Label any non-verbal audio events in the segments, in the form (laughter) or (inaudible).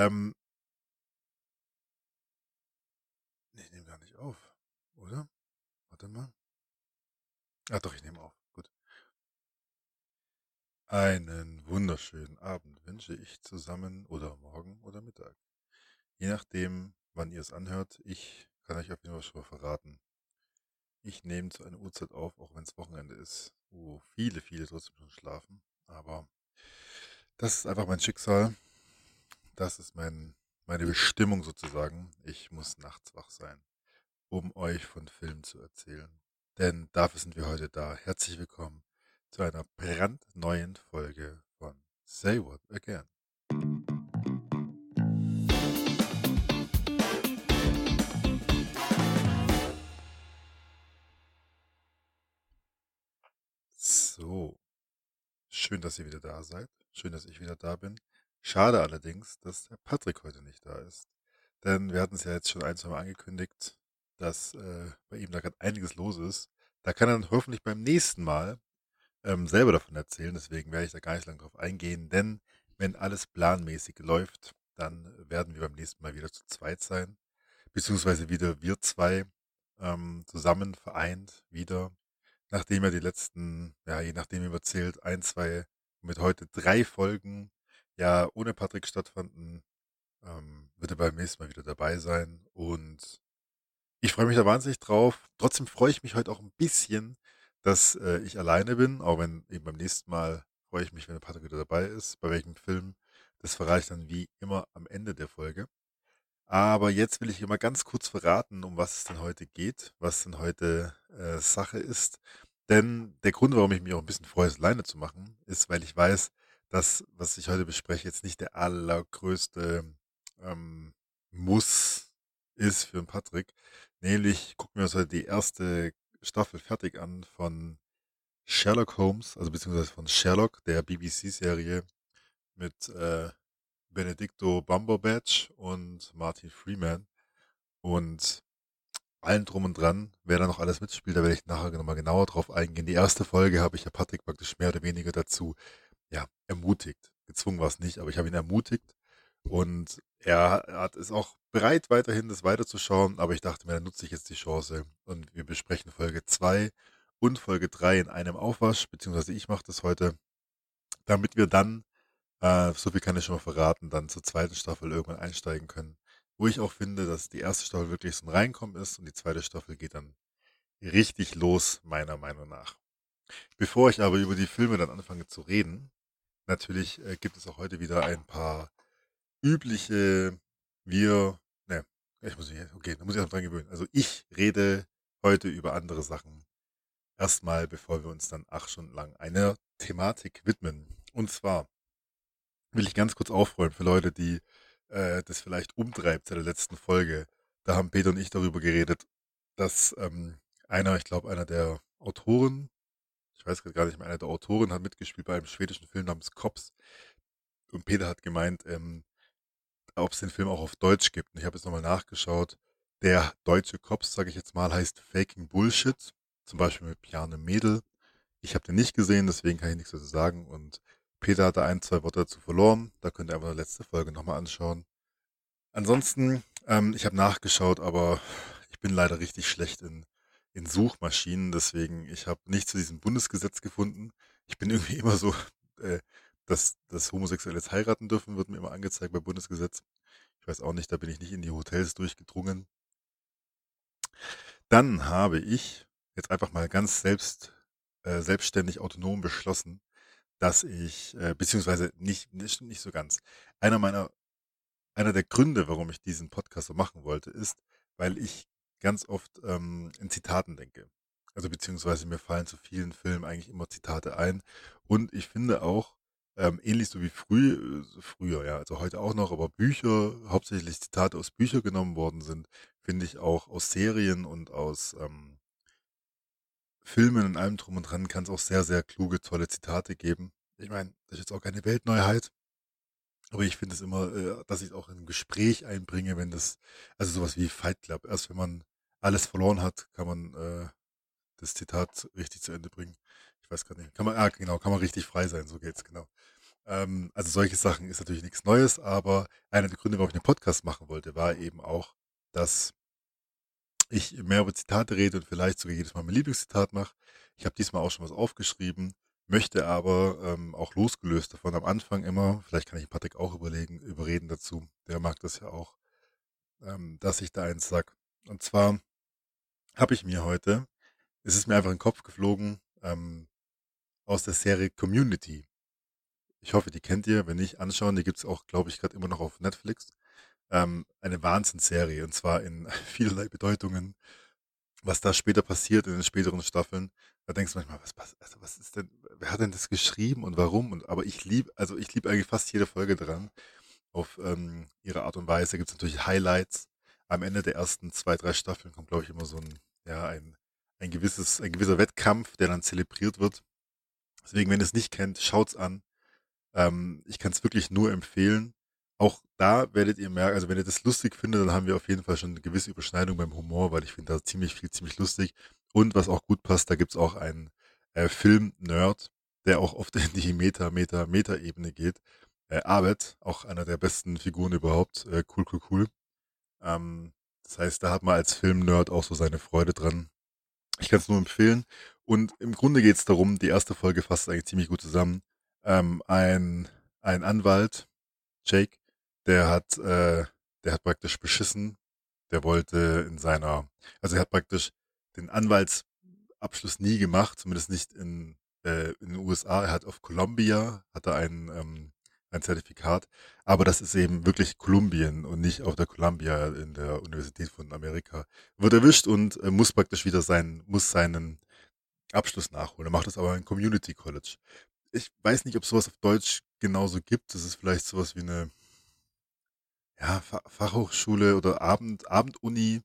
Ähm, ich nehme gar nicht auf, oder? Warte mal. Ah, doch, ich nehme auf. Gut. Einen wunderschönen Abend wünsche ich zusammen oder morgen oder Mittag. Je nachdem, wann ihr es anhört. Ich kann euch auf jeden Fall schon verraten. Ich nehme zu einer Uhrzeit auf, auch wenn es Wochenende ist, wo viele, viele trotzdem schon schlafen. Aber das ist einfach mein Schicksal. Das ist mein, meine Bestimmung sozusagen. Ich muss nachts wach sein, um euch von Filmen zu erzählen. Denn dafür sind wir heute da. Herzlich willkommen zu einer brandneuen Folge von Say What Again. So, schön, dass ihr wieder da seid. Schön, dass ich wieder da bin. Schade allerdings, dass der Patrick heute nicht da ist. Denn wir hatten es ja jetzt schon ein, zwei Mal angekündigt, dass äh, bei ihm da gerade einiges los ist. Da kann er dann hoffentlich beim nächsten Mal ähm, selber davon erzählen. Deswegen werde ich da gar nicht lange drauf eingehen. Denn wenn alles planmäßig läuft, dann werden wir beim nächsten Mal wieder zu zweit sein. Beziehungsweise wieder wir zwei ähm, zusammen vereint wieder. Nachdem er die letzten, ja, je nachdem wie man zählt, ein, zwei, mit heute drei Folgen ja ohne Patrick stattfanden, ähm, wird er beim nächsten Mal wieder dabei sein. Und ich freue mich da wahnsinnig drauf. Trotzdem freue ich mich heute auch ein bisschen, dass äh, ich alleine bin, auch wenn eben beim nächsten Mal freue ich mich, wenn der Patrick wieder dabei ist. Bei welchem Film, das verrate ich dann wie immer am Ende der Folge. Aber jetzt will ich immer ganz kurz verraten, um was es denn heute geht, was denn heute äh, Sache ist. Denn der Grund, warum ich mich auch ein bisschen freue, es alleine zu machen, ist, weil ich weiß, dass, was ich heute bespreche, jetzt nicht der allergrößte ähm, Muss ist für einen Patrick. Nämlich gucken wir uns heute die erste Staffel fertig an von Sherlock Holmes, also beziehungsweise von Sherlock, der BBC-Serie mit äh, Benedicto Bumberbatch und Martin Freeman. Und allen drum und dran, wer da noch alles mitspielt, da werde ich nachher nochmal genauer drauf eingehen. Die erste Folge habe ich ja Patrick praktisch mehr oder weniger dazu, ja, ermutigt. Gezwungen war es nicht, aber ich habe ihn ermutigt und er hat ist auch bereit, weiterhin das weiterzuschauen, aber ich dachte mir, dann nutze ich jetzt die Chance und wir besprechen Folge 2 und Folge 3 in einem Aufwasch, beziehungsweise ich mache das heute, damit wir dann, äh, so viel kann ich schon mal verraten, dann zur zweiten Staffel irgendwann einsteigen können, wo ich auch finde, dass die erste Staffel wirklich so ein Reinkommen ist und die zweite Staffel geht dann richtig los, meiner Meinung nach. Bevor ich aber über die Filme dann anfange zu reden, natürlich äh, gibt es auch heute wieder ein paar übliche, wir, ne, ich muss mich, okay, da muss ich auch dran gewöhnen. Also ich rede heute über andere Sachen. Erstmal, bevor wir uns dann acht Stunden lang einer Thematik widmen. Und zwar will ich ganz kurz aufräumen für Leute, die äh, das vielleicht umtreibt seit der letzten Folge. Da haben Peter und ich darüber geredet, dass ähm, einer, ich glaube, einer der Autoren, ich weiß gar nicht mehr, einer der Autoren hat mitgespielt bei einem schwedischen Film namens Cops. Und Peter hat gemeint, ähm, ob es den Film auch auf Deutsch gibt. Und ich habe jetzt nochmal nachgeschaut. Der deutsche Cops, sage ich jetzt mal, heißt Faking Bullshit. Zum Beispiel mit Piane Mädel. Ich habe den nicht gesehen, deswegen kann ich nichts dazu sagen. Und Peter hatte ein, zwei Worte dazu verloren. Da könnt ihr einfach die letzte Folge nochmal anschauen. Ansonsten, ähm, ich habe nachgeschaut, aber ich bin leider richtig schlecht in, in Suchmaschinen. Deswegen, ich habe nicht zu diesem Bundesgesetz gefunden. Ich bin irgendwie (laughs) immer so, äh, dass das Homosexuelles heiraten dürfen, wird mir immer angezeigt bei Bundesgesetz. Ich weiß auch nicht, da bin ich nicht in die Hotels durchgedrungen. Dann habe ich jetzt einfach mal ganz selbst, äh, selbstständig autonom beschlossen, dass ich, äh, beziehungsweise nicht, nicht, nicht so ganz. Einer meiner, einer der Gründe, warum ich diesen Podcast so machen wollte, ist, weil ich ganz oft ähm, in Zitaten denke. Also beziehungsweise mir fallen zu vielen Filmen eigentlich immer Zitate ein. Und ich finde auch, ähm, ähnlich so wie früh, äh, früher, ja, also heute auch noch, aber Bücher, hauptsächlich Zitate aus Büchern genommen worden sind, finde ich auch aus Serien und aus ähm, Filmen und allem drum und dran kann es auch sehr, sehr kluge, tolle Zitate geben. Ich meine, das ist jetzt auch keine Weltneuheit, aber ich finde es immer, äh, dass ich es auch in ein Gespräch einbringe, wenn das, also sowas wie Fight Club, erst wenn man alles verloren hat, kann man äh, das Zitat richtig zu Ende bringen. Ich weiß gar nicht. Kann man, ah, genau, kann man richtig frei sein, so geht's, genau. Ähm, also solche Sachen ist natürlich nichts Neues, aber einer der Gründe, warum ich einen Podcast machen wollte, war eben auch, dass ich mehr über Zitate rede und vielleicht sogar jedes Mal mein Lieblingszitat mache. Ich habe diesmal auch schon was aufgeschrieben, möchte aber ähm, auch losgelöst davon am Anfang immer, vielleicht kann ich Patrick auch überlegen, überreden dazu, der mag das ja auch, ähm, dass ich da eins sag. Und zwar habe ich mir heute, es ist mir einfach in den Kopf geflogen, ähm, aus der Serie Community. Ich hoffe, die kennt ihr. Wenn nicht, anschauen. Die gibt's auch, glaube ich, gerade immer noch auf Netflix. Ähm, eine Wahnsinnsserie und zwar in (laughs) vielerlei Bedeutungen. Was da später passiert in den späteren Staffeln, da denkst du manchmal, was, was, also was ist denn, wer hat denn das geschrieben und warum? Und aber ich liebe, also ich liebe eigentlich fast jede Folge dran. Auf ähm, ihre Art und Weise gibt's natürlich Highlights. Am Ende der ersten zwei, drei Staffeln kommt, glaube ich, immer so ein, ja, ein, ein gewisses, ein gewisser Wettkampf, der dann zelebriert wird. Deswegen, wenn ihr es nicht kennt, schaut's an. Ähm, ich kann es wirklich nur empfehlen. Auch da werdet ihr merken, also wenn ihr das lustig findet, dann haben wir auf jeden Fall schon eine gewisse Überschneidung beim Humor, weil ich finde da ziemlich viel, ziemlich lustig. Und was auch gut passt, da gibt's auch einen äh, Film-Nerd, der auch oft (laughs) in die Meta, Meta, Meta-Ebene geht. Äh, Abed, auch einer der besten Figuren überhaupt. Äh, cool, cool, cool. Ähm, das heißt, da hat man als Film-Nerd auch so seine Freude dran. Ich kann es nur empfehlen. Und im Grunde geht es darum, die erste Folge fasst eigentlich ziemlich gut zusammen. Ähm, ein, ein Anwalt, Jake, der hat, äh, der hat praktisch beschissen. Der wollte in seiner, also er hat praktisch den Anwaltsabschluss nie gemacht, zumindest nicht in, äh, in den USA. Er hat auf Columbia, hat er ein, ähm, ein Zertifikat, aber das ist eben wirklich Kolumbien und nicht auf der Columbia in der Universität von Amerika. Wird erwischt und äh, muss praktisch wieder sein, muss seinen Abschluss nachholen. Er macht das aber in Community College. Ich weiß nicht, ob sowas auf Deutsch genauso gibt. Das ist vielleicht sowas wie eine ja, Fachhochschule oder Abend, Abenduni.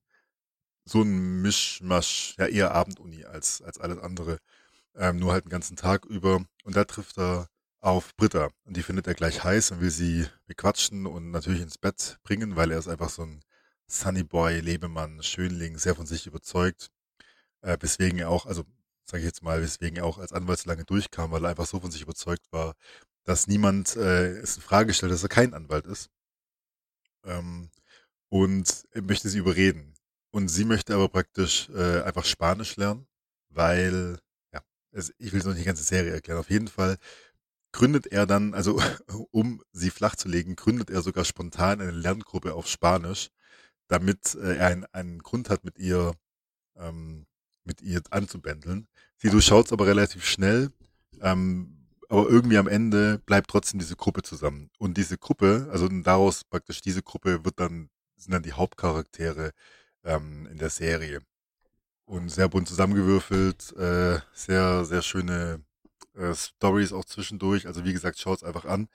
So ein Mischmasch, ja eher Abenduni als, als alles andere. Ähm, nur halt den ganzen Tag über. Und da trifft er auf Britta. Und die findet er gleich heiß und will sie bequatschen und natürlich ins Bett bringen, weil er ist einfach so ein Sunny Boy, Lebemann, Schönling, sehr von sich überzeugt. Äh, weswegen er auch, also sage ich jetzt mal, weswegen er auch als Anwalt so lange durchkam, weil er einfach so von sich überzeugt war, dass niemand äh, es in Frage stellt, dass er kein Anwalt ist. Ähm, und er möchte sie überreden. Und sie möchte aber praktisch äh, einfach Spanisch lernen, weil, ja, also ich will es noch nicht die ganze Serie erklären. Auf jeden Fall gründet er dann, also (laughs) um sie flach zu legen, gründet er sogar spontan eine Lerngruppe auf Spanisch, damit äh, er einen, einen Grund hat, mit ihr ähm, mit ihr anzubändeln. Sie durchschaut es aber relativ schnell, ähm, aber irgendwie am Ende bleibt trotzdem diese Gruppe zusammen. Und diese Gruppe, also daraus praktisch diese Gruppe wird dann, sind dann die Hauptcharaktere ähm, in der Serie. Und sehr bunt zusammengewürfelt, äh, sehr, sehr schöne äh, Stories auch zwischendurch. Also wie gesagt, schaut's einfach an.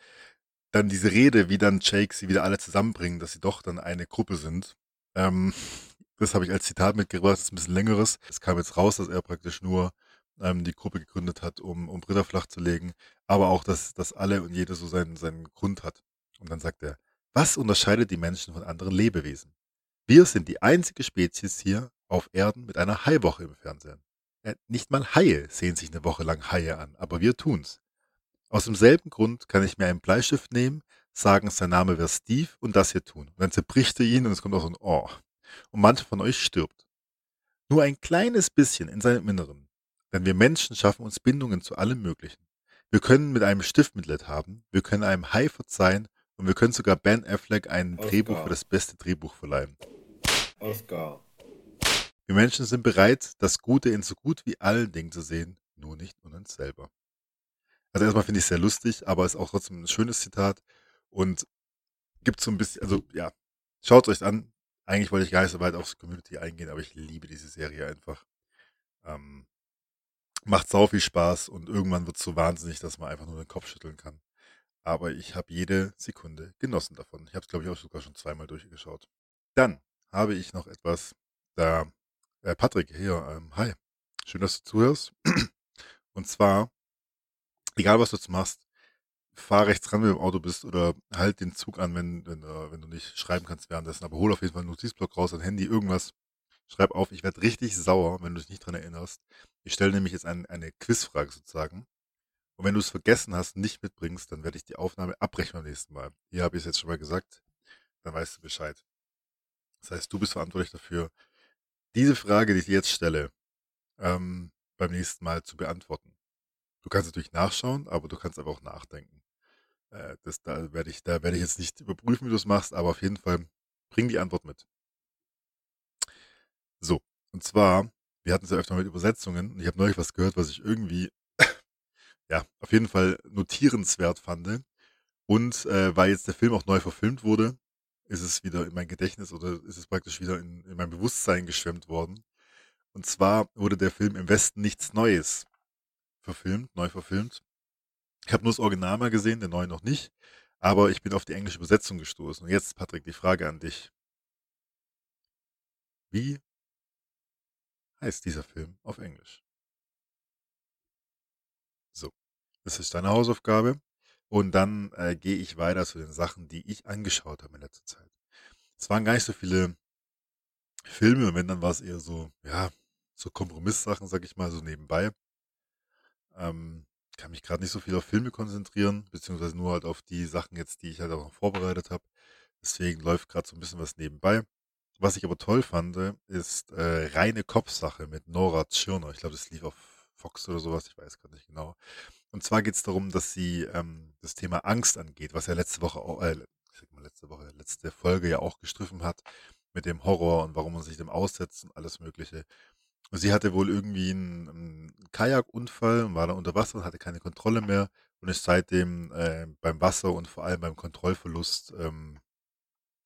Dann diese Rede, wie dann Jake sie wieder alle zusammenbringen, dass sie doch dann eine Gruppe sind. Ähm, (laughs) das habe ich als Zitat mitgebracht, das ist ein bisschen längeres. Es kam jetzt raus, dass er praktisch nur ähm, die Gruppe gegründet hat, um, um Britta flach zu legen, aber auch, dass, dass alle und jede so seinen, seinen Grund hat. Und dann sagt er, was unterscheidet die Menschen von anderen Lebewesen? Wir sind die einzige Spezies hier auf Erden mit einer Haiwoche im Fernsehen. Ja, nicht mal Haie sehen sich eine Woche lang Haie an, aber wir tun's. Aus demselben Grund kann ich mir einen Bleistift nehmen, sagen, sein Name wäre Steve und das hier tun. Und dann zerbricht er ihn und es kommt auch so ein Oh und manche von euch stirbt. Nur ein kleines bisschen in seinem Inneren. Denn wir Menschen schaffen uns Bindungen zu allem Möglichen. Wir können mit einem Stift Mitleid haben, wir können einem Hai verzeihen und wir können sogar Ben Affleck ein Oscar. Drehbuch für das beste Drehbuch verleihen. Oscar. Wir Menschen sind bereit, das Gute in so gut wie allen Dingen zu sehen, nur nicht in uns selber. Also erstmal finde ich es sehr lustig, aber ist auch trotzdem ein schönes Zitat und gibt so ein bisschen, also ja, schaut euch an, eigentlich wollte ich gar nicht so weit aufs Community eingehen, aber ich liebe diese Serie einfach. Ähm, macht sau viel Spaß und irgendwann wird es so wahnsinnig, dass man einfach nur den Kopf schütteln kann. Aber ich habe jede Sekunde genossen davon. Ich habe es, glaube ich, auch sogar schon zweimal durchgeschaut. Dann habe ich noch etwas da. Äh, Patrick, hier, ähm, hi. Schön, dass du zuhörst. Und zwar, egal was du jetzt machst, fahr rechts ran, wenn du im Auto bist oder halt den Zug an, wenn, wenn, äh, wenn du nicht schreiben kannst währenddessen. Aber hol auf jeden Fall einen Notizblock raus, ein Handy, irgendwas. Schreib auf, ich werde richtig sauer, wenn du dich nicht dran erinnerst. Ich stelle nämlich jetzt ein, eine Quizfrage sozusagen. Und wenn du es vergessen hast, nicht mitbringst, dann werde ich die Aufnahme abbrechen beim nächsten Mal. Hier habe ich es jetzt schon mal gesagt, dann weißt du Bescheid. Das heißt, du bist verantwortlich dafür, diese Frage, die ich jetzt stelle, ähm, beim nächsten Mal zu beantworten. Du kannst natürlich nachschauen, aber du kannst aber auch nachdenken. Äh, das, da werde ich, da ich jetzt nicht überprüfen, wie du es machst, aber auf jeden Fall bring die Antwort mit. So, und zwar, wir hatten es ja öfter mit Übersetzungen und ich habe neulich was gehört, was ich irgendwie, (laughs) ja, auf jeden Fall notierenswert fand. Und äh, weil jetzt der Film auch neu verfilmt wurde, ist es wieder in mein Gedächtnis oder ist es praktisch wieder in, in mein Bewusstsein geschwemmt worden. Und zwar wurde der Film Im Westen nichts Neues verfilmt, neu verfilmt. Ich habe nur das Original mal gesehen, den neuen noch nicht. Aber ich bin auf die englische Übersetzung gestoßen. Und jetzt, Patrick, die Frage an dich. Wie heißt dieser Film auf Englisch? So, das ist deine Hausaufgabe. Und dann äh, gehe ich weiter zu den Sachen, die ich angeschaut habe in letzter Zeit. Es waren gar nicht so viele Filme, wenn, dann war es eher so, ja, so Kompromisssachen, sag ich mal, so nebenbei. Ähm, kann mich gerade nicht so viel auf Filme konzentrieren, beziehungsweise nur halt auf die Sachen jetzt, die ich halt auch noch vorbereitet habe. Deswegen läuft gerade so ein bisschen was nebenbei. Was ich aber toll fand, ist äh, reine Kopfsache mit Nora Tschirner. Ich glaube, das lief auf Fox oder sowas, ich weiß gerade nicht genau. Und zwar geht es darum, dass sie ähm, das Thema Angst angeht, was ja letzte Woche auch, äh, letzte Woche, letzte Folge ja auch gestriffen hat mit dem Horror und warum man sich dem aussetzt und alles Mögliche. Und sie hatte wohl irgendwie einen, einen Kajakunfall und war dann unter Wasser und hatte keine Kontrolle mehr und ist seitdem äh, beim Wasser und vor allem beim Kontrollverlust ähm,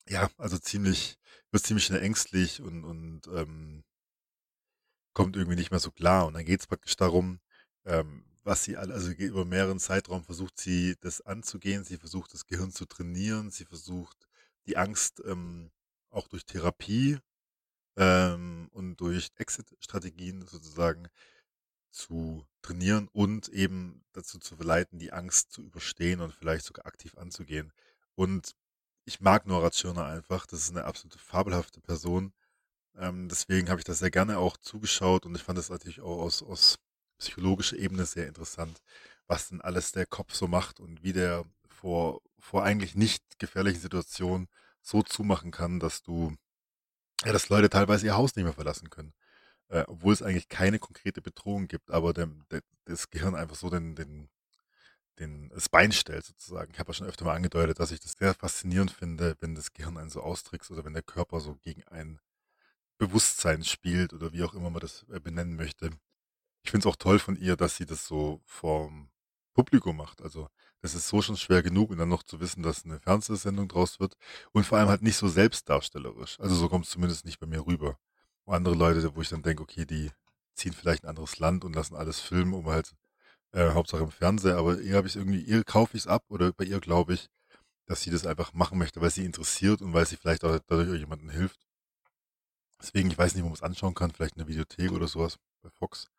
ja, also ziemlich, wird ziemlich schnell ängstlich und, und ähm, kommt irgendwie nicht mehr so klar. Und dann geht es praktisch darum, ähm, was sie alle, also über mehreren Zeitraum versucht sie das anzugehen, sie versucht das Gehirn zu trainieren, sie versucht die Angst ähm, auch durch Therapie ähm, und durch Exit-Strategien sozusagen zu trainieren und eben dazu zu verleiten, die Angst zu überstehen und vielleicht sogar aktiv anzugehen. Und ich mag Nora Tschirner einfach. Das ist eine absolute fabelhafte Person. Ähm, deswegen habe ich das sehr gerne auch zugeschaut und ich fand das natürlich auch aus, aus psychologischer Ebene sehr interessant, was denn alles der Kopf so macht und wie der vor, vor eigentlich nicht gefährlichen Situationen so zumachen kann, dass du, ja, dass Leute teilweise ihr Haus nicht mehr verlassen können. Äh, obwohl es eigentlich keine konkrete Bedrohung gibt, aber dem, der, das Gehirn einfach so den, den, den, das Bein stellt sozusagen. Ich habe ja schon öfter mal angedeutet, dass ich das sehr faszinierend finde, wenn das Gehirn einen so austrickst oder wenn der Körper so gegen ein Bewusstsein spielt oder wie auch immer man das äh, benennen möchte. Ich finde es auch toll von ihr, dass sie das so vom Publikum macht. Also das ist so schon schwer genug und dann noch zu wissen, dass eine Fernsehsendung draus wird und vor allem halt nicht so selbstdarstellerisch. Also so kommt es zumindest nicht bei mir rüber. Wo andere Leute, wo ich dann denke, okay, die ziehen vielleicht ein anderes Land und lassen alles filmen, um halt äh, Hauptsache im Fernseher, aber ihr habe ich irgendwie, ihr kaufe ich es ab oder bei ihr glaube ich, dass sie das einfach machen möchte, weil sie interessiert und weil sie vielleicht auch dadurch auch jemandem hilft. Deswegen, ich weiß nicht, wo man es anschauen kann, vielleicht eine Videothek oder sowas bei Fox.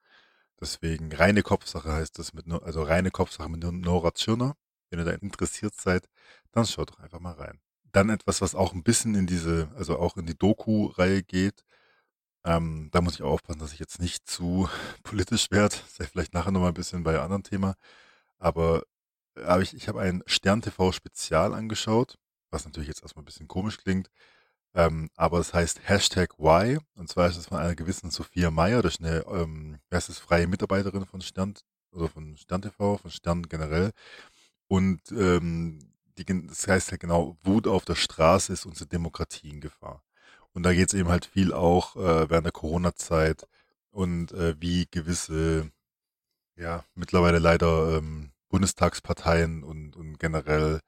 Deswegen reine Kopfsache heißt das mit, also reine Kopfsache mit Nora Tschirner. Wenn ihr da interessiert seid, dann schaut doch einfach mal rein. Dann etwas, was auch ein bisschen in diese, also auch in die Doku-Reihe geht. Ähm, da muss ich auch aufpassen, dass ich jetzt nicht zu (laughs) politisch werde. Sei vielleicht nachher nochmal ein bisschen bei einem anderen Thema. Aber hab ich, ich habe ein Stern-TV-Spezial angeschaut, was natürlich jetzt erstmal ein bisschen komisch klingt. Ähm, aber es heißt Hashtag Y. Und zwar ist es von einer gewissen Sophia Meyer, das ist eine, ähm, wer ist freie Mitarbeiterin von Stern oder von Stern TV, von Stern generell. Und ähm, die, das heißt ja genau, Wut auf der Straße ist unsere Demokratie in Gefahr. Und da geht es eben halt viel auch äh, während der Corona-Zeit und äh, wie gewisse, ja, mittlerweile leider ähm, Bundestagsparteien und, und generell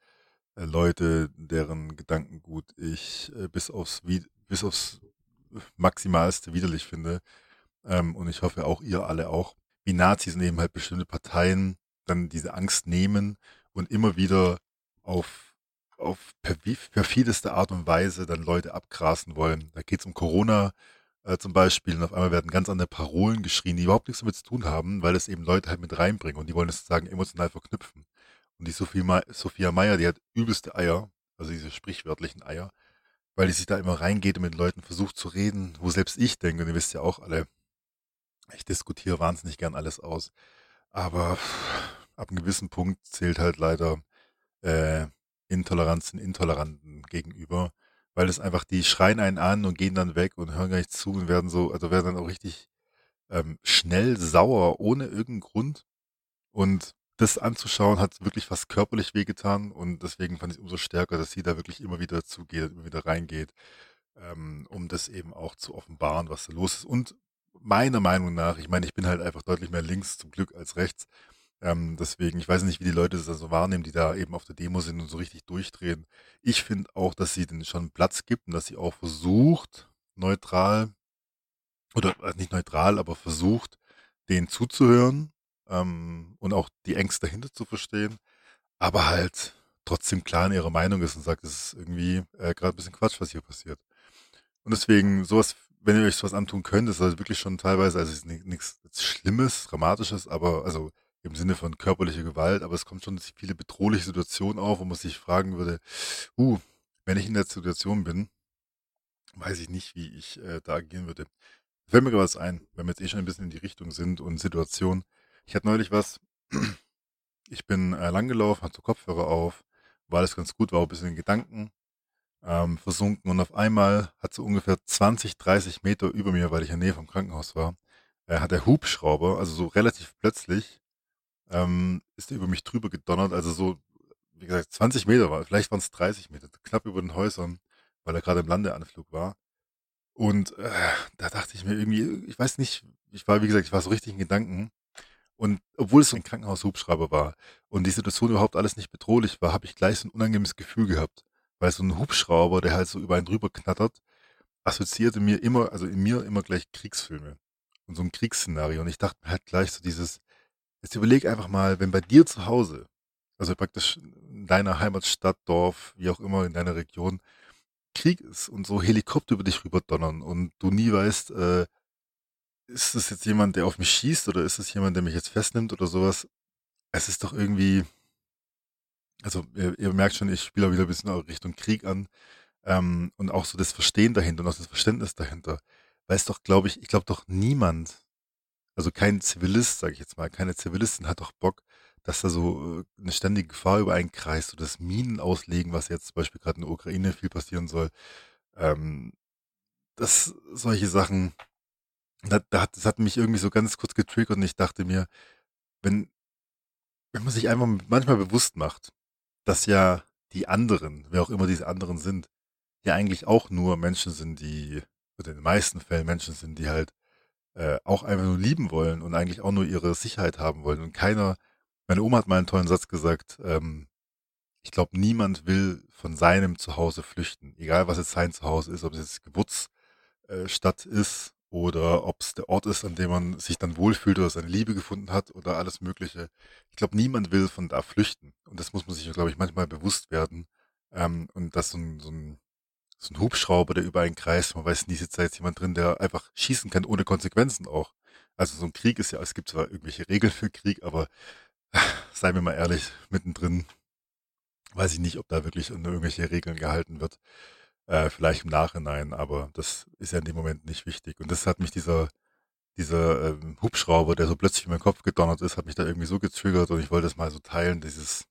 Leute, deren Gedankengut ich äh, bis aufs bis aufs maximalste widerlich finde. Ähm, und ich hoffe auch ihr alle auch, wie Nazis eben halt bestimmte Parteien dann diese Angst nehmen und immer wieder auf, auf perfideste Art und Weise dann Leute abgrasen wollen. Da geht es um Corona äh, zum Beispiel und auf einmal werden ganz andere Parolen geschrien, die überhaupt nichts damit zu tun haben, weil es eben Leute halt mit reinbringen und die wollen es sozusagen emotional verknüpfen. Und die Sophie Sophia Meyer, die hat übelste Eier, also diese sprichwörtlichen Eier, weil die sich da immer reingeht und mit Leuten versucht zu reden, wo selbst ich denke, und ihr wisst ja auch alle, ich diskutiere wahnsinnig gern alles aus. Aber ab einem gewissen Punkt zählt halt leider äh, Intoleranz den Intoleranten gegenüber, weil es einfach, die schreien einen an und gehen dann weg und hören gar nicht zu und werden so, also werden dann auch richtig ähm, schnell sauer, ohne irgendeinen Grund. Und das anzuschauen hat wirklich fast körperlich wehgetan und deswegen fand ich es umso stärker, dass sie da wirklich immer wieder zugeht, immer wieder reingeht, ähm, um das eben auch zu offenbaren, was da los ist. Und meiner Meinung nach, ich meine, ich bin halt einfach deutlich mehr links zum Glück als rechts. Ähm, deswegen, ich weiß nicht, wie die Leute das da so wahrnehmen, die da eben auf der Demo sind und so richtig durchdrehen. Ich finde auch, dass sie den schon Platz gibt und dass sie auch versucht, neutral, oder äh, nicht neutral, aber versucht, denen zuzuhören ähm, und auch die Ängste dahinter zu verstehen, aber halt trotzdem klar in ihrer Meinung ist und sagt, es ist irgendwie äh, gerade ein bisschen Quatsch, was hier passiert. Und deswegen, sowas, wenn ihr euch sowas antun könnt, ist halt wirklich schon teilweise, also nichts Schlimmes, Dramatisches, aber also im Sinne von körperlicher Gewalt, aber es kommt schon viele bedrohliche Situationen auf, wo man sich fragen würde, uh, wenn ich in der Situation bin, weiß ich nicht, wie ich äh, da agieren würde. Fällt mir gerade was ein, wenn wir jetzt eh schon ein bisschen in die Richtung sind und Situation. Ich hatte neulich was, ich bin äh, langgelaufen, hatte Kopfhörer auf, war alles ganz gut, war auch ein bisschen in Gedanken ähm, versunken und auf einmal hat so ungefähr 20, 30 Meter über mir, weil ich in der Nähe vom Krankenhaus war, äh, hat der Hubschrauber, also so relativ plötzlich, ähm, ist er über mich drüber gedonnert, also so, wie gesagt, 20 Meter war, vielleicht waren es 30 Meter, knapp über den Häusern, weil er gerade im Landeanflug war. Und äh, da dachte ich mir irgendwie, ich weiß nicht, ich war, wie gesagt, ich war so richtig in Gedanken. Und obwohl es so ein Krankenhaushubschrauber war und die Situation überhaupt alles nicht bedrohlich war, habe ich gleich so ein unangenehmes Gefühl gehabt. Weil so ein Hubschrauber, der halt so über einen drüber knattert, assoziierte mir immer, also in mir immer gleich Kriegsfilme und so ein Kriegsszenario. Und ich dachte halt gleich so dieses, Jetzt überleg einfach mal, wenn bei dir zu Hause, also praktisch in deiner Heimatstadt, Dorf, wie auch immer, in deiner Region, Krieg ist und so Helikopter über dich rüber donnern und du nie weißt, äh, ist das jetzt jemand, der auf mich schießt oder ist es jemand, der mich jetzt festnimmt oder sowas? Es ist doch irgendwie, also ihr, ihr merkt schon, ich spiele auch wieder ein bisschen Richtung Krieg an ähm, und auch so das Verstehen dahinter und auch das Verständnis dahinter. Weil es doch, glaube ich, ich glaube doch niemand also kein Zivilist, sage ich jetzt mal, keine Zivilistin hat doch Bock, dass da so äh, eine ständige Gefahr über einen kreist oder das Minen auslegen, was jetzt zum Beispiel gerade in der Ukraine viel passieren soll. Ähm, das, solche Sachen, das hat mich irgendwie so ganz kurz getriggert und ich dachte mir, wenn, wenn man sich einfach manchmal bewusst macht, dass ja die anderen, wer auch immer diese anderen sind, ja eigentlich auch nur Menschen sind, die, oder in den meisten Fällen Menschen sind, die halt äh, auch einfach nur lieben wollen und eigentlich auch nur ihre Sicherheit haben wollen. Und keiner, meine Oma hat mal einen tollen Satz gesagt, ähm, ich glaube, niemand will von seinem Zuhause flüchten, egal was jetzt sein Zuhause ist, ob es jetzt Geburtsstadt äh, ist oder ob es der Ort ist, an dem man sich dann wohlfühlt oder seine Liebe gefunden hat oder alles Mögliche. Ich glaube, niemand will von da flüchten. Und das muss man sich, glaube ich, manchmal bewusst werden. Ähm, und dass so ein, so ein so ein Hubschrauber, der über einen kreist. Man weiß nie, sitzt da jetzt jemand drin, der einfach schießen kann, ohne Konsequenzen auch. Also so ein Krieg ist ja, es gibt zwar irgendwelche Regeln für Krieg, aber (laughs) seien wir mal ehrlich, mittendrin weiß ich nicht, ob da wirklich an irgendwelche Regeln gehalten wird. Äh, vielleicht im Nachhinein, aber das ist ja in dem Moment nicht wichtig. Und das hat mich dieser, dieser ähm, Hubschrauber, der so plötzlich in meinen Kopf gedonnert ist, hat mich da irgendwie so getriggert und ich wollte es mal so teilen, dieses,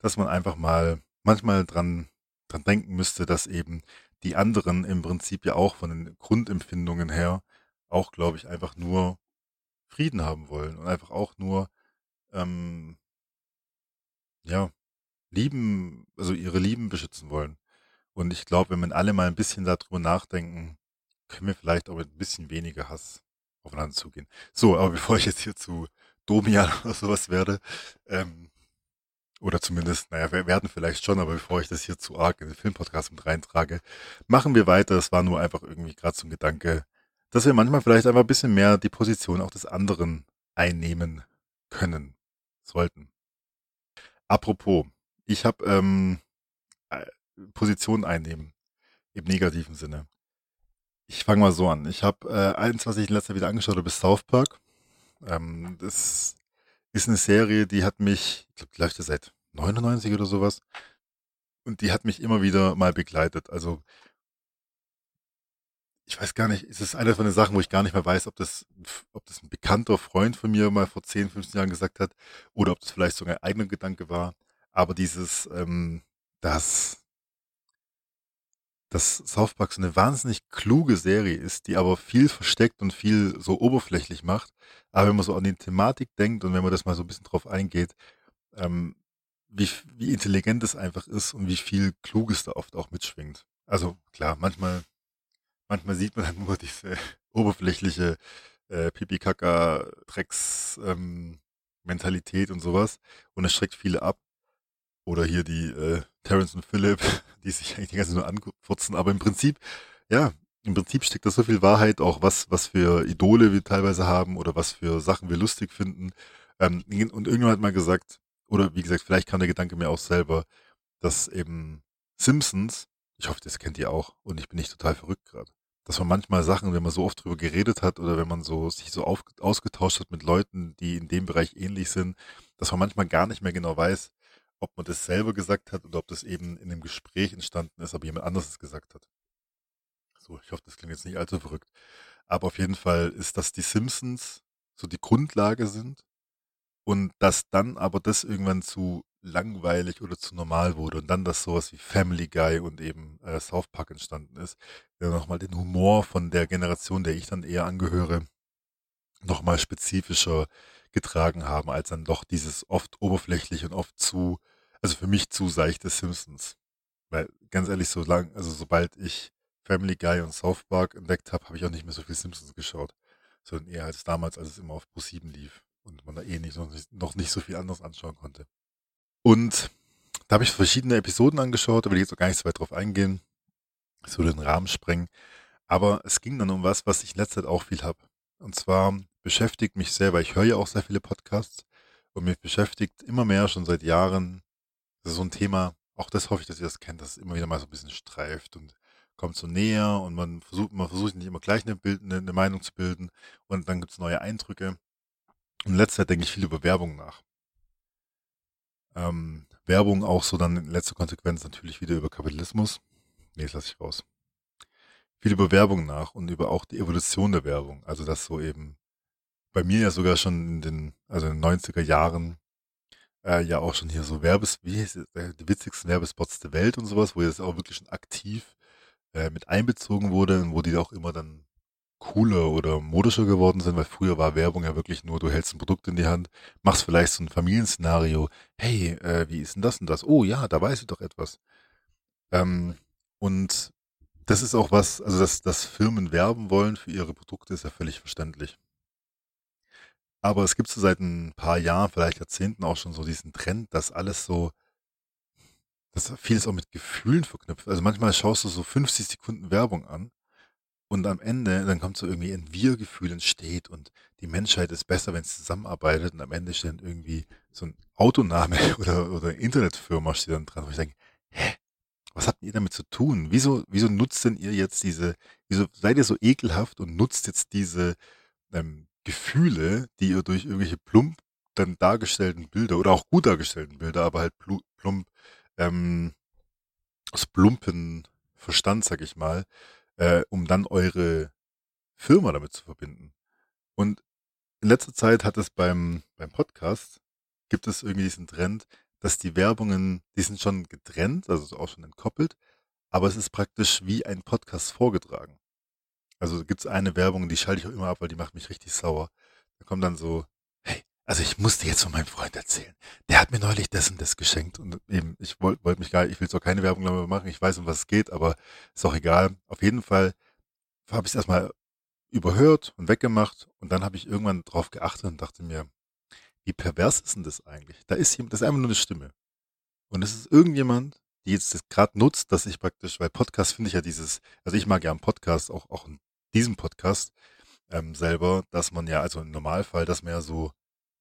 dass man einfach mal manchmal dran dran denken müsste, dass eben die anderen im Prinzip ja auch von den Grundempfindungen her auch, glaube ich, einfach nur Frieden haben wollen und einfach auch nur, ähm, ja, lieben, also ihre Lieben beschützen wollen. Und ich glaube, wenn wir alle mal ein bisschen darüber nachdenken, können wir vielleicht auch mit ein bisschen weniger Hass aufeinander zugehen. So, aber (laughs) bevor ich jetzt hier zu Domian oder sowas werde, ähm, oder zumindest, naja, wir werden vielleicht schon, aber bevor ich das hier zu arg in den Filmpodcast mit reintrage, machen wir weiter. Es war nur einfach irgendwie gerade so ein Gedanke, dass wir manchmal vielleicht einfach ein bisschen mehr die Position auch des anderen einnehmen können, sollten. Apropos, ich habe ähm, äh, Position einnehmen im negativen Sinne. Ich fange mal so an. Ich habe äh, eins, was ich in letzter Zeit wieder angeschaut habe, ist South Park. Ähm, das ist eine Serie, die hat mich, ich glaube, die läuft ja seit 99 oder sowas. Und die hat mich immer wieder mal begleitet. Also ich weiß gar nicht, es ist eine von den Sachen, wo ich gar nicht mehr weiß, ob das, ob das ein bekannter Freund von mir mal vor 10, 15 Jahren gesagt hat oder ob das vielleicht sogar ein eigener Gedanke war. Aber dieses, ähm, dass, dass South Park so eine wahnsinnig kluge Serie ist, die aber viel versteckt und viel so oberflächlich macht. Aber wenn man so an die Thematik denkt und wenn man das mal so ein bisschen drauf eingeht, ähm, wie, wie intelligent es einfach ist und wie viel Kluges da oft auch mitschwingt. Also klar, manchmal manchmal sieht man dann (laughs) nur diese oberflächliche äh, Pipi-Kaka-Drecks-Mentalität ähm, und sowas und es schreckt viele ab. Oder hier die äh, Terrence und Phillip, (laughs) die sich eigentlich die ganze Zeit nur anfurzen. Aber im Prinzip, ja, im Prinzip steckt da so viel Wahrheit, auch was, was für Idole wir teilweise haben oder was für Sachen wir lustig finden. Ähm, und irgendjemand hat mal gesagt, oder wie gesagt, vielleicht kam der Gedanke mir auch selber, dass eben Simpsons, ich hoffe, das kennt ihr auch, und ich bin nicht total verrückt gerade, dass man manchmal Sachen, wenn man so oft drüber geredet hat oder wenn man so sich so auf, ausgetauscht hat mit Leuten, die in dem Bereich ähnlich sind, dass man manchmal gar nicht mehr genau weiß, ob man das selber gesagt hat oder ob das eben in einem Gespräch entstanden ist, aber jemand anderes es gesagt hat. So, ich hoffe, das klingt jetzt nicht allzu verrückt. Aber auf jeden Fall ist, dass die Simpsons so die Grundlage sind und dass dann aber das irgendwann zu langweilig oder zu normal wurde und dann, dass sowas wie Family Guy und eben äh, South Park entstanden ist, der nochmal den Humor von der Generation, der ich dann eher angehöre, nochmal spezifischer getragen haben, als dann doch dieses oft oberflächlich und oft zu, also für mich zu seichte Simpsons. Weil ganz ehrlich, so lang, also sobald ich Family Guy und South Park entdeckt habe, habe ich auch nicht mehr so viel Simpsons geschaut, sondern eher als damals, als es immer auf Pro7 lief und man da eh nicht, noch, nicht, noch nicht so viel anderes anschauen konnte. Und da habe ich verschiedene Episoden angeschaut, da will ich jetzt auch gar nicht so weit drauf eingehen. Würde den Rahmen sprengen. Aber es ging dann um was, was ich in letzter Zeit auch viel habe. Und zwar beschäftigt mich sehr, weil ich höre ja auch sehr viele Podcasts und mich beschäftigt immer mehr schon seit Jahren. Das ist so ein Thema, auch das hoffe ich, dass ihr das kennt, dass es immer wieder mal so ein bisschen streift und kommt so näher und man versucht, man versucht nicht immer gleich eine, Bild, eine, eine Meinung zu bilden und dann gibt es neue Eindrücke. Und in letzter Zeit denke ich viel über Werbung nach ähm, Werbung auch so dann in letzter Konsequenz natürlich wieder über Kapitalismus. Nee, das lasse ich raus. Viel über Werbung nach und über auch die Evolution der Werbung. Also dass so eben bei mir ja sogar schon in den, also in den 90er Jahren äh, ja auch schon hier so Werbes, wie heißt es, äh, die witzigsten Werbespots der Welt und sowas, wo das auch wirklich schon aktiv äh, mit einbezogen wurde und wo die auch immer dann cooler oder modischer geworden sind, weil früher war Werbung ja wirklich nur, du hältst ein Produkt in die Hand, machst vielleicht so ein Familienszenario, hey, äh, wie ist denn das und das? Oh ja, da weiß ich doch etwas. Ähm, und das ist auch was, also dass, dass Firmen werben wollen für ihre Produkte, ist ja völlig verständlich. Aber es gibt so seit ein paar Jahren, vielleicht Jahrzehnten auch schon so diesen Trend, dass alles so, dass vieles auch mit Gefühlen verknüpft. Also manchmal schaust du so 50 Sekunden Werbung an und am Ende, dann kommt so irgendwie ein Wir-Gefühl entsteht und die Menschheit ist besser, wenn es zusammenarbeitet und am Ende steht dann irgendwie so ein Autoname (laughs) oder, oder Internetfirma steht dann dran, wo ich denke, hä, was habt ihr damit zu tun? Wieso, wieso nutzt denn ihr jetzt diese, wieso seid ihr so ekelhaft und nutzt jetzt diese ähm, Gefühle, die ihr durch irgendwelche plump dann dargestellten Bilder oder auch gut dargestellten Bilder, aber halt plump, ähm, aus plumpen Verstand, sag ich mal, äh, um dann eure Firma damit zu verbinden. Und in letzter Zeit hat es beim, beim Podcast, gibt es irgendwie diesen Trend, dass die Werbungen, die sind schon getrennt, also auch schon entkoppelt, aber es ist praktisch wie ein Podcast vorgetragen. Also gibt es eine Werbung, die schalte ich auch immer ab, weil die macht mich richtig sauer. Da kommt dann so, hey, also ich musste jetzt von meinem Freund erzählen. Der hat mir neulich das und das geschenkt und eben, ich wollte wollt mich gar ich will zwar keine Werbung darüber machen, ich weiß, um was es geht, aber ist auch egal. Auf jeden Fall habe ich es erstmal überhört und weggemacht und dann habe ich irgendwann drauf geachtet und dachte mir, wie pervers ist denn das eigentlich? Da ist jemand, das ist einfach nur eine Stimme. Und es ist irgendjemand, die jetzt das gerade nutzt, dass ich praktisch, weil Podcast finde ich ja dieses, also ich mag ja einen Podcast, auch, auch in diesem Podcast ähm, selber, dass man ja, also im Normalfall, dass man ja so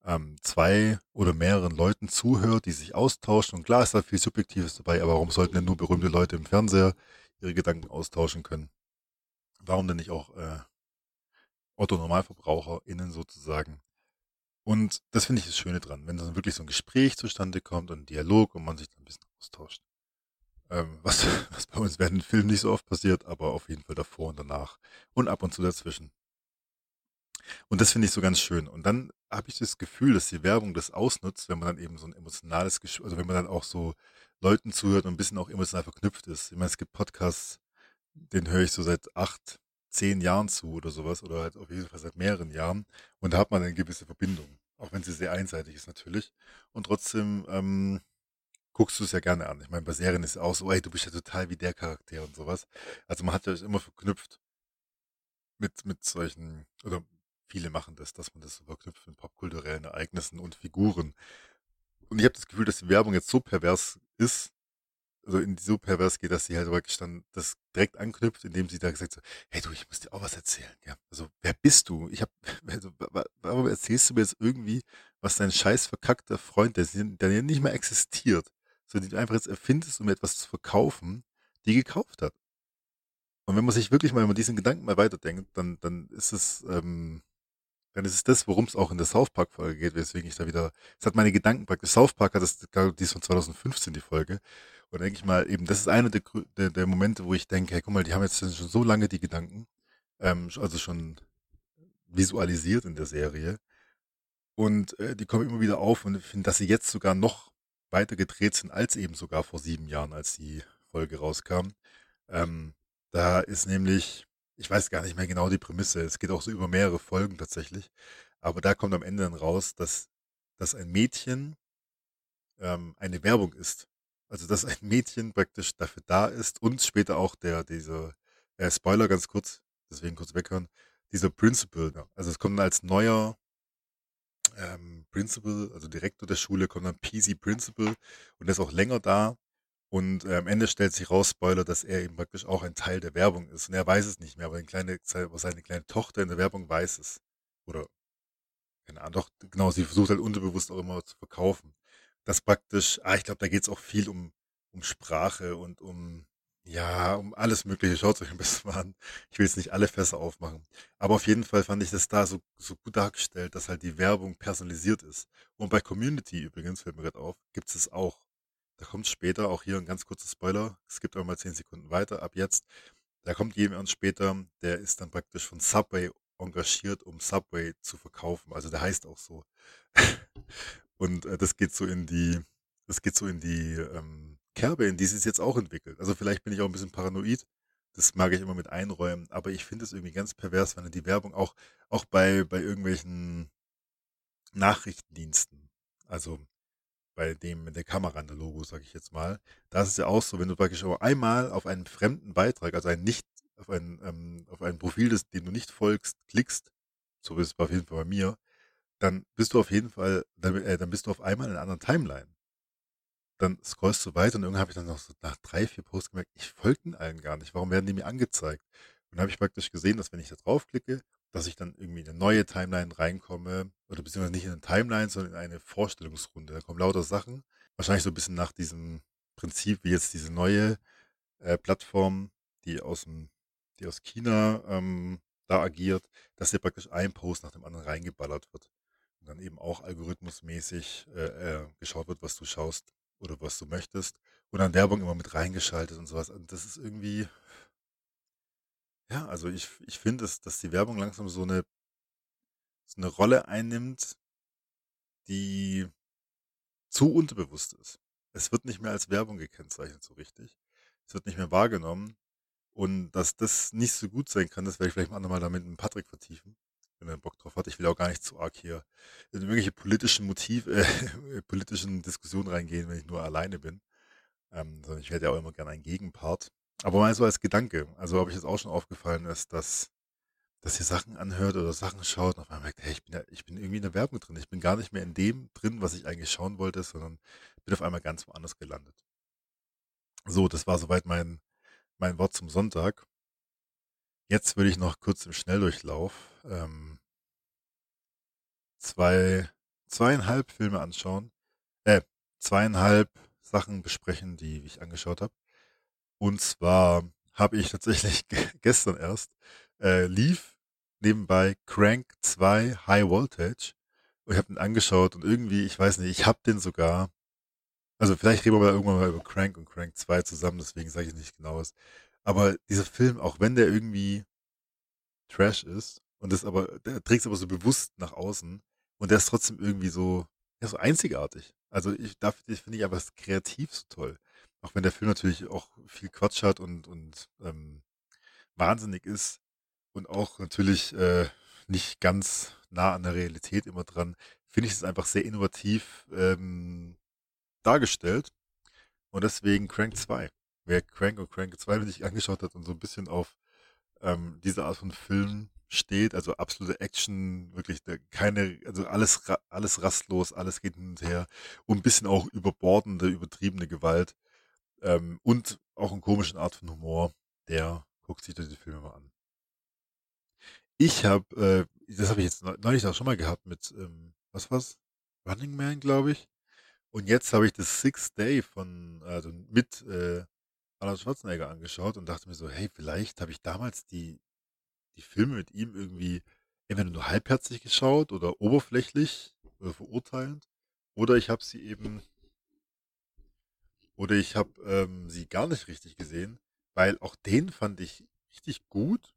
ähm, zwei oder mehreren Leuten zuhört, die sich austauschen. Und klar ist da viel Subjektives dabei, aber warum sollten denn nur berühmte Leute im Fernseher ihre Gedanken austauschen können? Warum denn nicht auch äh, Otto-NormalverbraucherInnen sozusagen? Und das finde ich das Schöne dran, wenn dann wirklich so ein Gespräch zustande kommt und ein Dialog und man sich dann ein bisschen austauscht. Ähm, was, (laughs) was bei uns während dem Film nicht so oft passiert, aber auf jeden Fall davor und danach. Und ab und zu dazwischen. Und das finde ich so ganz schön. Und dann habe ich das Gefühl, dass die Werbung das ausnutzt, wenn man dann eben so ein emotionales Gespräch, also wenn man dann auch so Leuten zuhört und ein bisschen auch emotional verknüpft ist. Ich meine, es gibt Podcasts, den höre ich so seit acht, zehn Jahren zu oder sowas, oder halt auf jeden Fall seit mehreren Jahren. Und da hat man eine gewisse Verbindung. Auch wenn sie sehr einseitig ist natürlich. Und trotzdem ähm, guckst du es ja gerne an. Ich meine, bei Serien ist es auch so, ey, du bist ja total wie der Charakter und sowas. Also man hat ja immer verknüpft mit, mit solchen, oder viele machen das, dass man das so verknüpft mit popkulturellen Ereignissen und Figuren. Und ich habe das Gefühl, dass die Werbung jetzt so pervers ist, also in so pervers geht, dass sie halt wirklich dann das direkt anknüpft, indem sie da gesagt so, hey du, ich muss dir auch was erzählen, ja. Also, wer bist du? Ich habe, (laughs) also, warum erzählst du mir jetzt irgendwie, was dein scheiß verkackter Freund, der, der nicht mehr existiert, so die du einfach jetzt erfindest, um etwas zu verkaufen, die gekauft hat. Und wenn man sich wirklich mal über diesen Gedanken mal weiterdenkt, dann, dann ist es, ähm, dann ist es das, worum es auch in der South Park Folge geht, weswegen ich da wieder, es hat meine Gedanken praktisch, South Park hat das, die ist von 2015 die Folge. Und denke ich mal, eben, das ist einer der, der, der Momente, wo ich denke, hey, guck mal, die haben jetzt schon so lange die Gedanken, ähm, also schon visualisiert in der Serie. Und äh, die kommen immer wieder auf und ich finde, dass sie jetzt sogar noch weiter gedreht sind als eben sogar vor sieben Jahren, als die Folge rauskam. Ähm, da ist nämlich, ich weiß gar nicht mehr genau die Prämisse, es geht auch so über mehrere Folgen tatsächlich, aber da kommt am Ende dann raus, dass, dass ein Mädchen ähm, eine Werbung ist. Also dass ein Mädchen praktisch dafür da ist und später auch der, dieser, äh, Spoiler ganz kurz, deswegen kurz weghören, dieser Principal, also es kommt als neuer ähm, Principal, also Direktor der Schule, kommt dann PC Principal und der ist auch länger da. Und äh, am Ende stellt sich raus, Spoiler, dass er eben praktisch auch ein Teil der Werbung ist. Und er weiß es nicht mehr, aber, kleine, seine kleine Tochter in der Werbung weiß es. Oder, keine Ahnung, doch, genau, sie versucht halt unterbewusst auch immer zu verkaufen. Das praktisch, ah, ich glaube, da geht es auch viel um, um Sprache und um ja, um alles Mögliche. Schaut euch ein bisschen mal an. Ich will jetzt nicht alle Fässer aufmachen. Aber auf jeden Fall fand ich das da so, so gut dargestellt, dass halt die Werbung personalisiert ist. Und bei Community übrigens, fällt mir gerade auf, gibt es auch. Da kommt später, auch hier ein ganz kurzer Spoiler. Es gibt auch mal zehn Sekunden weiter, ab jetzt. Da kommt jemand später, der ist dann praktisch von Subway engagiert, um Subway zu verkaufen. Also der heißt auch so. (laughs) Und äh, das geht so in die, das geht so in die, ähm, Kerbe, in die sie es jetzt auch entwickelt. Also vielleicht bin ich auch ein bisschen paranoid. Das mag ich immer mit einräumen, aber ich finde es irgendwie ganz pervers, wenn die Werbung auch, auch bei, bei irgendwelchen Nachrichtendiensten, also bei dem mit der Kamera an der Logo, sage ich jetzt mal, da ist es ja auch so, wenn du praktisch auch einmal auf einen fremden Beitrag, also einen nicht, auf ein, ähm, auf ein Profil, das, dem du nicht folgst, klickst, so ist es auf jeden Fall bei mir, dann bist du auf jeden Fall, dann, äh, dann bist du auf einmal in einer anderen Timeline dann scrollst du weiter und irgendwann habe ich dann noch so nach drei, vier Posts gemerkt, ich folge den allen gar nicht. Warum werden die mir angezeigt? Und dann habe ich praktisch gesehen, dass wenn ich da draufklicke, dass ich dann irgendwie in eine neue Timeline reinkomme, oder beziehungsweise nicht in eine Timeline, sondern in eine Vorstellungsrunde. Da kommen lauter Sachen. Wahrscheinlich so ein bisschen nach diesem Prinzip, wie jetzt diese neue äh, Plattform, die aus dem, die aus China ähm, da agiert, dass dir praktisch ein Post nach dem anderen reingeballert wird. Und dann eben auch algorithmusmäßig äh, äh, geschaut wird, was du schaust oder was du möchtest. Und dann Werbung immer mit reingeschaltet und sowas. Und das ist irgendwie, ja, also ich, ich finde, dass, dass die Werbung langsam so eine, so eine Rolle einnimmt, die zu unterbewusst ist. Es wird nicht mehr als Werbung gekennzeichnet so richtig. Es wird nicht mehr wahrgenommen. Und dass das nicht so gut sein kann, das werde ich vielleicht mal nochmal damit mit Patrick vertiefen wenn er Bock drauf hat. Ich will auch gar nicht zu arg hier in irgendwelche politischen Motiv, äh, (laughs) politischen Diskussionen reingehen, wenn ich nur alleine bin. Ähm, sondern ich werde ja auch immer gerne ein Gegenpart. Aber mal so als Gedanke. Also ob ich jetzt auch schon aufgefallen ist, dass, dass ihr Sachen anhört oder Sachen schaut und auf einmal merkt, hey, ich bin, ja, ich bin irgendwie in der Werbung drin. Ich bin gar nicht mehr in dem drin, was ich eigentlich schauen wollte, sondern bin auf einmal ganz woanders gelandet. So, das war soweit mein, mein Wort zum Sonntag. Jetzt würde ich noch kurz im Schnelldurchlauf ähm, zwei, zweieinhalb Filme anschauen, äh, zweieinhalb Sachen besprechen, die ich angeschaut habe. Und zwar habe ich tatsächlich (laughs) gestern erst äh, lief nebenbei Crank 2 High Voltage und ich habe ihn angeschaut und irgendwie, ich weiß nicht, ich habe den sogar Also vielleicht reden wir mal irgendwann mal über Crank und Crank 2 zusammen, deswegen sage ich nicht genaues. Aber dieser Film, auch wenn der irgendwie Trash ist und das aber, der trägt es aber so bewusst nach außen und der ist trotzdem irgendwie so, ja, so einzigartig. Also ich, da finde ich aber das kreativ so toll. Auch wenn der Film natürlich auch viel Quatsch hat und, und ähm, wahnsinnig ist und auch natürlich äh, nicht ganz nah an der Realität immer dran, finde ich es einfach sehr innovativ ähm, dargestellt. Und deswegen Crank 2. Wer Crank und Crank 2 sich (laughs) angeschaut hat und so ein bisschen auf ähm, diese Art von Film steht, also absolute Action, wirklich keine, also alles, alles rastlos, alles geht hin und her und ein bisschen auch überbordende, übertriebene Gewalt ähm, und auch eine komische Art von Humor, der guckt sich diese Filme mal an. Ich habe, äh, das habe ich jetzt neulich auch schon mal gehabt mit, ähm, was war's? Running Man, glaube ich. Und jetzt habe ich das Sixth Day von, also mit äh, Arnold Schwarzenegger angeschaut und dachte mir so, hey, vielleicht habe ich damals die, die Filme mit ihm irgendwie entweder nur halbherzig geschaut oder oberflächlich oder verurteilend. Oder ich habe sie eben, oder ich habe ähm, sie gar nicht richtig gesehen, weil auch den fand ich richtig gut,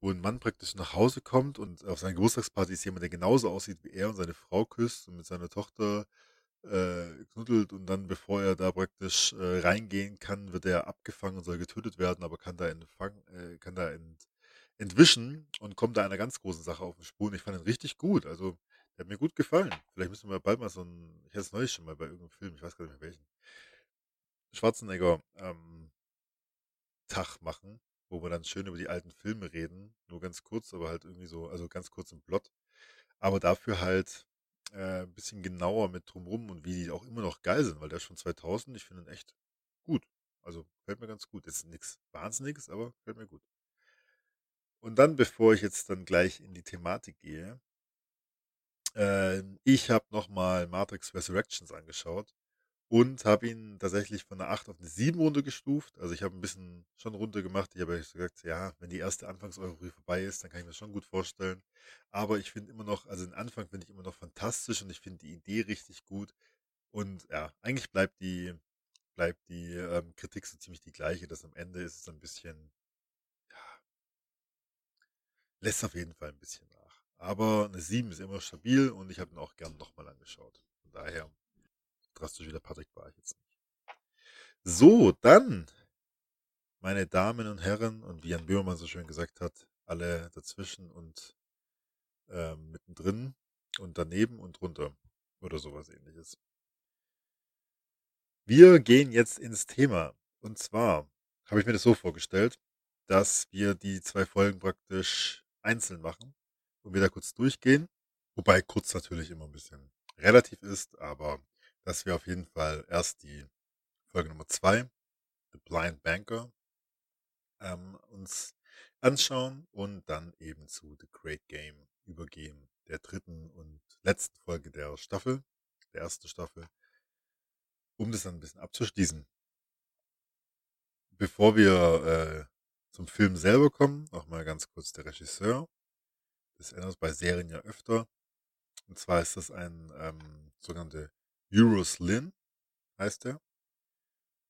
wo ein Mann praktisch nach Hause kommt und auf seiner Geburtstagsparty ist jemand, der genauso aussieht wie er und seine Frau küsst und mit seiner Tochter äh, knuddelt und dann, bevor er da praktisch äh, reingehen kann, wird er abgefangen und soll getötet werden, aber kann da entfangen, äh, kann da ent, entwischen und kommt da einer ganz großen Sache auf den Spuren. Ich fand ihn richtig gut. Also, der hat mir gut gefallen. Vielleicht müssen wir bald mal so ein, ich hatte es neulich schon mal bei irgendeinem Film, ich weiß gar nicht mehr welchen, Schwarzenegger ähm, Tag machen, wo wir dann schön über die alten Filme reden. Nur ganz kurz, aber halt irgendwie so, also ganz kurz im Plot. Aber dafür halt äh, ein bisschen genauer mit drumrum und wie die auch immer noch geil sind, weil der ist schon 2000, ich finde ihn echt gut. Also fällt mir ganz gut. Ist nichts Wahnsinniges, aber fällt mir gut. Und dann, bevor ich jetzt dann gleich in die Thematik gehe, äh, ich habe nochmal Matrix Resurrections angeschaut und habe ihn tatsächlich von einer 8 auf eine 7 runtergestuft. Also ich habe ein bisschen schon runter gemacht. Ich habe gesagt, ja, wenn die erste Anfangseuphorie vorbei ist, dann kann ich mir das schon gut vorstellen. Aber ich finde immer noch, also den Anfang finde ich immer noch fantastisch und ich finde die Idee richtig gut. Und ja, eigentlich bleibt die, bleibt die ähm, Kritik so ziemlich die gleiche, dass am Ende ist es ein bisschen, ja, lässt auf jeden Fall ein bisschen nach. Aber eine 7 ist immer stabil und ich habe ihn auch gern nochmal angeschaut. Von daher drastisch wie der Patrick war ich jetzt nicht. So, dann, meine Damen und Herren, und wie Jan Böhmermann so schön gesagt hat, alle dazwischen und äh, mittendrin und daneben und drunter oder sowas ähnliches. Wir gehen jetzt ins Thema. Und zwar habe ich mir das so vorgestellt, dass wir die zwei Folgen praktisch einzeln machen und wir da kurz durchgehen. Wobei kurz natürlich immer ein bisschen relativ ist, aber dass wir auf jeden Fall erst die Folge Nummer 2, The Blind Banker, ähm, uns anschauen und dann eben zu The Great Game übergehen, der dritten und letzten Folge der Staffel, der ersten Staffel, um das dann ein bisschen abzuschließen. Bevor wir äh, zum Film selber kommen, nochmal ganz kurz der Regisseur. Das ändert bei Serien ja öfter. Und zwar ist das ein ähm, sogenannte Euros Lynn heißt er.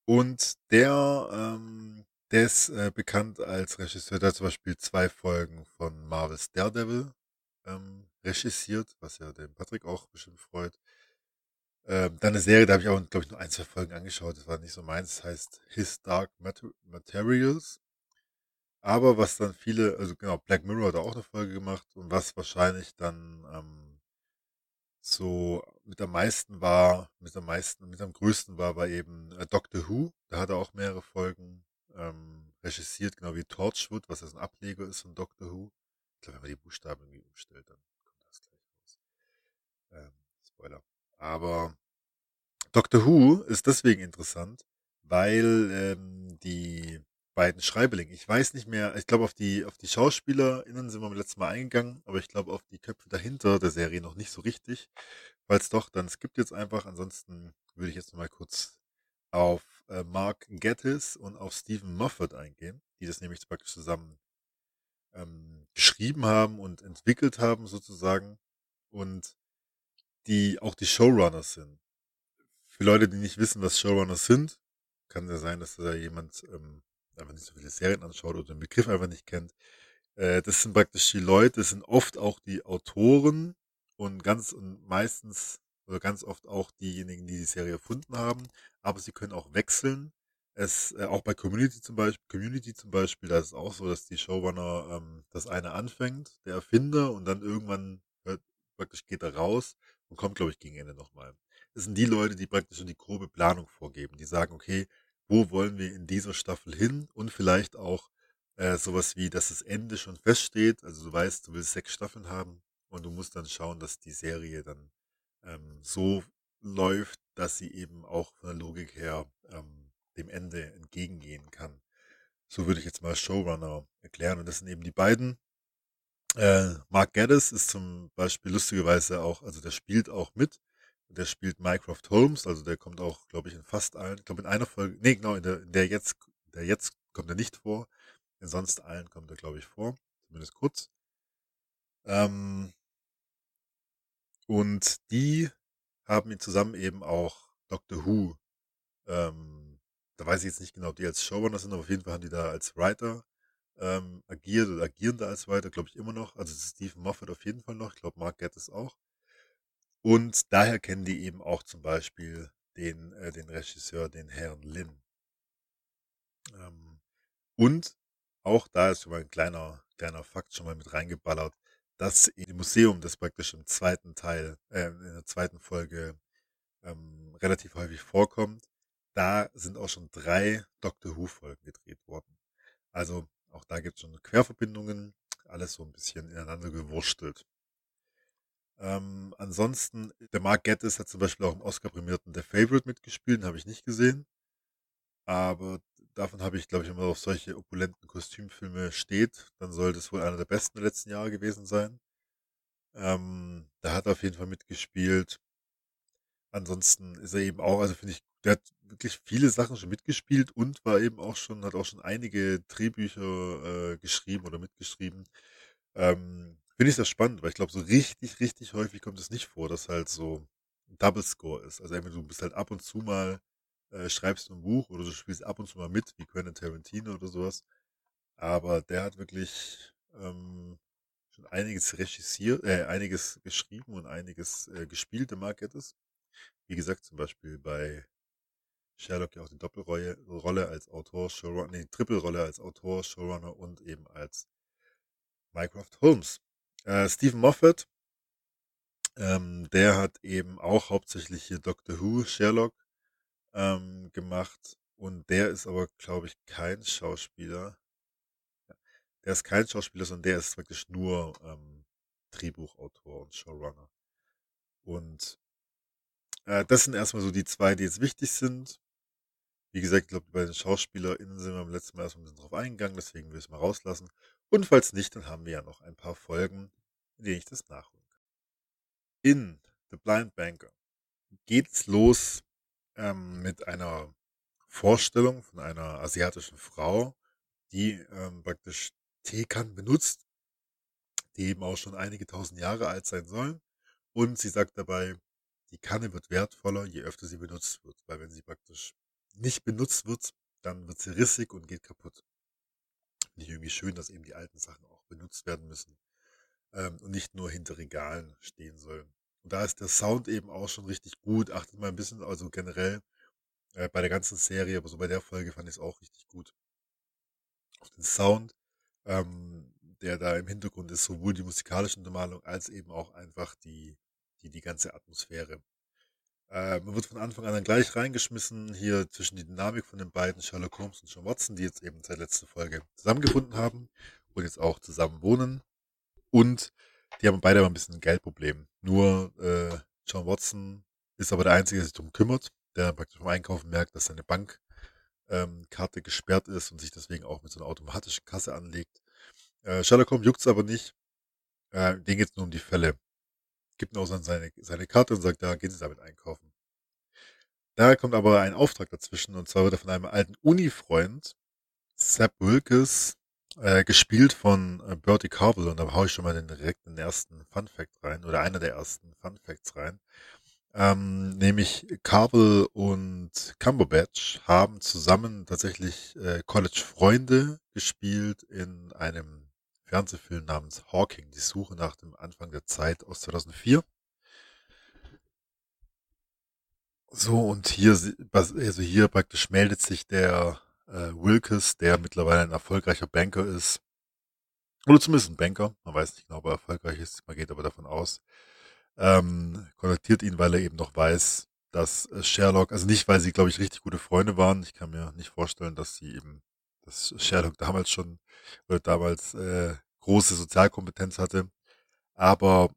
Und der, ähm, der ist äh, bekannt als Regisseur, der hat zum Beispiel zwei Folgen von Marvel's Daredevil ähm, regisiert, was ja den Patrick auch bestimmt freut. Ähm, dann eine Serie, da habe ich auch, glaube ich, nur ein, zwei Folgen angeschaut. Das war nicht so meins. Das heißt His Dark Materials. Aber was dann viele, also genau, Black Mirror hat auch eine Folge gemacht und was wahrscheinlich dann ähm, so mit am meisten war, mit am meisten, mit am größten war, war eben äh, Doctor Who. Da hat er auch mehrere Folgen ähm, regisiert, genau wie Torchwood, was das ein Ableger ist von Doctor Who. Ich glaube, wenn man die Buchstaben irgendwie umstellt, dann kommt das gleich raus. Ähm, Spoiler. Aber Doctor Who ist deswegen interessant, weil ähm, die beiden Schreiberlinge, ich weiß nicht mehr, ich glaube auf die, auf die SchauspielerInnen sind wir beim letzten Mal eingegangen, aber ich glaube auf die Köpfe dahinter der Serie noch nicht so richtig. Falls doch, dann skippt jetzt einfach. Ansonsten würde ich jetzt nochmal kurz auf äh, Mark Gettis und auf Stephen Moffat eingehen, die das nämlich praktisch zusammen ähm, geschrieben haben und entwickelt haben sozusagen und die auch die Showrunners sind für Leute, die nicht wissen, was Showrunners sind, kann ja sein, dass da jemand ähm, einfach nicht so viele Serien anschaut oder den Begriff einfach nicht kennt. Äh, das sind praktisch die Leute, das sind oft auch die Autoren und ganz und meistens oder ganz oft auch diejenigen, die die Serie erfunden haben, aber sie können auch wechseln. Es, äh, auch bei Community zum Beispiel, Community zum Beispiel, da ist es auch so, dass die Showrunner ähm, das eine anfängt, der Erfinder, und dann irgendwann hört, praktisch geht er raus und kommt, glaube ich, gegen Ende nochmal. Das sind die Leute, die praktisch schon die grobe Planung vorgeben. Die sagen, okay, wo wollen wir in dieser Staffel hin? Und vielleicht auch äh, sowas wie, dass das Ende schon feststeht. Also du weißt, du willst sechs Staffeln haben und du musst dann schauen, dass die Serie dann ähm, so läuft, dass sie eben auch von der Logik her ähm, dem Ende entgegengehen kann. So würde ich jetzt mal Showrunner erklären. Und das sind eben die beiden. Äh, Mark Geddes ist zum Beispiel lustigerweise auch, also der spielt auch mit. Der spielt Mycroft Holmes, also der kommt auch, glaube ich, in fast allen, ich glaube in einer Folge, nee, genau, in der, in der jetzt, der jetzt kommt er nicht vor. In sonst allen kommt er, glaube ich, vor. Zumindest kurz. Ähm, und die haben ihn zusammen eben auch Doctor Who. Ähm, da weiß ich jetzt nicht genau, ob die als Showrunner sind, aber auf jeden Fall haben die da als Writer ähm, agiert oder agieren da als Writer, glaube ich, immer noch. Also Stephen Moffat auf jeden Fall noch. Ich glaube, Mark Gettis auch. Und daher kennen die eben auch zum Beispiel den, äh, den Regisseur, den Herrn Lin. Ähm, und auch da ist schon mal ein kleiner, kleiner Fakt schon mal mit reingeballert das Museum, das praktisch im zweiten Teil, äh, in der zweiten Folge ähm, relativ häufig vorkommt, da sind auch schon drei Doctor Who-Folgen gedreht worden. Also auch da gibt es schon Querverbindungen, alles so ein bisschen ineinander gewurstelt. Ähm, ansonsten, der Mark Gettis hat zum Beispiel auch im Oscar-prämierten The Favorite mitgespielt, den habe ich nicht gesehen. Aber davon habe ich, glaube ich, man auf solche opulenten Kostümfilme steht, dann sollte es wohl einer der besten der letzten Jahre gewesen sein. Ähm, da hat er auf jeden Fall mitgespielt. Ansonsten ist er eben auch, also finde ich, der hat wirklich viele Sachen schon mitgespielt und war eben auch schon, hat auch schon einige Drehbücher äh, geschrieben oder mitgeschrieben. Ähm, finde ich das spannend, weil ich glaube, so richtig, richtig häufig kommt es nicht vor, dass halt so ein Double Score ist. Also entweder du bist halt ab und zu mal äh, schreibst ein Buch oder du spielst ab und zu mal mit, wie Quentin Tarantino oder sowas. Aber der hat wirklich ähm, schon einiges regissiert, äh, einiges geschrieben und einiges äh, gespielt im Marketes. Wie gesagt, zum Beispiel bei Sherlock ja auch die Doppelrolle Rolle als Autor, Showrunner, nee, Trippelrolle als Autor, Showrunner und eben als Mycroft Holmes. Äh, Stephen Moffat, ähm, der hat eben auch hauptsächlich hier Doctor Who, Sherlock ähm, gemacht. Und der ist aber, glaube ich, kein Schauspieler. Der ist kein Schauspieler, sondern der ist wirklich nur ähm, Drehbuchautor und Showrunner. Und äh, das sind erstmal so die zwei, die jetzt wichtig sind. Wie gesagt, ich glaube, bei den SchauspielerInnen sind wir beim letzten Mal erstmal ein bisschen drauf eingegangen, deswegen will ich es mal rauslassen. Und falls nicht, dann haben wir ja noch ein paar Folgen, in denen ich das nachholen kann. In The Blind Banker geht's los ähm, mit einer Vorstellung von einer asiatischen Frau, die ähm, praktisch Teekannen benutzt, die eben auch schon einige tausend Jahre alt sein sollen. Und sie sagt dabei, die Kanne wird wertvoller, je öfter sie benutzt wird, weil wenn sie praktisch nicht benutzt wird, dann wird sie rissig und geht kaputt. Finde ich irgendwie schön, dass eben die alten Sachen auch benutzt werden müssen ähm, und nicht nur hinter Regalen stehen sollen. Und da ist der Sound eben auch schon richtig gut. Achtet mal ein bisschen, also generell äh, bei der ganzen Serie, aber so bei der Folge fand ich es auch richtig gut. Auf den Sound, ähm, der da im Hintergrund ist, sowohl die musikalische Untermalung als eben auch einfach die, die, die ganze Atmosphäre. Äh, man wird von Anfang an dann gleich reingeschmissen, hier zwischen die Dynamik von den beiden, Sherlock Holmes und John Watson, die jetzt eben seit letzter Folge zusammengefunden haben und jetzt auch zusammen wohnen. Und die haben beide aber ein bisschen ein Geldproblem. Nur äh, John Watson ist aber der Einzige, der sich darum kümmert, der praktisch beim Einkaufen merkt, dass seine Bankkarte ähm, gesperrt ist und sich deswegen auch mit so einer automatischen Kasse anlegt. Äh, Sherlock Holmes juckt es aber nicht. Äh, den geht es nur um die Fälle. Gibt ihm auch seine, seine Karte und sagt, da gehen Sie damit einkaufen. Da kommt aber ein Auftrag dazwischen und zwar wird er von einem alten Uni-Freund, Sepp Wilkes, äh, gespielt von äh, Bertie Carvel und da haue ich schon mal den direkt ersten Fun Fact rein oder einer der ersten Fun Facts rein. Ähm, nämlich Carvel und Cumberbatch haben zusammen tatsächlich äh, College-Freunde gespielt in einem Fernsehfilm namens Hawking, die Suche nach dem Anfang der Zeit aus 2004. So, und hier, also hier praktisch meldet sich der äh, Wilkes, der mittlerweile ein erfolgreicher Banker ist. Oder zumindest ein Banker. Man weiß nicht genau, ob er erfolgreich ist. Man geht aber davon aus. Ähm, kontaktiert ihn, weil er eben noch weiß, dass äh, Sherlock, also nicht, weil sie, glaube ich, richtig gute Freunde waren. Ich kann mir nicht vorstellen, dass sie eben, dass Sherlock damals schon, oder damals äh, große Sozialkompetenz hatte. Aber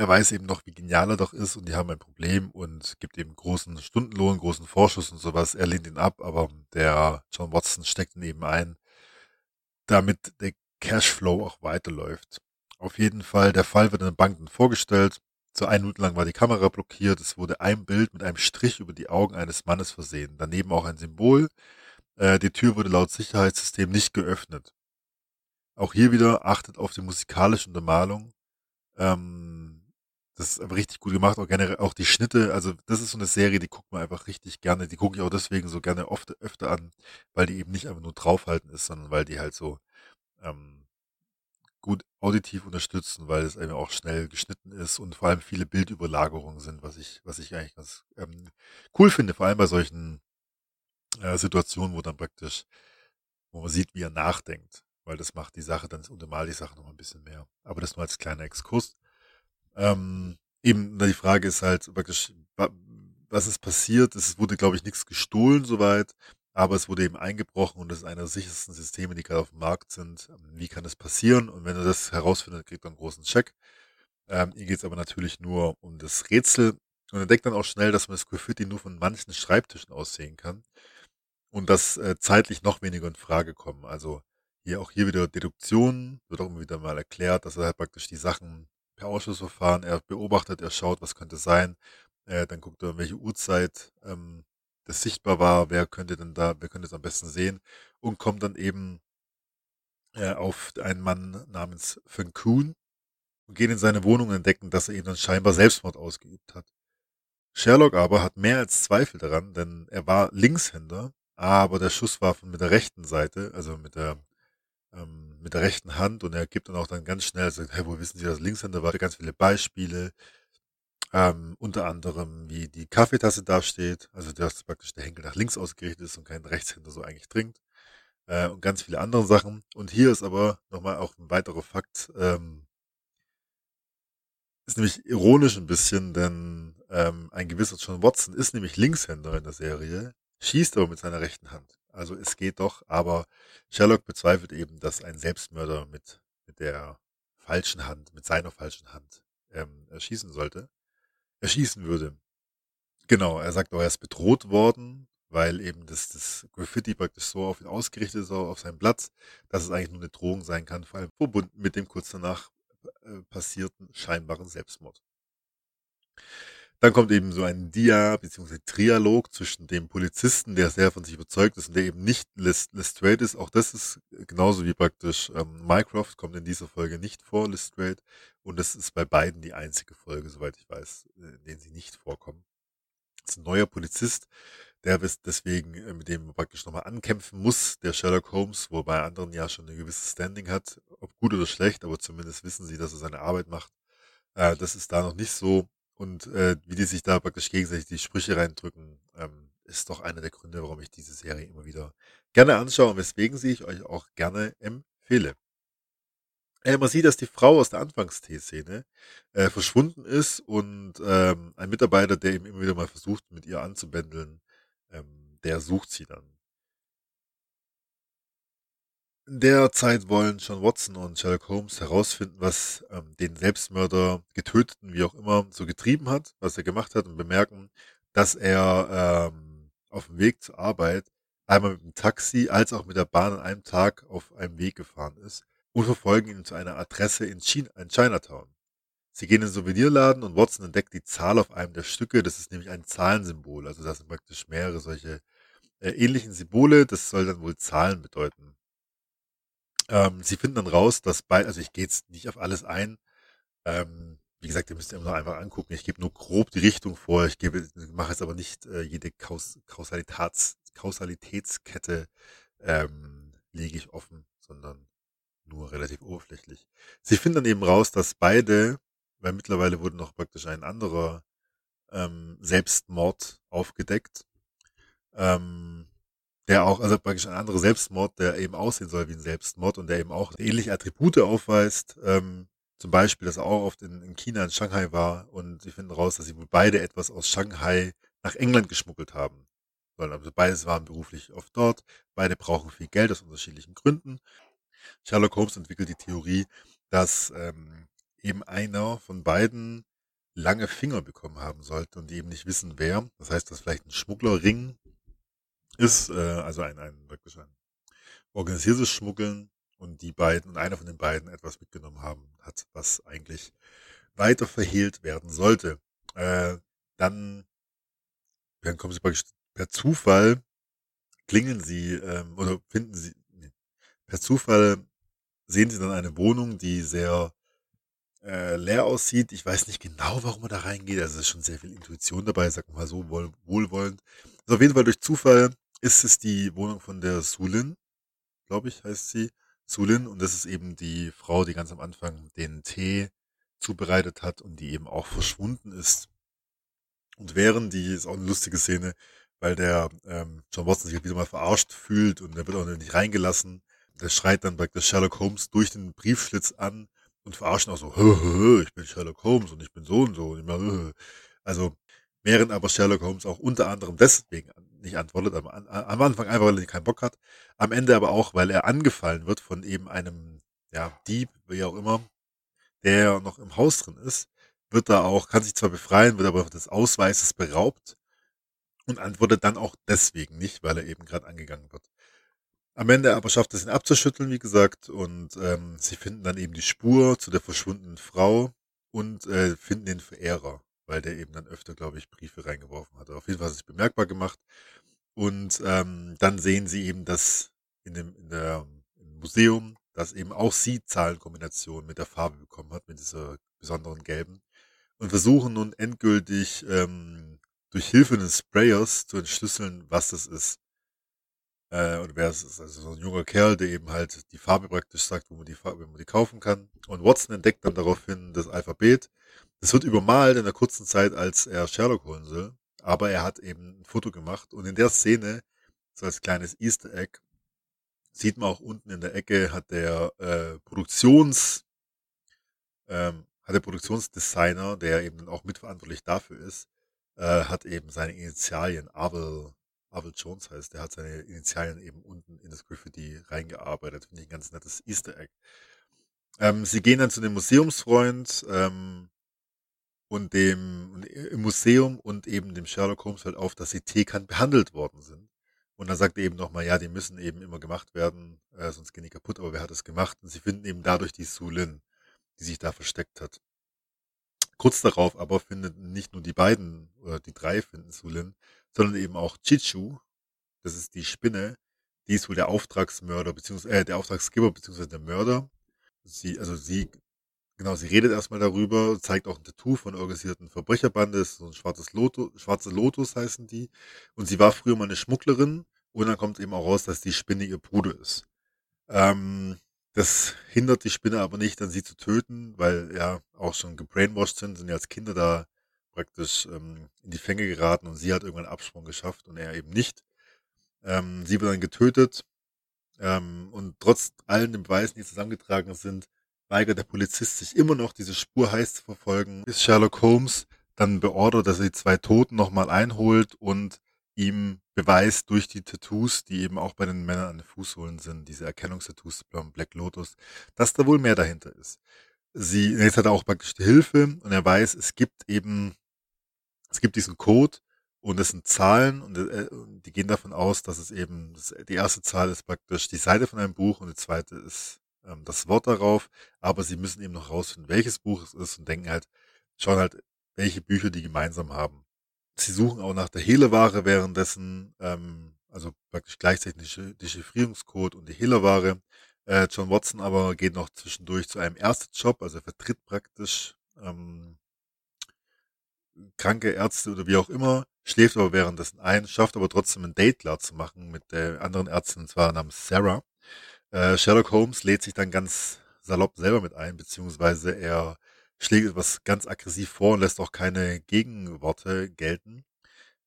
er weiß eben noch, wie genial er doch ist und die haben ein Problem und gibt eben großen Stundenlohn, großen Vorschuss und sowas. Er lehnt ihn ab, aber der John Watson steckt ihn eben ein, damit der Cashflow auch weiterläuft. Auf jeden Fall, der Fall wird in den Banken vorgestellt. Zu einer Minute lang war die Kamera blockiert. Es wurde ein Bild mit einem Strich über die Augen eines Mannes versehen. Daneben auch ein Symbol. Äh, die Tür wurde laut Sicherheitssystem nicht geöffnet. Auch hier wieder achtet auf die musikalische Untermalung. Ähm, das ist aber richtig gut gemacht, auch generell auch die Schnitte. Also das ist so eine Serie, die guckt man einfach richtig gerne. Die gucke ich auch deswegen so gerne oft öfter an, weil die eben nicht einfach nur draufhalten ist, sondern weil die halt so ähm, gut auditiv unterstützen, weil es eben auch schnell geschnitten ist und vor allem viele Bildüberlagerungen sind, was ich, was ich eigentlich ganz ähm, cool finde, vor allem bei solchen äh, Situationen, wo dann praktisch, wo man sieht, wie er nachdenkt, weil das macht die Sache dann untermalt die Sache noch ein bisschen mehr. Aber das nur als kleiner Exkurs. Ähm, eben, die Frage ist halt was ist passiert? Es wurde, glaube ich, nichts gestohlen soweit, aber es wurde eben eingebrochen und das ist einer der sichersten Systeme, die gerade auf dem Markt sind. Wie kann das passieren? Und wenn er das herausfindet, kriegt er einen großen Check. Ähm, hier geht es aber natürlich nur um das Rätsel und entdeckt dann auch schnell, dass man das Graffiti nur von manchen Schreibtischen aussehen kann und dass äh, zeitlich noch weniger in Frage kommen. Also hier auch hier wieder Deduktion, wird auch immer wieder mal erklärt, dass er halt praktisch die Sachen per Ausschussverfahren. Er beobachtet, er schaut, was könnte sein. Äh, dann guckt er, welche Uhrzeit ähm, das sichtbar war, wer könnte denn da, wer könnte es am besten sehen und kommt dann eben äh, auf einen Mann namens Feng Kuhn und geht in seine Wohnung und entdecken, dass er eben dann scheinbar Selbstmord ausgeübt hat. Sherlock aber hat mehr als Zweifel daran, denn er war Linkshänder, aber der Schuss war von mit der rechten Seite, also mit der ähm, mit der rechten Hand und er gibt dann auch dann ganz schnell, sagt, hey, wo wissen Sie, dass Linkshänder war? Ganz viele Beispiele, ähm, unter anderem, wie die Kaffeetasse dasteht, also dass praktisch der Henkel nach links ausgerichtet ist und kein Rechtshänder so eigentlich trinkt äh, und ganz viele andere Sachen. Und hier ist aber nochmal auch ein weiterer Fakt, ähm, ist nämlich ironisch ein bisschen, denn ähm, ein gewisser John Watson ist nämlich Linkshänder in der Serie, schießt aber mit seiner rechten Hand. Also es geht doch, aber Sherlock bezweifelt eben, dass ein Selbstmörder mit, mit der falschen Hand, mit seiner falschen Hand ähm, erschießen sollte, erschießen würde. Genau, er sagt auch, er ist bedroht worden, weil eben das, das Graffiti praktisch so auf ihn ausgerichtet ist, auf seinen Platz, dass es eigentlich nur eine Drohung sein kann, vor allem verbunden mit dem kurz danach äh, passierten scheinbaren Selbstmord. Dann kommt eben so ein Dia- bzw. Trialog zwischen dem Polizisten, der sehr von sich überzeugt ist und der eben nicht Lestrade ist. Auch das ist genauso wie praktisch ähm, Mycroft kommt in dieser Folge nicht vor, Lestrade. Und das ist bei beiden die einzige Folge, soweit ich weiß, in denen sie nicht vorkommen. Das ist ein neuer Polizist, der deswegen äh, mit dem praktisch nochmal ankämpfen muss, der Sherlock Holmes, wo bei anderen ja schon ein gewisses Standing hat, ob gut oder schlecht, aber zumindest wissen sie, dass er seine Arbeit macht. Äh, das ist da noch nicht so und äh, wie die sich da praktisch gegenseitig die Sprüche reindrücken, ähm, ist doch einer der Gründe, warum ich diese Serie immer wieder gerne anschaue und weswegen sie ich euch auch gerne empfehle. Äh, man sieht, dass die Frau aus der Anfangstee-Szene äh, verschwunden ist und ähm, ein Mitarbeiter, der ihm immer wieder mal versucht, mit ihr anzubändeln, ähm, der sucht sie dann. In der Zeit wollen John Watson und Sherlock Holmes herausfinden, was ähm, den Selbstmörder, Getöteten, wie auch immer, so getrieben hat, was er gemacht hat und bemerken, dass er ähm, auf dem Weg zur Arbeit einmal mit dem Taxi als auch mit der Bahn an einem Tag auf einem Weg gefahren ist und verfolgen ihn zu einer Adresse in, China, in Chinatown. Sie gehen in den Souvenirladen und Watson entdeckt die Zahl auf einem der Stücke. Das ist nämlich ein Zahlensymbol. Also das sind praktisch mehrere solche äh, ähnlichen Symbole. Das soll dann wohl Zahlen bedeuten. Ähm, sie finden dann raus, dass bei, also ich gehe jetzt nicht auf alles ein, ähm, wie gesagt, ihr müsst immer noch einfach angucken. Ich gebe nur grob die Richtung vor. Ich gebe, mache jetzt aber nicht äh, jede Kaus Kausalitäts Kausalitätskette ähm, lege ich offen, sondern nur relativ oberflächlich. Sie finden dann eben raus, dass beide, weil mittlerweile wurde noch praktisch ein anderer ähm, Selbstmord aufgedeckt, ähm, der auch, also praktisch ein anderer Selbstmord, der eben aussehen soll wie ein Selbstmord und der eben auch ähnliche Attribute aufweist. Ähm, zum Beispiel, dass er auch oft in, in China, in Shanghai war und sie finden raus, dass sie wohl beide etwas aus Shanghai nach England geschmuggelt haben. Also beides waren beruflich oft dort, beide brauchen viel Geld aus unterschiedlichen Gründen. Sherlock Holmes entwickelt die Theorie, dass ähm, eben einer von beiden lange Finger bekommen haben sollte und die eben nicht wissen, wer. Das heißt, dass vielleicht ein Schmugglerring ist, äh, also ein, ein wirklich ein organisiertes Schmuggeln und die beiden und einer von den beiden etwas mitgenommen haben hat, was eigentlich weiter verhehlt werden sollte. Äh, dann, dann kommen sie praktisch per Zufall, klingeln sie ähm, oder finden sie, nee, per Zufall sehen sie dann eine Wohnung, die sehr äh, leer aussieht. Ich weiß nicht genau, warum man da reingeht. Also es ist schon sehr viel Intuition dabei, sag mal so wohl, wohlwollend. Also auf jeden Fall durch Zufall ist es die Wohnung von der Sulin, glaube ich, heißt sie. Sulin und das ist eben die Frau, die ganz am Anfang den Tee zubereitet hat und die eben auch verschwunden ist. Und während die ist auch eine lustige Szene, weil der ähm, John Watson sich halt wieder mal verarscht fühlt und er wird auch nicht reingelassen. Der schreit dann praktisch Sherlock Holmes durch den Briefschlitz an und verarschen auch so, hö, hö, ich bin Sherlock Holmes und ich bin so und so. Und immer, also während aber Sherlock Holmes auch unter anderem deswegen nicht antwortet, an, am Anfang einfach, weil er keinen Bock hat, am Ende aber auch, weil er angefallen wird von eben einem, ja, Dieb, wie auch immer, der noch im Haus drin ist, wird da auch, kann sich zwar befreien, wird aber des Ausweises beraubt und antwortet dann auch deswegen nicht, weil er eben gerade angegangen wird. Am Ende aber schafft es ihn abzuschütteln, wie gesagt, und ähm, sie finden dann eben die Spur zu der verschwundenen Frau und äh, finden den Verehrer weil der eben dann öfter, glaube ich, Briefe reingeworfen hat. Auf jeden Fall hat sich bemerkbar gemacht. Und ähm, dann sehen sie eben, dass in dem in der, im Museum, dass eben auch sie Zahlenkombinationen mit der Farbe bekommen hat, mit dieser besonderen gelben. Und versuchen nun endgültig ähm, durch Hilfe des Sprayers zu entschlüsseln, was das ist. Äh, und wer ist. Also so ein junger Kerl, der eben halt die Farbe praktisch sagt, wo man die Farbe, wo man die kaufen kann. Und Watson entdeckt dann daraufhin das Alphabet es wird übermalt in der kurzen Zeit, als er Sherlock holen soll. Aber er hat eben ein Foto gemacht und in der Szene, so als kleines Easter Egg, sieht man auch unten in der Ecke hat der äh, Produktions ähm, hat der Produktionsdesigner, der eben auch mitverantwortlich dafür ist, äh, hat eben seine Initialien Abel Abel Jones heißt, der hat seine Initialien eben unten in das Graffiti reingearbeitet. Finde ich ein ganz nettes Easter Egg. Ähm, sie gehen dann zu dem Museumsfreund, ähm, und dem im Museum und eben dem Sherlock Holmes fällt auf, dass die Teekanten behandelt worden sind. Und dann sagt er eben nochmal, ja, die müssen eben immer gemacht werden, äh, sonst gehen die kaputt, aber wer hat es gemacht? Und sie finden eben dadurch die Sulin, die sich da versteckt hat. Kurz darauf aber finden nicht nur die beiden oder die drei finden Sulin, sondern eben auch Chichu, das ist die Spinne, die ist wohl der Auftragsmörder, beziehungsweise äh, der Auftragsgeber, beziehungsweise der Mörder. Sie, also sie Genau, sie redet erstmal darüber, zeigt auch ein Tattoo von organisierten Verbrecherbande, ist so ein schwarzes Lotus, schwarze Lotus heißen die. Und sie war früher mal eine Schmugglerin und dann kommt eben auch raus, dass die Spinne ihr Bruder ist. Ähm, das hindert die Spinne aber nicht, dann sie zu töten, weil ja auch schon gebrainwashed sind, sind ja als Kinder da praktisch ähm, in die Fänge geraten und sie hat irgendwann einen Absprung geschafft und er eben nicht. Ähm, sie wird dann getötet ähm, und trotz allen den Beweisen, die zusammengetragen sind, weigert der Polizist sich immer noch, diese Spur heiß zu verfolgen, bis Sherlock Holmes dann beordert, dass er die zwei Toten nochmal einholt und ihm beweist durch die Tattoos, die eben auch bei den Männern an den Fußsohlen sind, diese Erkennungstattoos beim Black Lotus, dass da wohl mehr dahinter ist. Sie, jetzt hat er auch praktisch die Hilfe und er weiß, es gibt eben, es gibt diesen Code und es sind Zahlen und äh, die gehen davon aus, dass es eben, die erste Zahl ist praktisch die Seite von einem Buch und die zweite ist ähm, das Wort darauf, aber sie müssen eben noch rausfinden, welches Buch es ist und denken halt, schauen halt, welche Bücher die gemeinsam haben. Sie suchen auch nach der Heleware währenddessen, ähm, also praktisch gleichzeitig die Chiffrierungscode und die Heleware. Äh, John Watson aber geht noch zwischendurch zu einem Erstjob, also er vertritt praktisch ähm, kranke Ärzte oder wie auch immer, schläft aber währenddessen ein, schafft aber trotzdem ein Date klar zu machen mit der anderen Ärztin, und zwar namens Sarah. Äh, Sherlock Holmes lädt sich dann ganz salopp selber mit ein, beziehungsweise er schlägt etwas ganz aggressiv vor und lässt auch keine Gegenworte gelten.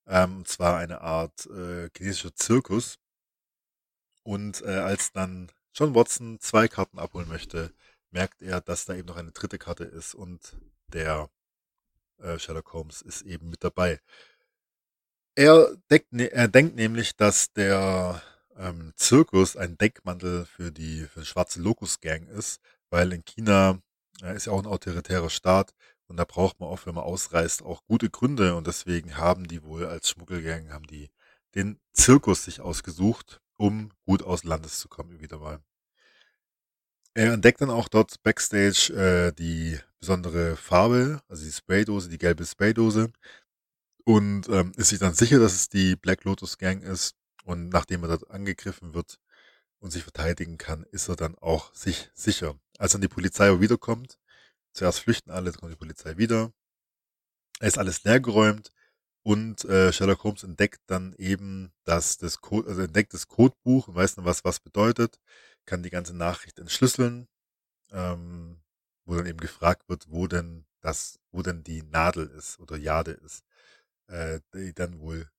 Ähm, und zwar eine Art äh, chinesischer Zirkus. Und äh, als dann John Watson zwei Karten abholen möchte, merkt er, dass da eben noch eine dritte Karte ist und der äh, Sherlock Holmes ist eben mit dabei. Er, deckt, ne, er denkt nämlich, dass der ähm, Zirkus ein Deckmantel für die, für die schwarze Locust-Gang ist, weil in China äh, ist ja auch ein autoritärer Staat und da braucht man oft, wenn man ausreist, auch gute Gründe und deswegen haben die wohl als Schmuggelgang, haben die den Zirkus sich ausgesucht, um gut aus Landes zu kommen, wieder mal. Er entdeckt dann auch dort Backstage äh, die besondere Farbe, also die Spraydose, die gelbe Spraydose. Und ähm, ist sich dann sicher, dass es die Black Lotus Gang ist? Und nachdem er dort angegriffen wird und sich verteidigen kann, ist er dann auch sich sicher. Als dann die Polizei wiederkommt, zuerst flüchten alle, dann kommt die Polizei wieder, es ist alles leergeräumt und äh, Sherlock Holmes entdeckt dann eben, dass das Code, also entdeckt das Codebuch und weiß dann, was was bedeutet, kann die ganze Nachricht entschlüsseln, ähm, wo dann eben gefragt wird, wo denn das, wo denn die Nadel ist oder Jade ist, äh, die dann wohl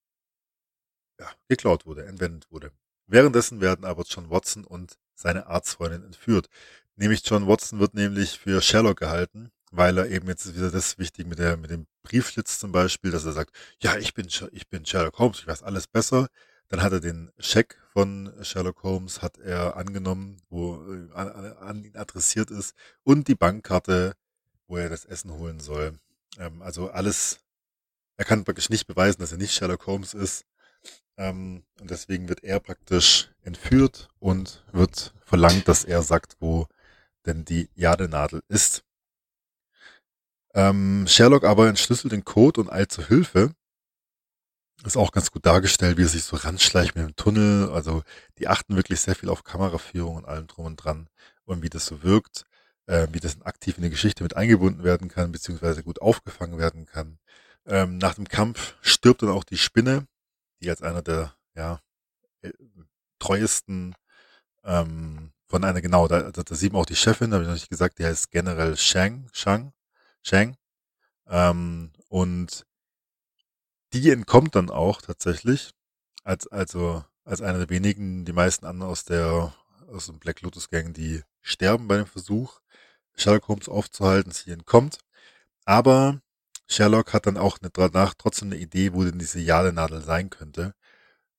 ja, geklaut wurde, entwendet wurde. Währenddessen werden aber John Watson und seine Arztfreundin entführt. Nämlich John Watson wird nämlich für Sherlock gehalten weil er eben jetzt wieder das wichtig mit der mit dem Briefschlitz zum Beispiel, dass er sagt, ja, ich bin ich bin Sherlock Holmes, ich weiß alles besser. Dann hat er den Scheck von Sherlock Holmes hat er angenommen, wo äh, an, an ihn adressiert ist und die Bankkarte, wo er das Essen holen soll. Ähm, also alles, er kann praktisch nicht beweisen, dass er nicht Sherlock Holmes ist. Ähm, und deswegen wird er praktisch entführt und wird verlangt, dass er sagt, wo denn die Jadenadel ist. Ähm, Sherlock aber entschlüsselt den Code und eilt zur Hilfe. Ist auch ganz gut dargestellt, wie er sich so ranschleicht mit dem Tunnel. Also die achten wirklich sehr viel auf Kameraführung und allem drum und dran und wie das so wirkt, äh, wie das aktiv in die Geschichte mit eingebunden werden kann, beziehungsweise gut aufgefangen werden kann. Ähm, nach dem Kampf stirbt dann auch die Spinne, die als einer der ja, äh, treuesten ähm, von einer, genau, da, da, da sieht man auch die Chefin, da habe ich noch nicht gesagt, die heißt General Shang, Shang, Shang. Ähm, und die entkommt dann auch tatsächlich, als, also, als einer der wenigen, die meisten anderen aus der, aus dem Black Lotus Gang, die sterben bei dem Versuch, Sherlock Holmes aufzuhalten, sie entkommt. Aber Sherlock hat dann auch eine, danach trotzdem eine Idee, wo denn diese Jadenadel sein könnte.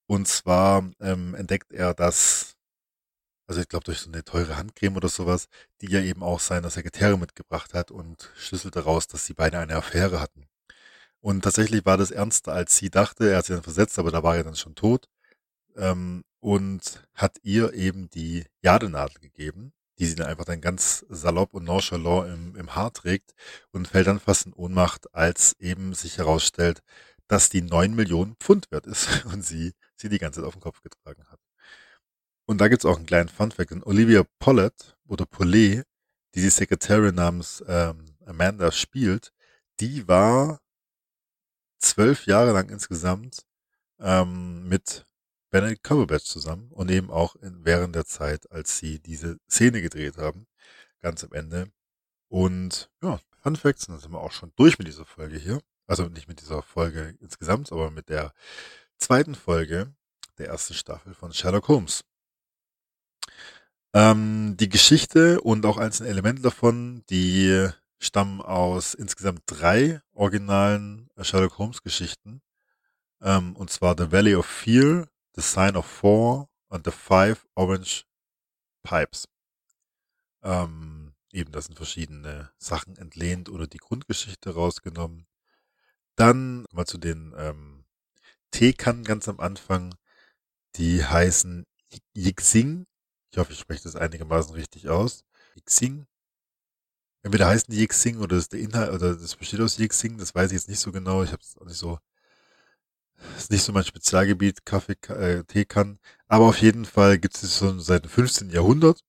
Und zwar ähm, entdeckt er, dass also ich glaube durch so eine teure Handcreme oder sowas, die ja eben auch seiner Sekretärin mitgebracht hat und schlüsselte daraus, dass sie beide eine Affäre hatten. Und tatsächlich war das ernster, als sie dachte. Er hat sie dann versetzt, aber da war er dann schon tot. Ähm, und hat ihr eben die Jadenadel gegeben, die sie dann einfach dann ganz salopp und nonchalant im, im Haar trägt und fällt dann fast in Ohnmacht, als eben sich herausstellt, dass die neun Millionen Pfund wert ist (laughs) und sie sie die ganze Zeit auf den Kopf getragen hat. Und da gibt's auch einen kleinen Funfact. Und Olivia Pollett oder Paulet, die die Sekretärin namens ähm, Amanda spielt, die war zwölf Jahre lang insgesamt ähm, mit Benedict Cumberbatch zusammen und eben auch in, während der Zeit, als sie diese Szene gedreht haben, ganz am Ende. Und ja, Fun Facts, dann sind wir auch schon durch mit dieser Folge hier. Also nicht mit dieser Folge insgesamt, aber mit der zweiten Folge der ersten Staffel von Sherlock Holmes. Ähm, die Geschichte und auch einzelne Elemente davon, die stammen aus insgesamt drei originalen Sherlock Holmes Geschichten. Ähm, und zwar The Valley of Fear, The Sign of Four und The Five Orange Pipes. Ähm, eben, das sind verschiedene Sachen entlehnt oder die Grundgeschichte rausgenommen. Dann mal zu den ähm, Teekannen ganz am Anfang. Die heißen Yixing ich hoffe, ich spreche das einigermaßen richtig aus. Yixing. Entweder heißen die Yixing oder ist der Inhalt oder das besteht aus Yixing, das weiß ich jetzt nicht so genau. Ich habe es auch nicht so, ist nicht so mein Spezialgebiet, Kaffee, äh, Tee kann. Aber auf jeden Fall gibt es schon seit dem 15. Jahrhundert.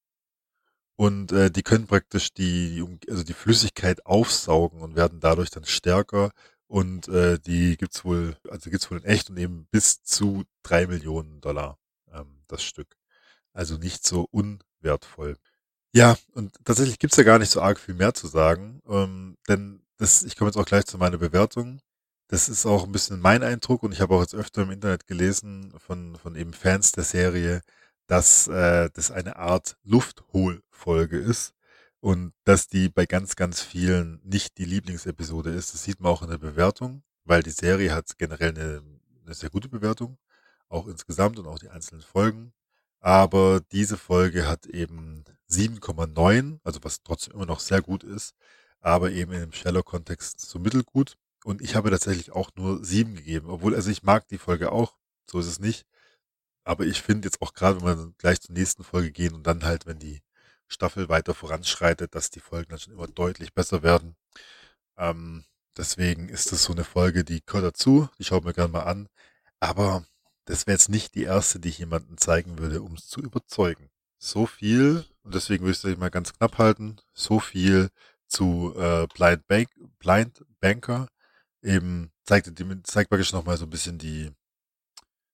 Und äh, die können praktisch die, also die Flüssigkeit aufsaugen und werden dadurch dann stärker. Und äh, die gibt's wohl, also gibt's wohl in echt und eben bis zu drei Millionen Dollar ähm, das Stück. Also nicht so unwertvoll. Ja, und tatsächlich gibt's ja gar nicht so arg viel mehr zu sagen. Ähm, denn das, ich komme jetzt auch gleich zu meiner Bewertung. Das ist auch ein bisschen mein Eindruck und ich habe auch jetzt öfter im Internet gelesen von, von eben Fans der Serie, dass äh, das eine Art Luftholfolge ist und dass die bei ganz, ganz vielen nicht die Lieblingsepisode ist. Das sieht man auch in der Bewertung, weil die Serie hat generell eine, eine sehr gute Bewertung, auch insgesamt und auch die einzelnen Folgen. Aber diese Folge hat eben 7,9, also was trotzdem immer noch sehr gut ist, aber eben im Shallow-Kontext so mittelgut. Und ich habe tatsächlich auch nur sieben gegeben, obwohl, also ich mag die Folge auch, so ist es nicht. Aber ich finde jetzt auch gerade, wenn wir gleich zur nächsten Folge gehen und dann halt, wenn die Staffel weiter voranschreitet, dass die Folgen dann schon immer deutlich besser werden. Ähm, deswegen ist das so eine Folge, die gehört dazu, die schaut mir gerne mal an. Aber das wäre jetzt nicht die erste, die ich jemandem zeigen würde, um es zu überzeugen. So viel, und deswegen würde ich es mal ganz knapp halten, so viel zu äh, Blind, Bank, Blind Banker. Eben zeigt, zeigt wirklich nochmal so ein bisschen die,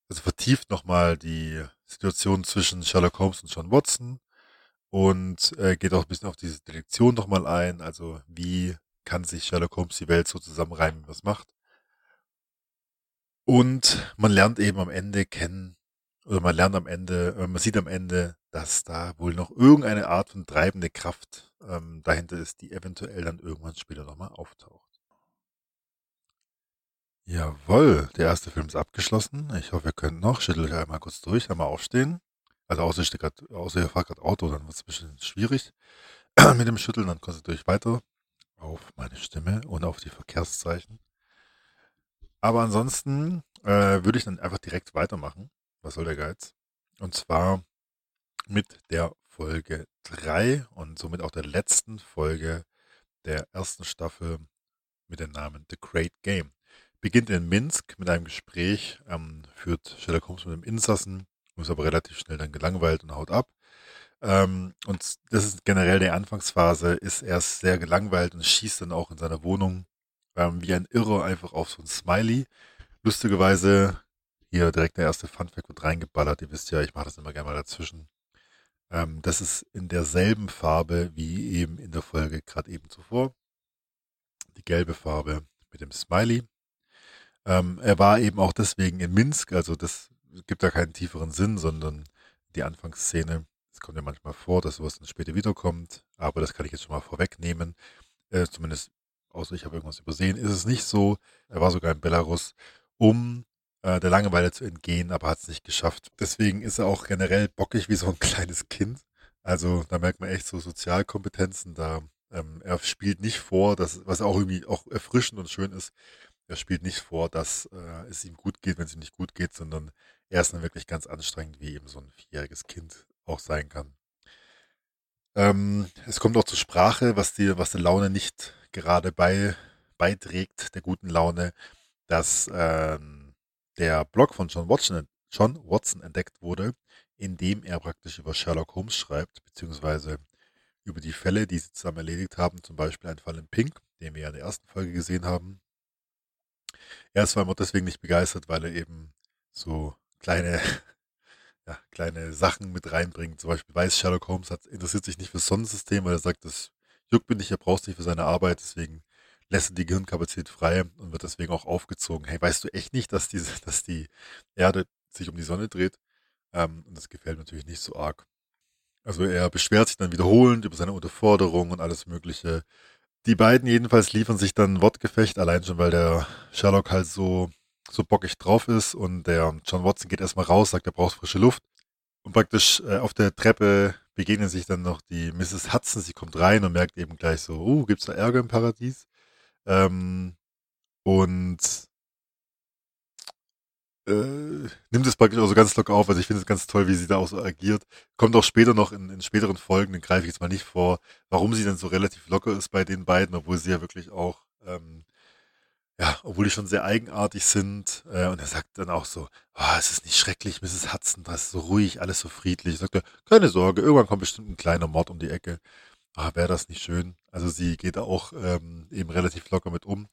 also vertieft nochmal die Situation zwischen Sherlock Holmes und John Watson und äh, geht auch ein bisschen auf diese Detektion nochmal ein. Also wie kann sich Sherlock Holmes die Welt so zusammenreimen, was macht. Und man lernt eben am Ende kennen, oder man lernt am Ende, äh, man sieht am Ende, dass da wohl noch irgendeine Art von treibende Kraft ähm, dahinter ist, die eventuell dann irgendwann später nochmal auftaucht. Jawohl, der erste Film ist abgeschlossen. Ich hoffe, ihr könnt noch. Schüttelt euch einmal kurz durch, einmal aufstehen. Also außer, ich grad, außer ihr fahrt gerade Auto, dann wird es ein bisschen schwierig (clears throat) mit dem Schütteln. Dann konzentriert euch weiter auf meine Stimme und auf die Verkehrszeichen. Aber ansonsten äh, würde ich dann einfach direkt weitermachen. Was soll der Geiz? Und zwar mit der Folge 3 und somit auch der letzten Folge der ersten Staffel mit dem Namen The Great Game. Beginnt in Minsk mit einem Gespräch, ähm, führt Sherlock Holmes mit dem Insassen, ist aber relativ schnell dann gelangweilt und haut ab. Ähm, und das ist generell die Anfangsphase, ist erst sehr gelangweilt und schießt dann auch in seiner Wohnung ähm, wie ein Irrer einfach auf so ein Smiley. Lustigerweise hier direkt der erste Funfact wird reingeballert. Ihr wisst ja, ich mache das immer gerne mal dazwischen. Ähm, das ist in derselben Farbe wie eben in der Folge gerade eben zuvor. Die gelbe Farbe mit dem Smiley. Ähm, er war eben auch deswegen in Minsk, also das gibt da keinen tieferen Sinn, sondern die Anfangsszene, es kommt ja manchmal vor, dass sowas dann später wiederkommt, aber das kann ich jetzt schon mal vorwegnehmen. Äh, zumindest, außer ich habe irgendwas übersehen, ist es nicht so. Er war sogar in Belarus, um äh, der Langeweile zu entgehen, aber hat es nicht geschafft. Deswegen ist er auch generell bockig wie so ein (laughs) kleines Kind. Also da merkt man echt so Sozialkompetenzen. Da ähm, er spielt nicht vor, dass, was auch irgendwie auch erfrischend und schön ist, er spielt nicht vor, dass äh, es ihm gut geht, wenn es ihm nicht gut geht, sondern er ist dann wirklich ganz anstrengend, wie eben so ein vierjähriges Kind auch sein kann. Ähm, es kommt auch zur Sprache, was die, was der Laune nicht gerade bei, beiträgt, der guten Laune, dass ähm, der Blog von John Watson, John Watson entdeckt wurde, in dem er praktisch über Sherlock Holmes schreibt, beziehungsweise über die Fälle, die sie zusammen erledigt haben, zum Beispiel ein Fall in Pink, den wir ja in der ersten Folge gesehen haben, er ist vor allem deswegen nicht begeistert, weil er eben so kleine, (laughs) ja, kleine Sachen mit reinbringt. Zum Beispiel weiß Sherlock Holmes hat, interessiert sich nicht für das Sonnensystem, weil er sagt, das juckt mich nicht, er braucht es nicht für seine Arbeit, deswegen lässt er die Gehirnkapazität frei und wird deswegen auch aufgezogen. Hey, weißt du echt nicht, dass diese, dass die Erde sich um die Sonne dreht? Ähm, und das gefällt natürlich nicht so arg. Also er beschwert sich dann wiederholend über seine Unterforderung und alles Mögliche. Die beiden jedenfalls liefern sich dann ein Wortgefecht, allein schon, weil der Sherlock halt so, so bockig drauf ist und der John Watson geht erstmal raus, sagt, er braucht frische Luft. Und praktisch äh, auf der Treppe begegnen sich dann noch die Mrs. Hudson, sie kommt rein und merkt eben gleich so, oh, gibt's da Ärger im Paradies? Ähm, und äh, nimmt es praktisch auch so ganz locker auf. Also ich finde es ganz toll, wie sie da auch so agiert. Kommt auch später noch in, in späteren Folgen, den greife ich jetzt mal nicht vor, warum sie denn so relativ locker ist bei den beiden, obwohl sie ja wirklich auch ähm, ja, obwohl die schon sehr eigenartig sind. Äh, und er sagt dann auch so, oh, es ist nicht schrecklich, Mrs. Hudson, das ist so ruhig, alles so friedlich. Sagt er, keine Sorge, irgendwann kommt bestimmt ein kleiner Mord um die Ecke. Ah, wäre das nicht schön? Also sie geht da auch ähm, eben relativ locker mit um.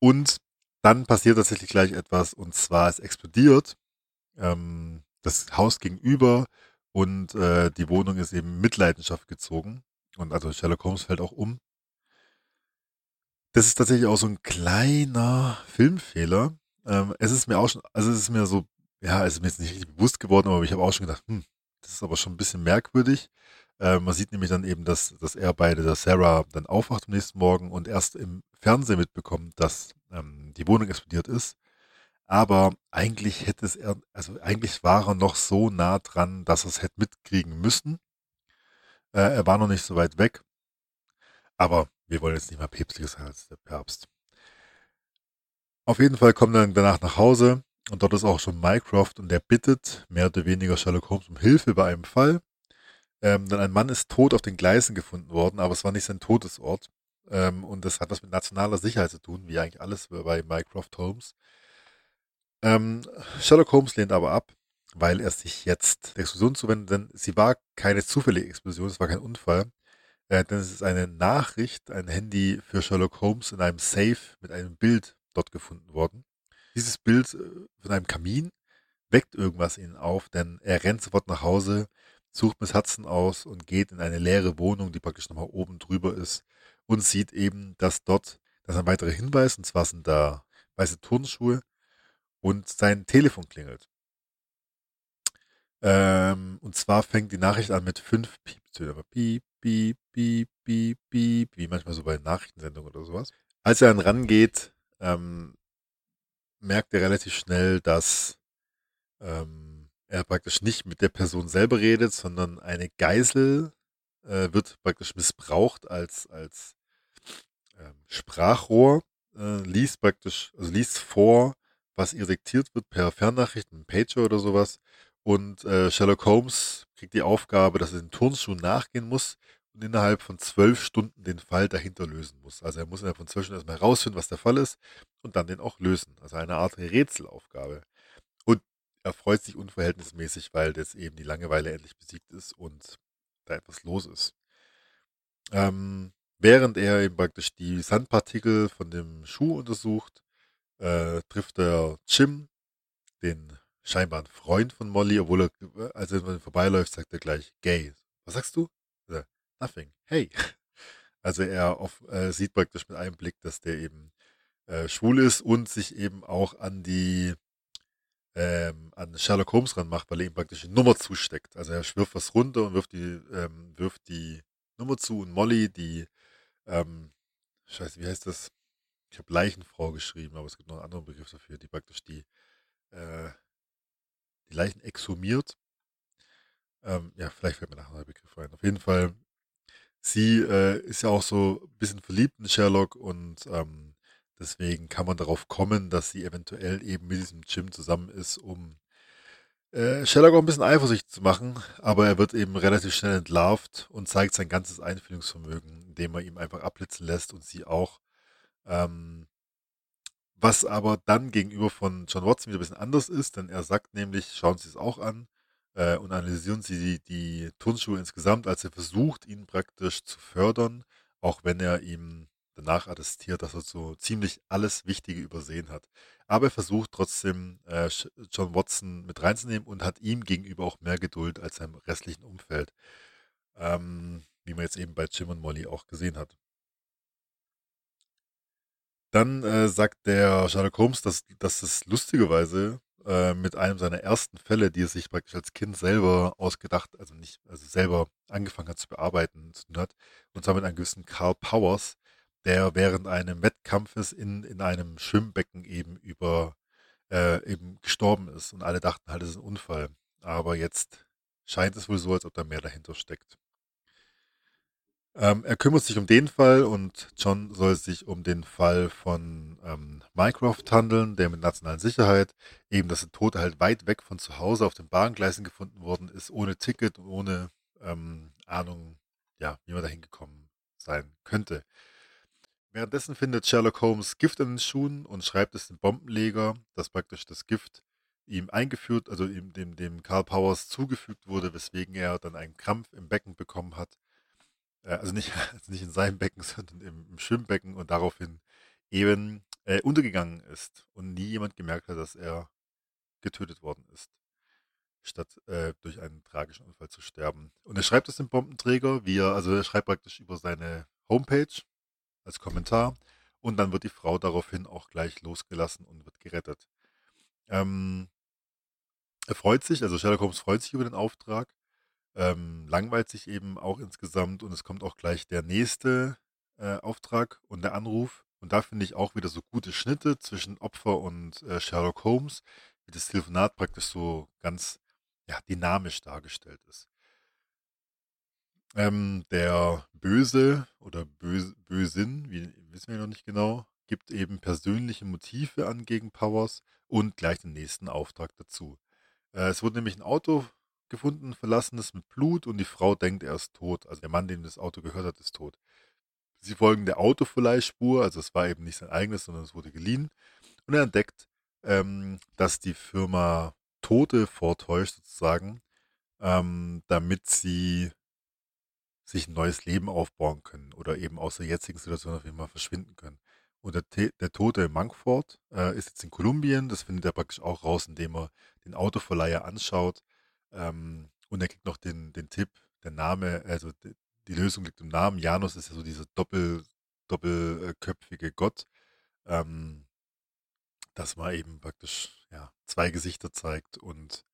Und dann passiert tatsächlich gleich etwas, und zwar es explodiert. Ähm, das Haus gegenüber und äh, die Wohnung ist eben Mitleidenschaft gezogen. Und also Sherlock Holmes fällt auch um. Das ist tatsächlich auch so ein kleiner Filmfehler. Ähm, es ist mir auch schon, also es ist mir so, ja, es ist mir jetzt nicht richtig bewusst geworden, aber ich habe auch schon gedacht, hm, das ist aber schon ein bisschen merkwürdig. Äh, man sieht nämlich dann eben, dass, dass er bei der Sarah dann aufwacht am nächsten Morgen und erst im Fernsehen mitbekommt, dass ähm, die Wohnung explodiert ist. Aber eigentlich hätte es er, also eigentlich war er noch so nah dran, dass er es hätte mitkriegen müssen. Äh, er war noch nicht so weit weg. Aber wir wollen jetzt nicht mal päpstlicher sein als der Papst. Auf jeden Fall kommt er dann danach nach Hause und dort ist auch schon Mycroft und der bittet mehr oder weniger Sherlock Holmes um Hilfe bei einem Fall. Ähm, denn ein Mann ist tot auf den Gleisen gefunden worden, aber es war nicht sein Todesort. Ähm, und das hat was mit nationaler Sicherheit zu tun, wie eigentlich alles bei Mycroft Holmes. Ähm, Sherlock Holmes lehnt aber ab, weil er sich jetzt der Explosion zuwendet, denn sie war keine zufällige Explosion, es war kein Unfall. Äh, denn es ist eine Nachricht, ein Handy für Sherlock Holmes in einem Safe mit einem Bild dort gefunden worden. Dieses Bild äh, von einem Kamin weckt irgendwas ihn auf, denn er rennt sofort nach Hause, sucht Miss Hudson aus und geht in eine leere Wohnung, die praktisch nochmal oben drüber ist und sieht eben, dass dort, das ist ein weiterer Hinweis, und zwar sind da weiße Turnschuhe und sein Telefon klingelt. Ähm, und zwar fängt die Nachricht an mit fünf Pieptönen. Piep, piep, piep, piep, piep, wie manchmal so bei Nachrichtensendungen oder sowas. Als er dann rangeht, ähm, merkt er relativ schnell, dass ähm, er praktisch nicht mit der Person selber redet, sondern eine Geisel äh, wird praktisch missbraucht als, als ähm, Sprachrohr, äh, liest praktisch, also liest vor, was ihr diktiert wird per Fernnachricht, ein Pager oder sowas. Und äh, Sherlock Holmes kriegt die Aufgabe, dass er den Turnschuhen nachgehen muss und innerhalb von zwölf Stunden den Fall dahinter lösen muss. Also er muss innerhalb von zwölf Stunden erstmal herausfinden, was der Fall ist und dann den auch lösen. Also eine Art Rätselaufgabe. Und er freut sich unverhältnismäßig, weil das eben die Langeweile endlich besiegt ist und da etwas los ist. Ähm, während er eben praktisch die Sandpartikel von dem Schuh untersucht, äh, trifft er Jim, den scheinbaren Freund von Molly, obwohl er, als er vorbeiläuft, sagt er gleich gay. Was sagst du? Nothing. Hey. (laughs) Also er auf, äh, sieht praktisch mit einem Blick, dass der eben äh, schwul ist und sich eben auch an die ähm, an Sherlock Holmes ranmacht, weil er ihm praktisch eine Nummer zusteckt. Also er wirft was runter und wirft die, ähm, wirft die Nummer zu und Molly, die, ähm, scheiße, wie heißt das? Ich habe Leichenfrau geschrieben, aber es gibt noch einen anderen Begriff dafür, die praktisch die, äh, die Leichen exhumiert. Ähm, ja, vielleicht fällt mir nachher ein Begriff ein. Auf jeden Fall, sie äh, ist ja auch so ein bisschen verliebt in Sherlock und ähm, deswegen kann man darauf kommen, dass sie eventuell eben mit diesem Jim zusammen ist, um äh, Sherlock auch ein bisschen eifersüchtig zu machen, aber er wird eben relativ schnell entlarvt und zeigt sein ganzes Einfühlungsvermögen, indem er ihm einfach abblitzen lässt und sie auch. Ähm, was aber dann gegenüber von John Watson wieder ein bisschen anders ist, denn er sagt nämlich, schauen Sie es auch an äh, und analysieren Sie die, die Turnschuhe insgesamt, als er versucht, ihn praktisch zu fördern, auch wenn er ihm danach attestiert, dass er so ziemlich alles Wichtige übersehen hat. Aber er versucht trotzdem, äh, John Watson mit reinzunehmen und hat ihm gegenüber auch mehr Geduld als seinem restlichen Umfeld. Ähm, wie man jetzt eben bei Jim und Molly auch gesehen hat. Dann äh, sagt der Sherlock Holmes, dass, dass es lustigerweise äh, mit einem seiner ersten Fälle, die er sich praktisch als Kind selber ausgedacht, also nicht, also selber angefangen hat zu bearbeiten, zu tun hat, und zwar mit einem gewissen Carl Powers, der während einem Wettkampfes in, in einem Schwimmbecken eben über äh, eben gestorben ist. Und alle dachten halt, es ist ein Unfall. Aber jetzt scheint es wohl so, als ob da mehr dahinter steckt. Ähm, er kümmert sich um den Fall und John soll sich um den Fall von ähm, Mycroft handeln, der mit nationaler Sicherheit, eben dass der Tote halt weit weg von zu Hause auf den Bahngleisen gefunden worden ist, ohne Ticket und ohne ähm, Ahnung, ja, wie man da hingekommen sein könnte. Währenddessen findet Sherlock Holmes Gift in den Schuhen und schreibt es dem Bombenleger, dass praktisch das Gift ihm eingeführt, also ihm, dem, dem Karl Powers zugefügt wurde, weswegen er dann einen Krampf im Becken bekommen hat. Äh, also, nicht, also (laughs) nicht in seinem Becken, (laughs) sondern im, im Schwimmbecken und daraufhin eben äh, untergegangen ist und nie jemand gemerkt hat, dass er getötet worden ist, statt äh, durch einen tragischen Unfall zu sterben. Und er schreibt es dem Bombenträger, wie er, also er schreibt praktisch über seine Homepage als Kommentar und dann wird die Frau daraufhin auch gleich losgelassen und wird gerettet. Ähm, er freut sich, also Sherlock Holmes freut sich über den Auftrag, ähm, langweilt sich eben auch insgesamt und es kommt auch gleich der nächste äh, Auftrag und der Anruf. Und da finde ich auch wieder so gute Schnitte zwischen Opfer und äh, Sherlock Holmes, wie das Telefonat praktisch so ganz ja, dynamisch dargestellt ist. Ähm, der Böse oder Böse, Bösin, wie, wissen wir noch nicht genau, gibt eben persönliche Motive an gegen Powers und gleich den nächsten Auftrag dazu. Äh, es wurde nämlich ein Auto gefunden, verlassenes mit Blut und die Frau denkt, er ist tot. Also der Mann, dem das Auto gehört hat, ist tot. Sie folgen der Autoverleihspur, also es war eben nicht sein eigenes, sondern es wurde geliehen. Und er entdeckt, ähm, dass die Firma Tote vortäuscht sozusagen, ähm, damit sie sich ein neues Leben aufbauen können oder eben aus der jetzigen Situation auf jeden Fall verschwinden können. Und der, der tote Monkford äh, ist jetzt in Kolumbien. Das findet er praktisch auch raus, indem er den Autoverleiher anschaut. Ähm, und er kriegt noch den, den Tipp, der Name, also die, die Lösung liegt im Namen. Janus ist ja so dieser doppel, doppelköpfige Gott, ähm, dass man eben praktisch ja, zwei Gesichter zeigt. Und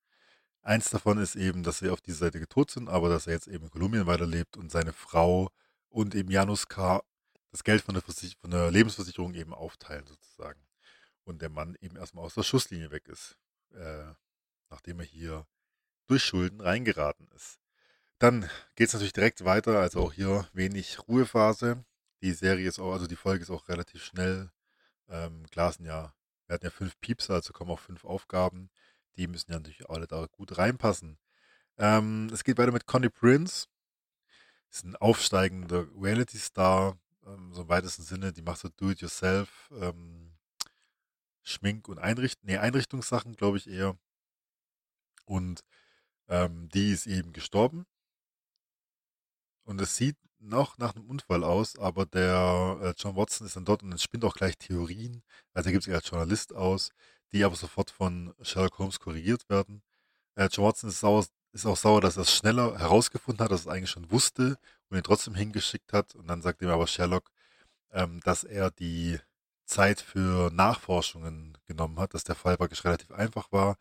eins davon ist eben, dass sie auf dieser Seite tot sind, aber dass er jetzt eben in Kolumbien weiterlebt und seine Frau und eben Janus K das Geld von der, von der Lebensversicherung eben aufteilen sozusagen. Und der Mann eben erstmal aus der Schusslinie weg ist, äh, nachdem er hier durch Schulden reingeraten ist. Dann geht es natürlich direkt weiter, also auch hier wenig Ruhephase. Die Serie ist auch, also die Folge ist auch relativ schnell. Ähm, klar sind ja, wir hatten ja fünf Piepser, also kommen auch fünf Aufgaben. Die müssen ja natürlich alle da gut reinpassen. Ähm, es geht weiter mit Connie Prince. Ist ein aufsteigender Reality-Star, ähm, so im weitesten Sinne, die macht so Do-it-yourself, ähm, Schmink- und Einricht nee, Einrichtungssachen, glaube ich eher. Und ähm, die ist eben gestorben. Und es sieht noch nach einem Unfall aus, aber der äh, John Watson ist dann dort und es spinnt auch gleich Theorien. Also gibt sich als Journalist aus, die aber sofort von Sherlock Holmes korrigiert werden. Äh, John Watson ist, sauer, ist auch sauer, dass er es schneller herausgefunden hat, dass er es eigentlich schon wusste und ihn trotzdem hingeschickt hat. Und dann sagt ihm aber Sherlock, ähm, dass er die Zeit für Nachforschungen genommen hat, dass der Fall praktisch relativ einfach war,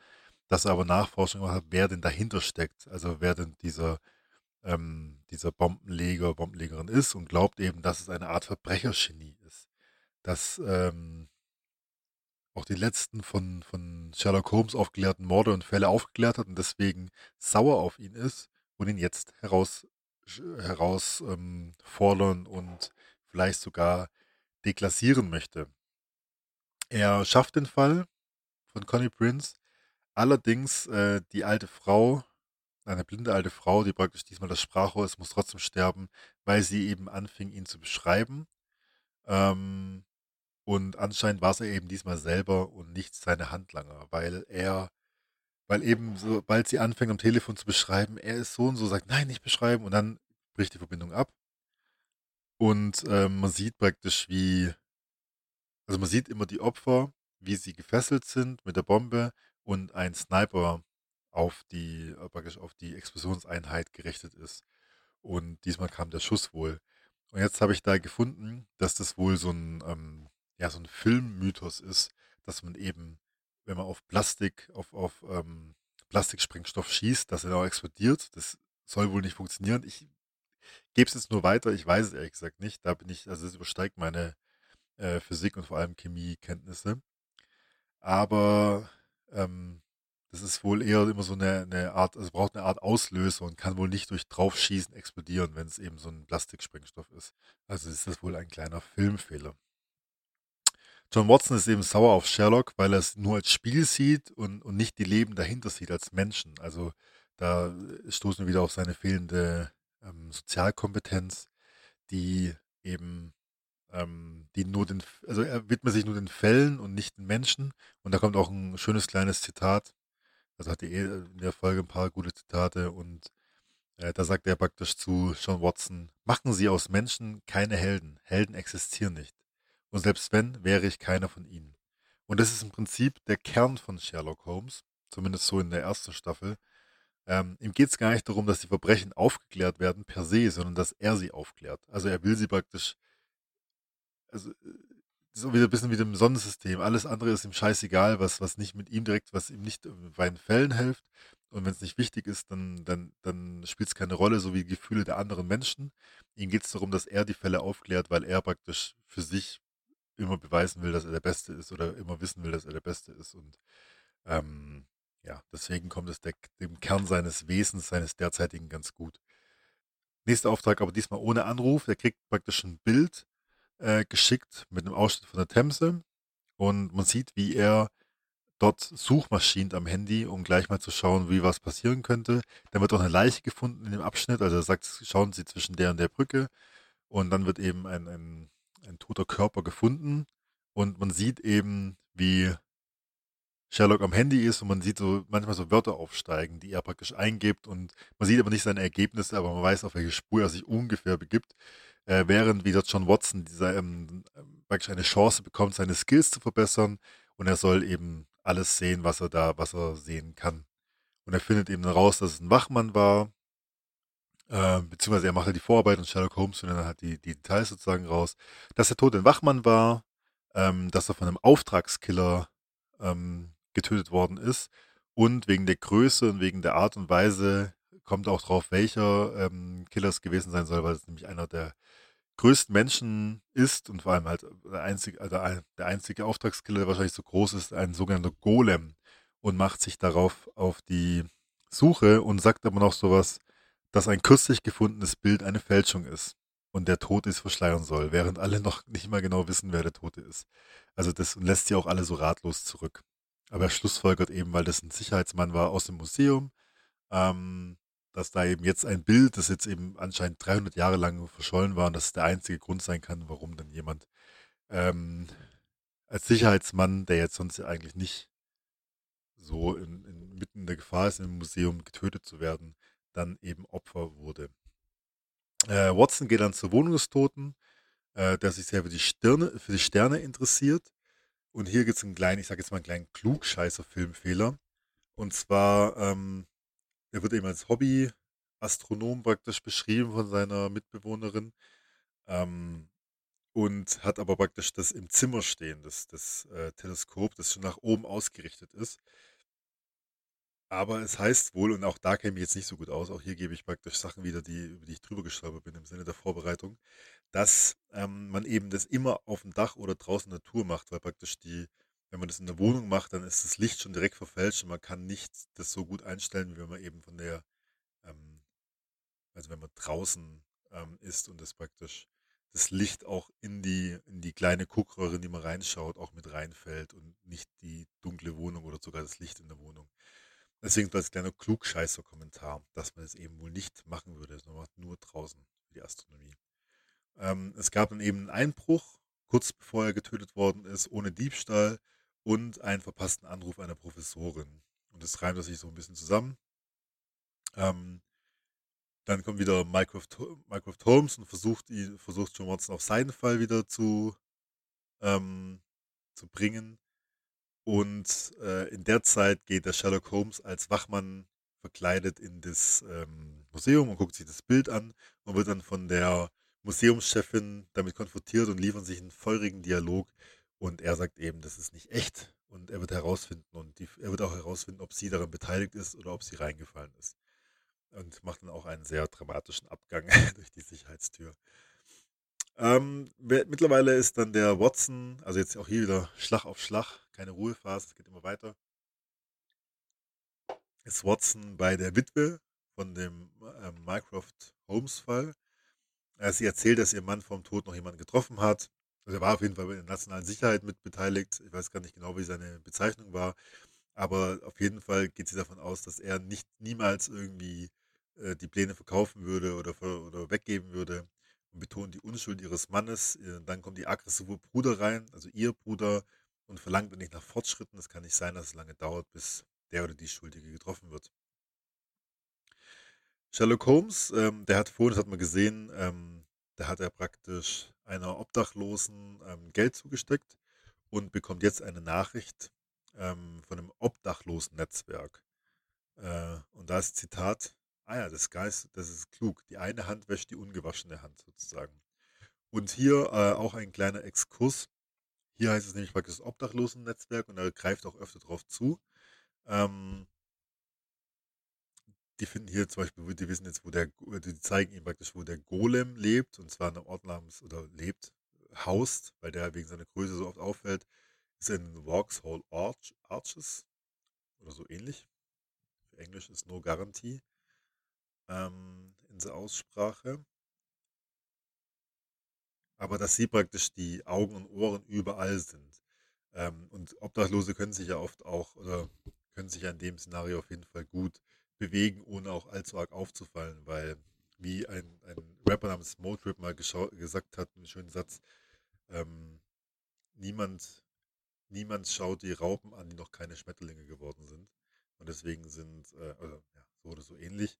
dass er aber Nachforschungen hat, wer denn dahinter steckt, also wer denn dieser, ähm, dieser Bombenleger, Bombenlegerin ist und glaubt eben, dass es eine Art Verbrechergenie ist. Dass ähm, auch die letzten von, von Sherlock Holmes aufgeklärten Morde und Fälle aufgeklärt hat und deswegen sauer auf ihn ist und ihn jetzt heraus herausfordern ähm, und vielleicht sogar deklassieren möchte. Er schafft den Fall von Connie Prince, allerdings äh, die alte Frau, eine blinde alte Frau, die praktisch diesmal das Sprachrohr ist, muss trotzdem sterben, weil sie eben anfing, ihn zu beschreiben. Ähm, und anscheinend war es er eben diesmal selber und nicht seine Handlanger, weil er weil eben, sobald sie anfängt am Telefon zu beschreiben, er ist so und so, sagt, nein, nicht beschreiben. Und dann bricht die Verbindung ab. Und ähm, man sieht praktisch, wie, also man sieht immer die Opfer, wie sie gefesselt sind mit der Bombe und ein Sniper auf die, äh, praktisch auf die Explosionseinheit gerichtet ist. Und diesmal kam der Schuss wohl. Und jetzt habe ich da gefunden, dass das wohl so ein, ähm, ja, so ein Filmmythos ist, dass man eben wenn man auf Plastik, auf, auf ähm, Plastiksprengstoff schießt, dass er auch explodiert. Das soll wohl nicht funktionieren. Ich gebe es jetzt nur weiter, ich weiß es ehrlich gesagt nicht. Da bin ich, also es übersteigt meine äh, Physik und vor allem Chemiekenntnisse. Aber ähm, das ist wohl eher immer so eine, eine Art, also braucht eine Art Auslöser und kann wohl nicht durch Draufschießen explodieren, wenn es eben so ein Plastiksprengstoff ist. Also ist das wohl ein kleiner Filmfehler. John Watson ist eben sauer auf Sherlock, weil er es nur als Spiel sieht und, und nicht die Leben dahinter sieht als Menschen. Also da stoßen wir wieder auf seine fehlende ähm, Sozialkompetenz, die eben ähm, die nur den, also er widmet sich nur den Fällen und nicht den Menschen. Und da kommt auch ein schönes kleines Zitat. Also hat die eh in der Folge ein paar gute Zitate und äh, da sagt er praktisch zu John Watson, machen Sie aus Menschen keine Helden. Helden existieren nicht. Und selbst wenn, wäre ich keiner von ihnen. Und das ist im Prinzip der Kern von Sherlock Holmes, zumindest so in der ersten Staffel. Ähm, ihm geht es gar nicht darum, dass die Verbrechen aufgeklärt werden per se, sondern dass er sie aufklärt. Also er will sie praktisch, also äh, so wieder ein bisschen wie dem Sonnensystem. Alles andere ist ihm scheißegal, was, was nicht mit ihm direkt, was ihm nicht bei den Fällen hilft. Und wenn es nicht wichtig ist, dann, dann, dann spielt es keine Rolle, so wie die Gefühle der anderen Menschen. Ihm geht es darum, dass er die Fälle aufklärt, weil er praktisch für sich immer beweisen will, dass er der Beste ist oder immer wissen will, dass er der Beste ist. Und ähm, ja, deswegen kommt es der, dem Kern seines Wesens, seines derzeitigen ganz gut. Nächster Auftrag aber diesmal ohne Anruf. Er kriegt praktisch ein Bild äh, geschickt mit einem Ausschnitt von der Themse. Und man sieht, wie er dort Suchmaschinen am Handy, um gleich mal zu schauen, wie was passieren könnte. Dann wird auch eine Leiche gefunden in dem Abschnitt, also er sagt, schauen Sie zwischen der und der Brücke. Und dann wird eben ein, ein, ein toter Körper gefunden. Und man sieht eben, wie Sherlock am Handy ist. Und man sieht so manchmal so Wörter aufsteigen, die er praktisch eingibt. Und man sieht aber nicht seine Ergebnisse, aber man weiß, auf welche Spur er sich ungefähr begibt, äh, während wieder John Watson dieser, ähm, praktisch eine Chance bekommt, seine Skills zu verbessern und er soll eben alles sehen, was er da, was er sehen kann. Und er findet eben raus, dass es ein Wachmann war, äh, beziehungsweise er macht halt die Vorarbeit und Sherlock Holmes findet dann halt die, die Details sozusagen raus, dass der Tod ein Wachmann war, ähm, dass er von einem Auftragskiller ähm, getötet worden ist. Und wegen der Größe und wegen der Art und Weise kommt auch drauf, welcher ähm, Killer es gewesen sein soll, weil es nämlich einer der größten Menschen ist und vor allem halt der einzige, also der einzige Auftragskiller, der wahrscheinlich so groß ist, ein sogenannter Golem und macht sich darauf auf die Suche und sagt aber noch sowas, dass ein kürzlich gefundenes Bild eine Fälschung ist und der Tote es verschleiern soll, während alle noch nicht mal genau wissen, wer der Tote ist. Also das lässt sie auch alle so ratlos zurück. Aber er schlussfolgert eben, weil das ein Sicherheitsmann war aus dem Museum, ähm, dass da eben jetzt ein Bild, das jetzt eben anscheinend 300 Jahre lang verschollen war und das der einzige Grund sein kann, warum dann jemand ähm, als Sicherheitsmann, der jetzt sonst eigentlich nicht so in, in, mitten in der Gefahr ist, im Museum getötet zu werden, dann eben Opfer wurde. Äh, Watson geht dann zur Wohnung des Toten, äh, der sich sehr für die, Stirne, für die Sterne interessiert und hier gibt es einen kleinen, ich sage jetzt mal einen kleinen Klugscheißer-Filmfehler. Und zwar, ähm, er wird eben als Hobby-Astronom praktisch beschrieben von seiner Mitbewohnerin. Ähm, und hat aber praktisch das im Zimmer stehen, das, das äh, Teleskop, das schon nach oben ausgerichtet ist. Aber es heißt wohl, und auch da kenne ich jetzt nicht so gut aus, auch hier gebe ich praktisch Sachen wieder, die, über die ich drüber gestolpert bin im Sinne der Vorbereitung, dass ähm, man eben das immer auf dem Dach oder draußen Natur macht, weil praktisch die, wenn man das in der Wohnung macht, dann ist das Licht schon direkt verfälscht und man kann nicht das so gut einstellen, wie wenn man eben von der, ähm, also wenn man draußen ähm, ist und das praktisch das Licht auch in die, in die kleine Guckröhre, in die man reinschaut, auch mit reinfällt und nicht die dunkle Wohnung oder sogar das Licht in der Wohnung. Deswegen als kleiner Klugscheißer-Kommentar, dass man es eben wohl nicht machen würde. Man macht nur draußen die Astronomie. Ähm, es gab dann eben einen Einbruch, kurz bevor er getötet worden ist, ohne Diebstahl und einen verpassten Anruf einer Professorin. Und das reimt sich so ein bisschen zusammen. Ähm, dann kommt wieder Mycroft, Mycroft Holmes und versucht, ihn, versucht John Watson auf seinen Fall wieder zu, ähm, zu bringen. Und äh, in der Zeit geht der Sherlock Holmes als Wachmann verkleidet in das ähm, Museum und guckt sich das Bild an und wird dann von der Museumschefin damit konfrontiert und liefern sich einen feurigen Dialog. Und er sagt eben, das ist nicht echt. Und er wird herausfinden und die, er wird auch herausfinden, ob sie daran beteiligt ist oder ob sie reingefallen ist. Und macht dann auch einen sehr dramatischen Abgang (laughs) durch die Sicherheitstür. Ähm, mittlerweile ist dann der Watson, also jetzt auch hier wieder Schlag auf Schlag, keine Ruhephase, es geht immer weiter. Ist Watson bei der Witwe von dem äh, Mycroft Holmes Fall. Sie erzählt, dass ihr Mann vom Tod noch jemanden getroffen hat. Also er war auf jeden Fall bei der nationalen Sicherheit mit beteiligt. Ich weiß gar nicht genau, wie seine Bezeichnung war. Aber auf jeden Fall geht sie davon aus, dass er nicht niemals irgendwie äh, die Pläne verkaufen würde oder, oder weggeben würde betont die Unschuld ihres Mannes. Äh, dann kommt die aggressive Bruder rein, also ihr Bruder, und verlangt endlich nach Fortschritten. Es kann nicht sein, dass es lange dauert, bis der oder die Schuldige getroffen wird. Sherlock Holmes, ähm, der hat vorhin, das hat man gesehen, ähm, da hat er praktisch einer Obdachlosen ähm, Geld zugesteckt und bekommt jetzt eine Nachricht ähm, von einem Obdachlosen-Netzwerk. Äh, und da ist Zitat, ah ja, das Geist, das ist klug. Die eine Hand wäscht die ungewaschene Hand sozusagen. Und hier äh, auch ein kleiner Exkurs. Hier heißt es nämlich praktisch das Obdachlosen-Netzwerk und er greift auch öfter drauf zu. Ähm, die finden hier zum Beispiel, die wissen jetzt, wo der, die zeigen ihm praktisch, wo der Golem lebt, und zwar in einem Ort namens, oder lebt, haust, weil der wegen seiner Größe so oft auffällt, ist in Vauxhall Arch, Arches oder so ähnlich. Für Englisch ist No Guarantee ähm, in der Aussprache. Aber dass sie praktisch die Augen und Ohren überall sind. Ähm, und Obdachlose können sich ja oft auch, oder können sich ja in dem Szenario auf jeden Fall gut bewegen, ohne auch allzu arg aufzufallen, weil, wie ein, ein Rapper namens Motrip mal gesagt hat, einen schönen Satz, ähm, niemand, niemand schaut die Raupen an, die noch keine Schmetterlinge geworden sind. Und deswegen sind, äh, oder, ja, so oder so ähnlich.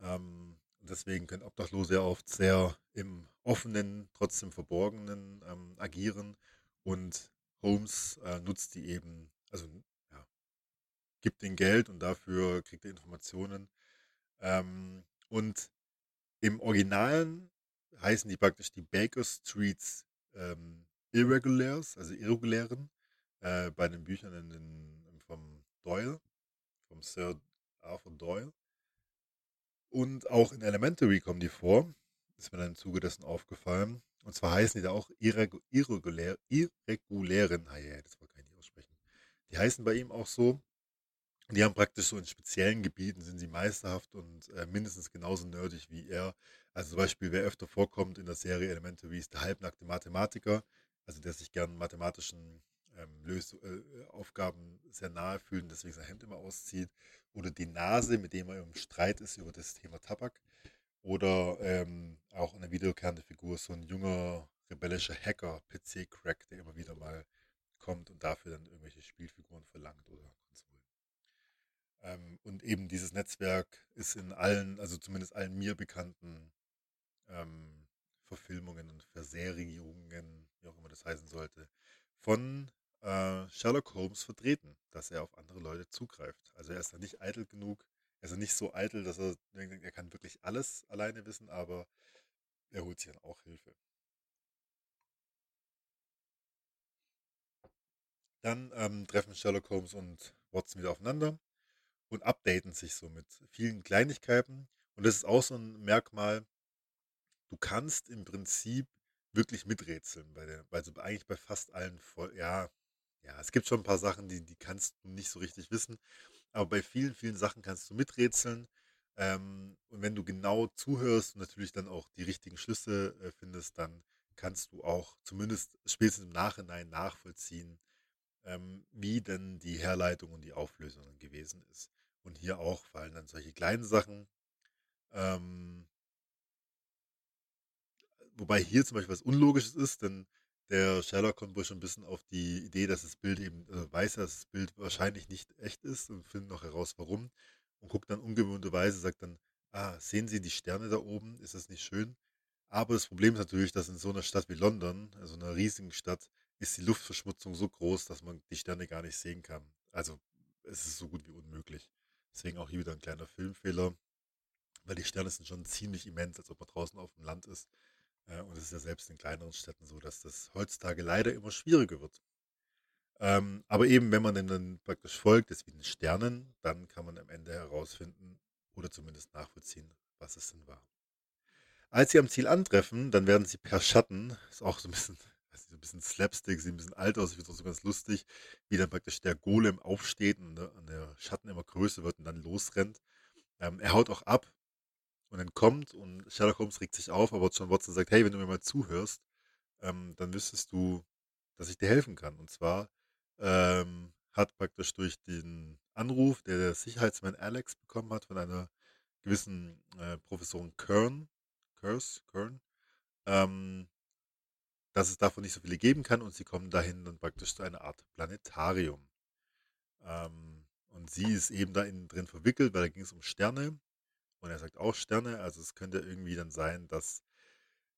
Ähm, deswegen können Obdachlose ja oft sehr im offenen, trotzdem verborgenen ähm, agieren. Und Holmes äh, nutzt die eben, also gibt den Geld und dafür kriegt er Informationen. Ähm, und im Originalen heißen die praktisch die Baker Streets ähm, Irregulars, also irregulären, äh, bei den Büchern in den, vom Doyle, vom Sir Arthur Doyle. Und auch in Elementary kommen die vor. Ist mir dann im Zuge dessen aufgefallen. Und zwar heißen die da auch irregu irregulär, irregulären, ah ja, das kann ich nicht aussprechen. Die heißen bei ihm auch so, die haben praktisch so in speziellen Gebieten sind sie meisterhaft und äh, mindestens genauso nerdig wie er. Also zum Beispiel, wer öfter vorkommt in der Serie Elementary ist der halbnackte Mathematiker, also der sich gern mathematischen ähm, Lös äh, Aufgaben sehr nahe fühlt und deswegen sein Hemd immer auszieht. Oder die Nase, mit dem er im Streit ist über das Thema Tabak. Oder ähm, auch eine wiederkehrende Figur, so ein junger rebellischer Hacker, PC-Crack, der immer wieder mal kommt und dafür dann irgendwelche Spielfiguren verlangt oder ähm, und eben dieses Netzwerk ist in allen, also zumindest allen mir bekannten ähm, Verfilmungen und Verserierungen, wie auch immer das heißen sollte, von äh, Sherlock Holmes vertreten, dass er auf andere Leute zugreift. Also er ist da nicht eitel genug, er ist nicht so eitel, dass er denkt, er kann wirklich alles alleine wissen, aber er holt sich dann auch Hilfe. Dann ähm, treffen Sherlock Holmes und Watson wieder aufeinander und updaten sich so mit vielen Kleinigkeiten. Und das ist auch so ein Merkmal, du kannst im Prinzip wirklich miträtseln bei der, also eigentlich bei fast allen, ja, ja, es gibt schon ein paar Sachen, die, die kannst du nicht so richtig wissen, aber bei vielen, vielen Sachen kannst du miträtseln. Ähm, und wenn du genau zuhörst und natürlich dann auch die richtigen Schlüsse äh, findest, dann kannst du auch zumindest spätestens im Nachhinein nachvollziehen, ähm, wie denn die Herleitung und die Auflösung gewesen ist. Und hier auch fallen dann solche kleinen Sachen. Ähm, wobei hier zum Beispiel was Unlogisches ist, denn der Sherlock kommt wohl schon ein bisschen auf die Idee, dass das Bild eben, also weiß, dass das Bild wahrscheinlich nicht echt ist und findet noch heraus, warum. Und guckt dann ungewohnterweise, sagt dann, ah, sehen Sie die Sterne da oben? Ist das nicht schön? Aber das Problem ist natürlich, dass in so einer Stadt wie London, also einer riesigen Stadt, ist die Luftverschmutzung so groß, dass man die Sterne gar nicht sehen kann. Also es ist so gut wie unmöglich. Deswegen auch hier wieder ein kleiner Filmfehler, weil die Sterne sind schon ziemlich immens, als ob man draußen auf dem Land ist. Äh, und es ist ja selbst in kleineren Städten so, dass das heutzutage leider immer schwieriger wird. Ähm, aber eben, wenn man dann praktisch folgt, deswegen Sternen, dann kann man am Ende herausfinden oder zumindest nachvollziehen, was es denn war. Als sie am Ziel antreffen, dann werden sie per Schatten, ist auch so ein bisschen so ein bisschen Slapstick, sieht ein bisschen alt aus. Ich finde es auch so ganz lustig, wie dann praktisch der Golem aufsteht und ne, der Schatten immer größer wird und dann losrennt. Ähm, er haut auch ab und dann kommt und Sherlock Holmes regt sich auf, aber John Watson sagt, hey, wenn du mir mal zuhörst, ähm, dann wüsstest du, dass ich dir helfen kann. Und zwar ähm, hat praktisch durch den Anruf, der der Sicherheitsmann Alex bekommen hat von einer gewissen äh, Professorin Kern, Curse, Kern, ähm, dass es davon nicht so viele geben kann und sie kommen dahin dann praktisch zu einer Art Planetarium. Ähm, und sie ist eben da innen drin verwickelt, weil da ging es um Sterne. Und er sagt auch Sterne, also es könnte irgendwie dann sein, dass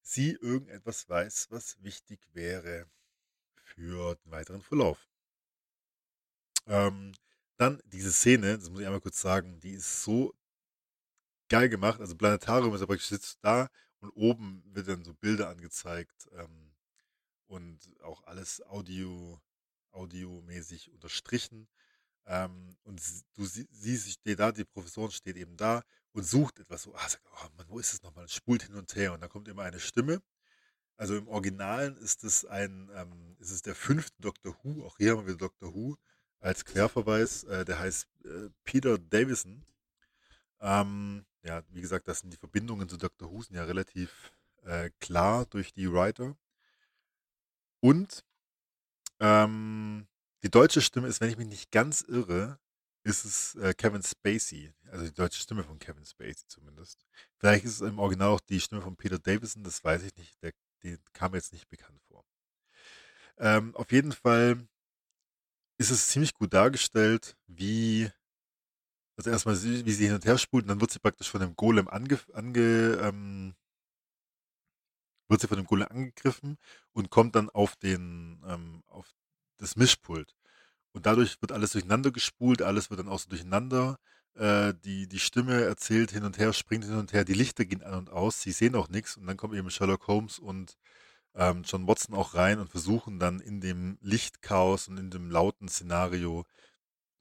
sie irgendetwas weiß, was wichtig wäre für den weiteren Verlauf. Ähm, dann diese Szene, das muss ich einmal kurz sagen, die ist so geil gemacht. Also Planetarium ist aber sitzt da und oben wird dann so Bilder angezeigt ähm, und auch alles Audio, audiomäßig unterstrichen. Ähm, und du sie, sie steht da, die Professorin steht eben da und sucht etwas so, ah, sagt, oh Mann, wo ist es nochmal? Spult hin und her und dann kommt immer eine Stimme. Also im Originalen ist es ein, ähm, ist es der fünfte Doctor Who, auch hier haben wir Doctor Who als Querverweis, äh, der heißt äh, Peter Davison. Ähm, ja, wie gesagt, das sind die Verbindungen zu Dr. Who sind ja relativ äh, klar durch die Writer. Und ähm, die deutsche Stimme ist, wenn ich mich nicht ganz irre, ist es äh, Kevin Spacey. Also die deutsche Stimme von Kevin Spacey zumindest. Vielleicht ist es im Original auch die Stimme von Peter Davison, das weiß ich nicht. Der, die kam mir jetzt nicht bekannt vor. Ähm, auf jeden Fall ist es ziemlich gut dargestellt, wie also erstmal, wie sie hin und her spult, und dann wird sie praktisch von dem Golem ange, ange ähm, wird sie von dem Golem angegriffen und kommt dann auf den, ähm, auf das Mischpult. Und dadurch wird alles durcheinander gespult, alles wird dann auch so durcheinander. Äh, die, die Stimme erzählt hin und her, springt hin und her, die Lichter gehen an und aus, sie sehen auch nichts und dann kommen eben Sherlock Holmes und ähm, John Watson auch rein und versuchen dann in dem Lichtchaos und in dem lauten Szenario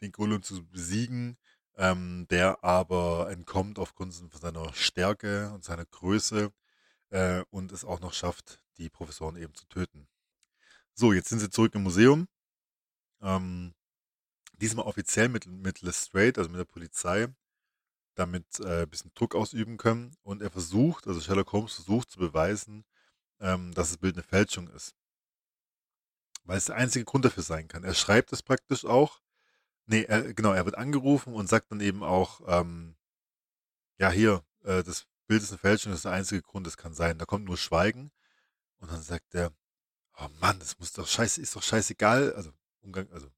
den Golem zu besiegen ähm, der aber entkommt aufgrund von seiner Stärke und seiner Größe äh, und es auch noch schafft, die Professoren eben zu töten. So, jetzt sind sie zurück im Museum. Ähm, diesmal offiziell mit, mit Lestrade, also mit der Polizei, damit äh, ein bisschen Druck ausüben können. Und er versucht, also Sherlock Holmes versucht zu beweisen, ähm, dass das Bild eine Fälschung ist. Weil es der einzige Grund dafür sein kann. Er schreibt es praktisch auch, Nee, er, genau, er wird angerufen und sagt dann eben auch, ähm, ja, hier, äh, das Bild ist eine Fälschung, das ist der einzige Grund, das kann sein. Da kommt nur Schweigen. Und dann sagt er, oh Mann, das muss doch scheiße, ist doch scheißegal. Also, Umgang, also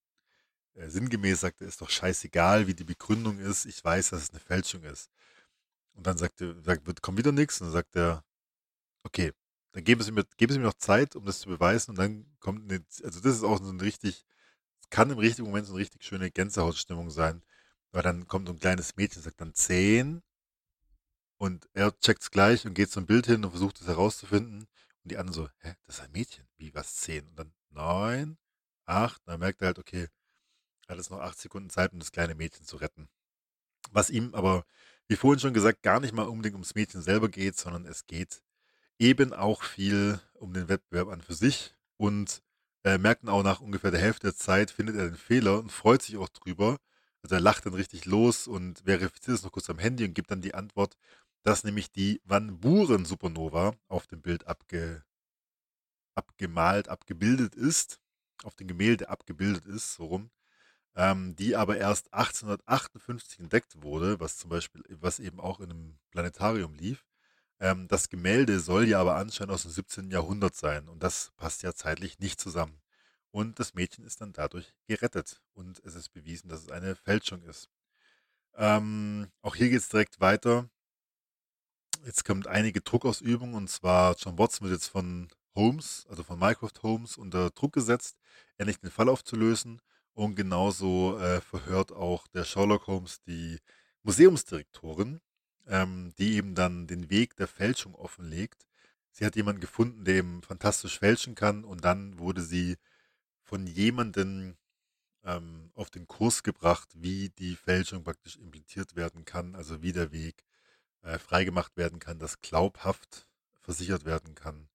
äh, sinngemäß sagt er, ist doch scheißegal, wie die Begründung ist. Ich weiß, dass es eine Fälschung ist. Und dann sagt er, sagt, wird, kommt wieder nichts. Und dann sagt er, okay, dann geben Sie, mir, geben Sie mir noch Zeit, um das zu beweisen. Und dann kommt, eine, also das ist auch so ein richtig kann im richtigen Moment so eine richtig schöne Gänsehautstimmung sein. Weil dann kommt so ein kleines Mädchen, sagt dann 10 und er checkt es gleich und geht zum Bild hin und versucht es herauszufinden. Und die anderen so, hä, das ist ein Mädchen, wie was 10? Und dann 9, 8, dann merkt er halt, okay, er hat jetzt noch 8 Sekunden Zeit, um das kleine Mädchen zu retten. Was ihm aber, wie vorhin schon gesagt, gar nicht mal unbedingt ums Mädchen selber geht, sondern es geht eben auch viel um den Wettbewerb an für sich und äh, merkt dann auch nach ungefähr der Hälfte der Zeit, findet er den Fehler und freut sich auch drüber. Also er lacht dann richtig los und verifiziert es noch kurz am Handy und gibt dann die Antwort, dass nämlich die Van Buren Supernova auf dem Bild abge, abgemalt, abgebildet ist, auf dem Gemälde abgebildet ist, so rum, ähm, die aber erst 1858 entdeckt wurde, was zum Beispiel, was eben auch in einem Planetarium lief. Ähm, das Gemälde soll ja aber anscheinend aus dem 17. Jahrhundert sein und das passt ja zeitlich nicht zusammen. Und das Mädchen ist dann dadurch gerettet und es ist bewiesen, dass es eine Fälschung ist. Ähm, auch hier geht es direkt weiter. Jetzt kommt einige Druckausübungen und zwar John Watson wird jetzt von Holmes, also von Mycroft Holmes, unter Druck gesetzt, endlich den Fall aufzulösen. Und genauso äh, verhört auch der Sherlock Holmes die Museumsdirektorin, ähm, die eben dann den Weg der Fälschung offenlegt. Sie hat jemanden gefunden, der eben fantastisch fälschen kann und dann wurde sie von jemandem ähm, auf den Kurs gebracht, wie die Fälschung praktisch implementiert werden kann, also wie der Weg äh, freigemacht werden kann, dass glaubhaft versichert werden kann,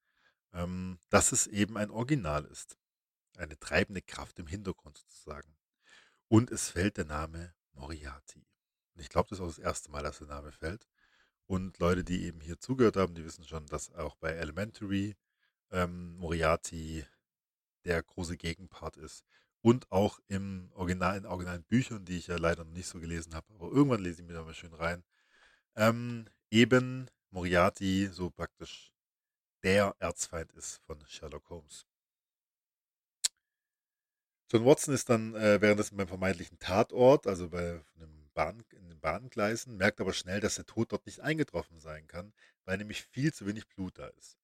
ähm, dass es eben ein Original ist. Eine treibende Kraft im Hintergrund sozusagen. Und es fällt der Name Moriarty. Und ich glaube, das ist auch das erste Mal, dass der Name fällt. Und Leute, die eben hier zugehört haben, die wissen schon, dass auch bei Elementary ähm, Moriarty der große Gegenpart ist. Und auch im Original, in originalen Büchern, die ich ja leider noch nicht so gelesen habe, aber irgendwann lese ich mir da mal schön rein. Ähm, eben Moriarty so praktisch der Erzfeind ist von Sherlock Holmes. John Watson ist dann äh, währenddessen beim vermeintlichen Tatort, also bei einem Bahn, in den Bahngleisen, merkt aber schnell, dass der Tod dort nicht eingetroffen sein kann, weil nämlich viel zu wenig Blut da ist.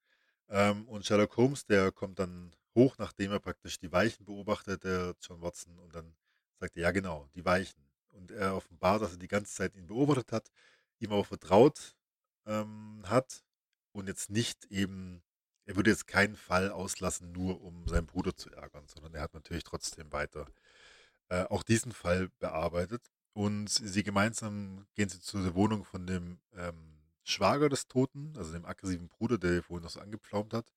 Ähm, und Sherlock Holmes, der kommt dann hoch, nachdem er praktisch die Weichen beobachtet, der John Watson, und dann sagt er, ja genau, die Weichen. Und er offenbart, dass er die ganze Zeit ihn beobachtet hat, ihm auch vertraut ähm, hat und jetzt nicht eben, er würde jetzt keinen Fall auslassen, nur um seinen Bruder zu ärgern, sondern er hat natürlich trotzdem weiter äh, auch diesen Fall bearbeitet. Und sie gemeinsam gehen sie zu der Wohnung von dem ähm, Schwager des Toten, also dem aggressiven Bruder, der vorhin noch so angepflaumt hat,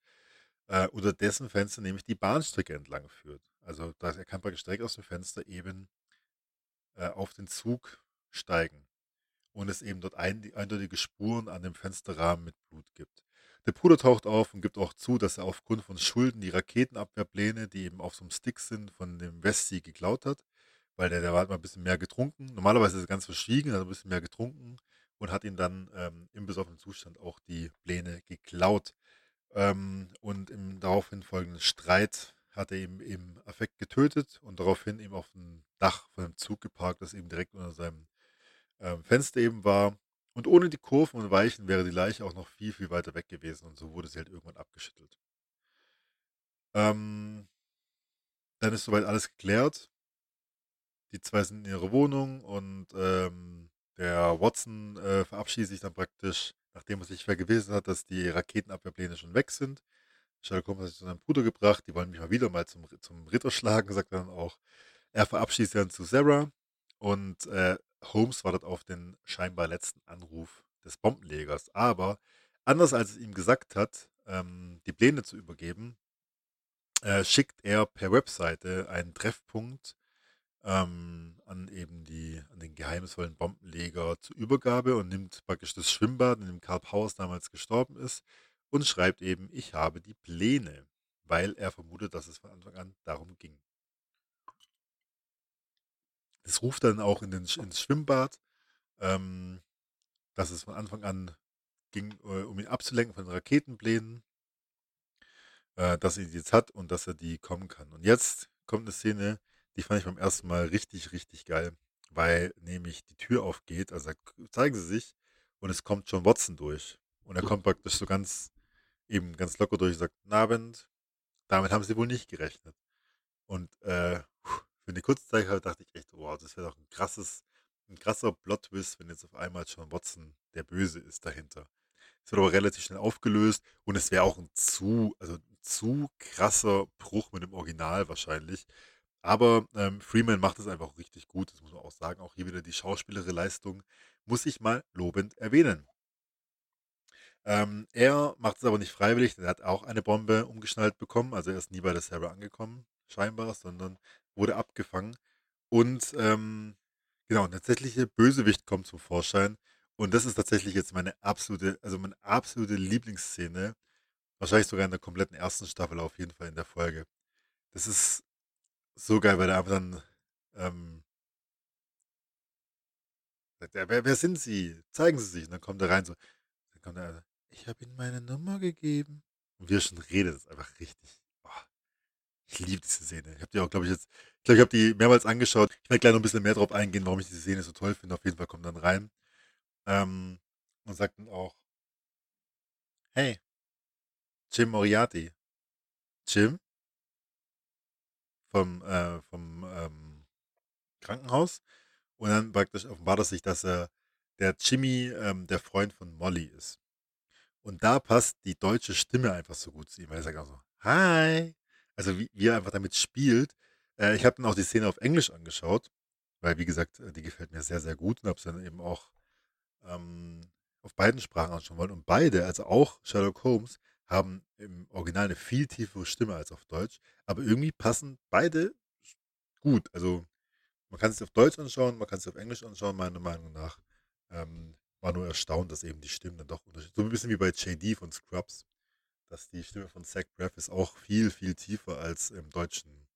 äh, unter dessen Fenster nämlich die Bahnstrecke entlang führt. Also da er kann praktisch direkt aus dem Fenster eben äh, auf den Zug steigen und es eben dort ein, eindeutige Spuren an dem Fensterrahmen mit Blut gibt. Der Bruder taucht auf und gibt auch zu, dass er aufgrund von Schulden die Raketenabwehrpläne, die eben auf so einem Stick sind, von dem Westsee geklaut hat, weil der, der war halt mal ein bisschen mehr getrunken. Normalerweise ist er ganz verschwiegen, hat ein bisschen mehr getrunken und hat ihn dann ähm, im besoffenen Zustand auch die Pläne geklaut. Ähm, und im daraufhin folgenden Streit hat er ihn im Affekt getötet und daraufhin eben auf dem Dach von dem Zug geparkt, das eben direkt unter seinem ähm, Fenster eben war. Und ohne die Kurven und Weichen wäre die Leiche auch noch viel, viel weiter weg gewesen und so wurde sie halt irgendwann abgeschüttelt. Ähm, dann ist soweit alles geklärt. Die zwei sind in ihrer Wohnung und ähm, der Watson äh, verabschiedet sich dann praktisch, nachdem er sich vergewissert hat, dass die Raketenabwehrpläne schon weg sind. Sherlock Holmes hat sich zu seinem Bruder gebracht, die wollen mich mal wieder mal zum, zum Ritter schlagen, sagt er dann auch. Er verabschiedet sich dann zu Sarah und äh, Holmes wartet auf den scheinbar letzten Anruf des Bombenlegers. Aber anders als es ihm gesagt hat, ähm, die Pläne zu übergeben, äh, schickt er per Webseite einen Treffpunkt ähm, an eben die, an den geheimnisvollen Bombenleger zur Übergabe und nimmt praktisch das Schwimmbad, in dem Karl Powers damals gestorben ist, und schreibt eben, ich habe die Pläne, weil er vermutet, dass es von Anfang an darum ging. Es ruft dann auch in den, ins Schwimmbad, ähm, dass es von Anfang an ging, äh, um ihn abzulenken von den Raketenplänen, äh, dass er die jetzt hat und dass er die kommen kann. Und jetzt kommt eine Szene, die fand ich beim ersten Mal richtig, richtig geil, weil nämlich die Tür aufgeht, also zeigen sie sich und es kommt John Watson durch. Und er kommt praktisch so ganz, eben ganz locker durch und sagt, Abend. Damit haben sie wohl nicht gerechnet. Und äh, für eine kurze Zeit dachte ich echt, wow, das wäre doch ein krasses, ein krasser Plot-Twist, wenn jetzt auf einmal John Watson der Böse ist dahinter. Es wird aber relativ schnell aufgelöst und es wäre auch ein zu, also ein zu krasser Bruch mit dem Original wahrscheinlich. Aber ähm, Freeman macht es einfach richtig gut, das muss man auch sagen. Auch hier wieder die schauspielerische Leistung muss ich mal lobend erwähnen. Ähm, er macht es aber nicht freiwillig, denn er hat auch eine Bombe umgeschnallt bekommen. Also er ist nie bei der Sarah angekommen, scheinbar, sondern wurde abgefangen. Und ähm, genau, ein tatsächliche Bösewicht kommt zum Vorschein. Und das ist tatsächlich jetzt meine absolute, also meine absolute Lieblingsszene. Wahrscheinlich sogar in der kompletten ersten Staffel, auf jeden Fall in der Folge. Das ist so geil, weil er einfach dann ähm, sagt, er, wer, wer sind Sie? Zeigen Sie sich. Und dann kommt er rein so, dann kommt er, ich habe Ihnen meine Nummer gegeben. Und wie er schon redet, ist einfach richtig. Oh, ich liebe diese Szene. Ich habe die auch, glaube ich, jetzt, ich glaube, ich habe die mehrmals angeschaut. Ich werde gleich noch ein bisschen mehr drauf eingehen, warum ich diese Szene so toll finde. Auf jeden Fall kommt dann rein. Ähm, und sagt dann auch, hey, Jim Moriarty. Jim? Vom, äh, vom ähm, Krankenhaus. Und dann praktisch offenbart es sich, dass er der Jimmy ähm, der Freund von Molly ist. Und da passt die deutsche Stimme einfach so gut zu ihm, weil er sagt auch so, hi. Also wie, wie er einfach damit spielt. Äh, ich habe dann auch die Szene auf Englisch angeschaut, weil wie gesagt, äh, die gefällt mir sehr, sehr gut und habe es dann eben auch ähm, auf beiden Sprachen anschauen wollen. Und beide, also auch Sherlock Holmes, haben im Original eine viel tiefere Stimme als auf Deutsch. Aber irgendwie passen beide gut. Also man kann es auf Deutsch anschauen, man kann es auf Englisch anschauen, meiner Meinung nach. Ähm, war nur erstaunt, dass eben die Stimmen dann doch unterschiedlich So ein bisschen wie bei JD von Scrubs, dass die Stimme von Zach Braff ist auch viel, viel tiefer als im Deutschen.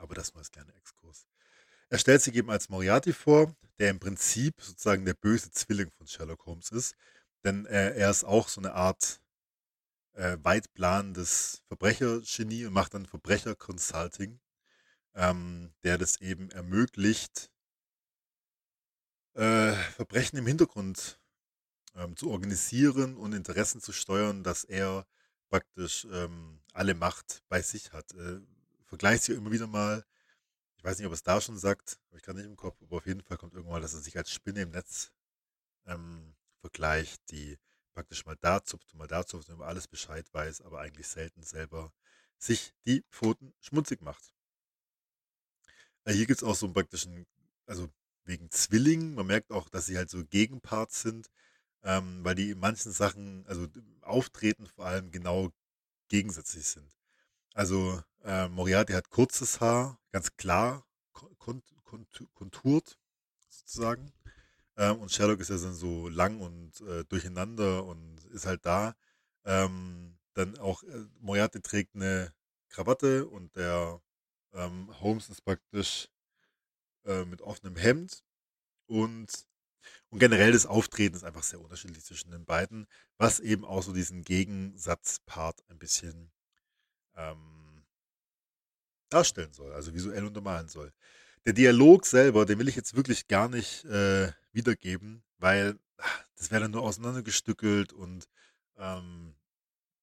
Aber das war als kleiner Exkurs. Er stellt sich eben als Moriarty vor, der im Prinzip sozusagen der böse Zwilling von Sherlock Holmes ist. Denn äh, er ist auch so eine Art äh, weit planendes Verbrechergenie und macht dann Verbrecher-Consulting, ähm, der das eben ermöglicht, äh, Verbrechen im Hintergrund ähm, zu organisieren und Interessen zu steuern, dass er praktisch ähm, alle Macht bei sich hat. Äh, vergleicht sie immer wieder mal, ich weiß nicht, ob es da schon sagt, habe ich gerade nicht im Kopf, aber auf jeden Fall kommt irgendwann mal, dass er sich als Spinne im Netz ähm, vergleicht, die praktisch mal da zupft und mal da zupft und über alles Bescheid weiß, aber eigentlich selten selber sich die Pfoten schmutzig macht. Äh, hier gibt es auch so einen praktischen, also wegen Zwillingen, man merkt auch, dass sie halt so Gegenparts sind, ähm, weil die in manchen Sachen, also Auftreten vor allem genau gegensätzlich sind. Also äh, Moriarty hat kurzes Haar, ganz klar kont kont konturt sozusagen. Ähm, und Sherlock ist ja dann so lang und äh, durcheinander und ist halt da. Ähm, dann auch äh, Moriarty trägt eine Krawatte und der ähm, Holmes ist praktisch äh, mit offenem Hemd und und generell das Auftreten ist einfach sehr unterschiedlich zwischen den beiden, was eben auch so diesen Gegensatzpart ein bisschen ähm, darstellen soll, also visuell untermalen soll. Der Dialog selber, den will ich jetzt wirklich gar nicht äh, wiedergeben, weil ach, das wäre dann nur auseinandergestückelt und ähm,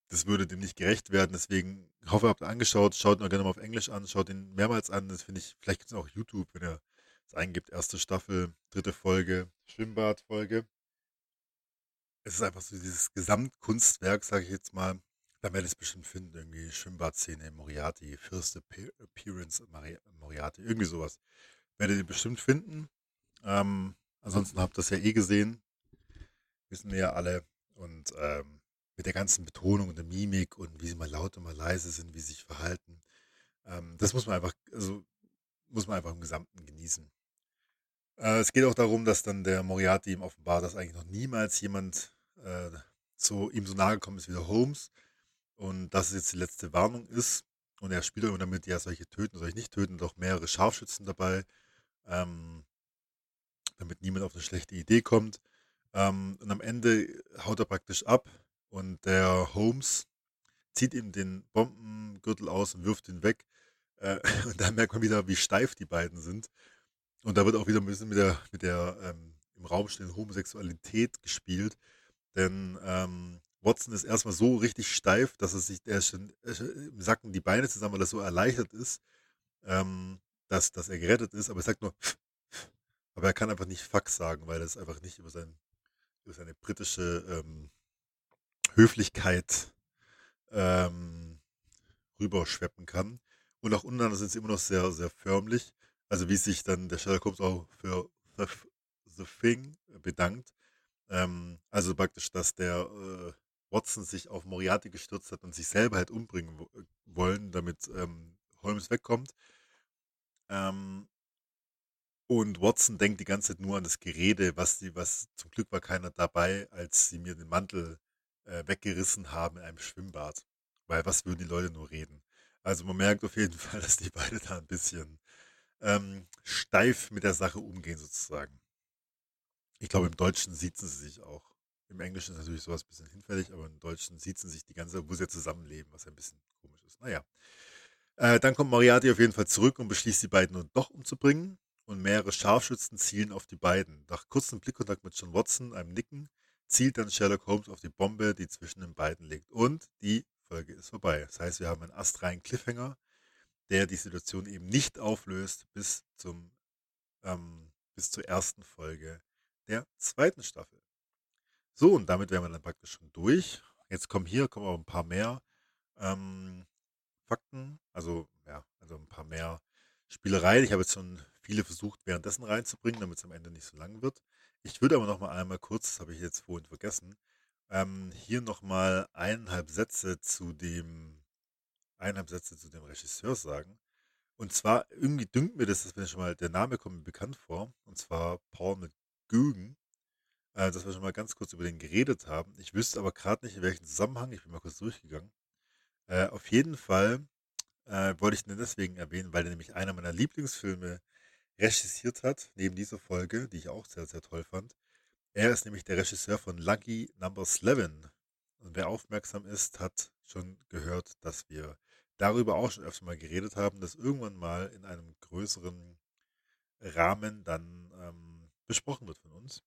das würde dem nicht gerecht werden. Deswegen hoffe, ihr habt angeschaut, schaut ihn gerne mal auf Englisch an, schaut ihn mehrmals an. Das finde ich, vielleicht gibt es auch YouTube, wenn ihr es eingibt, erste Staffel, dritte Folge, Schwimmbadfolge. Es ist einfach so dieses Gesamtkunstwerk, sage ich jetzt mal. Werdet ihr es bestimmt finden, irgendwie Schwimmbadszene Moriarty, First Appearance Moriarty, irgendwie sowas. Werdet ihr bestimmt finden. Ähm, ansonsten habt ihr das ja eh gesehen. Wissen wir ja alle. Und ähm, mit der ganzen Betonung und der Mimik und wie sie mal laut und mal leise sind, wie sie sich verhalten. Ähm, das muss man einfach, also muss man einfach im Gesamten genießen. Äh, es geht auch darum, dass dann der Moriarty ihm offenbart, dass eigentlich noch niemals jemand äh, so, ihm so nahe gekommen ist wie der Holmes und dass es jetzt die letzte Warnung ist. Und er spielt immer damit, ja, solche töten, soll ich nicht töten, doch mehrere Scharfschützen dabei, ähm, damit niemand auf eine schlechte Idee kommt. Ähm, und am Ende haut er praktisch ab und der Holmes zieht ihm den Bombengürtel aus und wirft ihn weg. Äh, (laughs) und da merkt man wieder, wie steif die beiden sind. Und da wird auch wieder ein bisschen mit der, mit der ähm, im Raum stehenden Homosexualität gespielt. Denn ähm, Watson ist erstmal so richtig steif, dass er sich, der schon, im Sacken die Beine zusammen, weil er so erleichtert ist, ähm, dass, dass er gerettet ist. Aber er sagt nur, (laughs) aber er kann einfach nicht Fuck sagen, weil es einfach nicht über, sein, über seine britische ähm, Höflichkeit ähm, rüberschweppen kann. Und auch untereinander sind sie immer noch sehr, sehr förmlich. Also wie sich dann der Sherlock Holmes auch für The, The Thing bedankt. Ähm, also praktisch, dass der äh, Watson sich auf Moriarty gestürzt hat und sich selber halt umbringen wollen, damit ähm, Holmes wegkommt. Ähm, und Watson denkt die ganze Zeit nur an das Gerede, was sie, was zum Glück war keiner dabei, als sie mir den Mantel äh, weggerissen haben in einem Schwimmbad. Weil was würden die Leute nur reden? Also man merkt auf jeden (laughs) Fall, dass die beide da ein bisschen ähm, steif mit der Sache umgehen sozusagen. Ich glaube, im Deutschen siezen sie sich auch. Im Englischen ist natürlich sowas ein bisschen hinfällig, aber im Deutschen siezen sich die ganze, wo sie zusammenleben, was ein bisschen komisch ist. Naja. Äh, dann kommt Moriarty auf jeden Fall zurück und beschließt, die beiden nun doch umzubringen. Und mehrere Scharfschützen zielen auf die beiden. Nach kurzem Blickkontakt mit John Watson, einem Nicken, zielt dann Sherlock Holmes auf die Bombe, die zwischen den beiden liegt. Und die Folge ist vorbei. Das heißt, wir haben einen astreinen Cliffhanger, der die Situation eben nicht auflöst bis zum ähm, bis zur ersten Folge der zweiten Staffel. So, und damit wären wir dann praktisch schon durch. Jetzt kommen hier kommen auch ein paar mehr ähm, Fakten, also ja, also ein paar mehr Spielereien. Ich habe jetzt schon viele versucht, währenddessen reinzubringen, damit es am Ende nicht so lang wird. Ich würde aber noch mal einmal kurz, das habe ich jetzt vorhin vergessen, ähm, hier noch mal eineinhalb Sätze zu dem eineinhalb Sätze zu dem Regisseur sagen. Und zwar irgendwie dünkt mir das, dass wir schon mal der Name kommt mir bekannt vor, und zwar Paul McGugan, äh, dass wir schon mal ganz kurz über den geredet haben. Ich wüsste aber gerade nicht in welchem Zusammenhang. Ich bin mal kurz durchgegangen. Äh, auf jeden Fall äh, wollte ich ihn deswegen erwähnen, weil er nämlich einer meiner Lieblingsfilme regisiert hat, neben dieser Folge, die ich auch sehr, sehr toll fand. Er ist nämlich der Regisseur von Lucky Number 11. Und wer aufmerksam ist, hat schon gehört, dass wir darüber auch schon öfter mal geredet haben, dass irgendwann mal in einem größeren Rahmen dann ähm, besprochen wird von uns.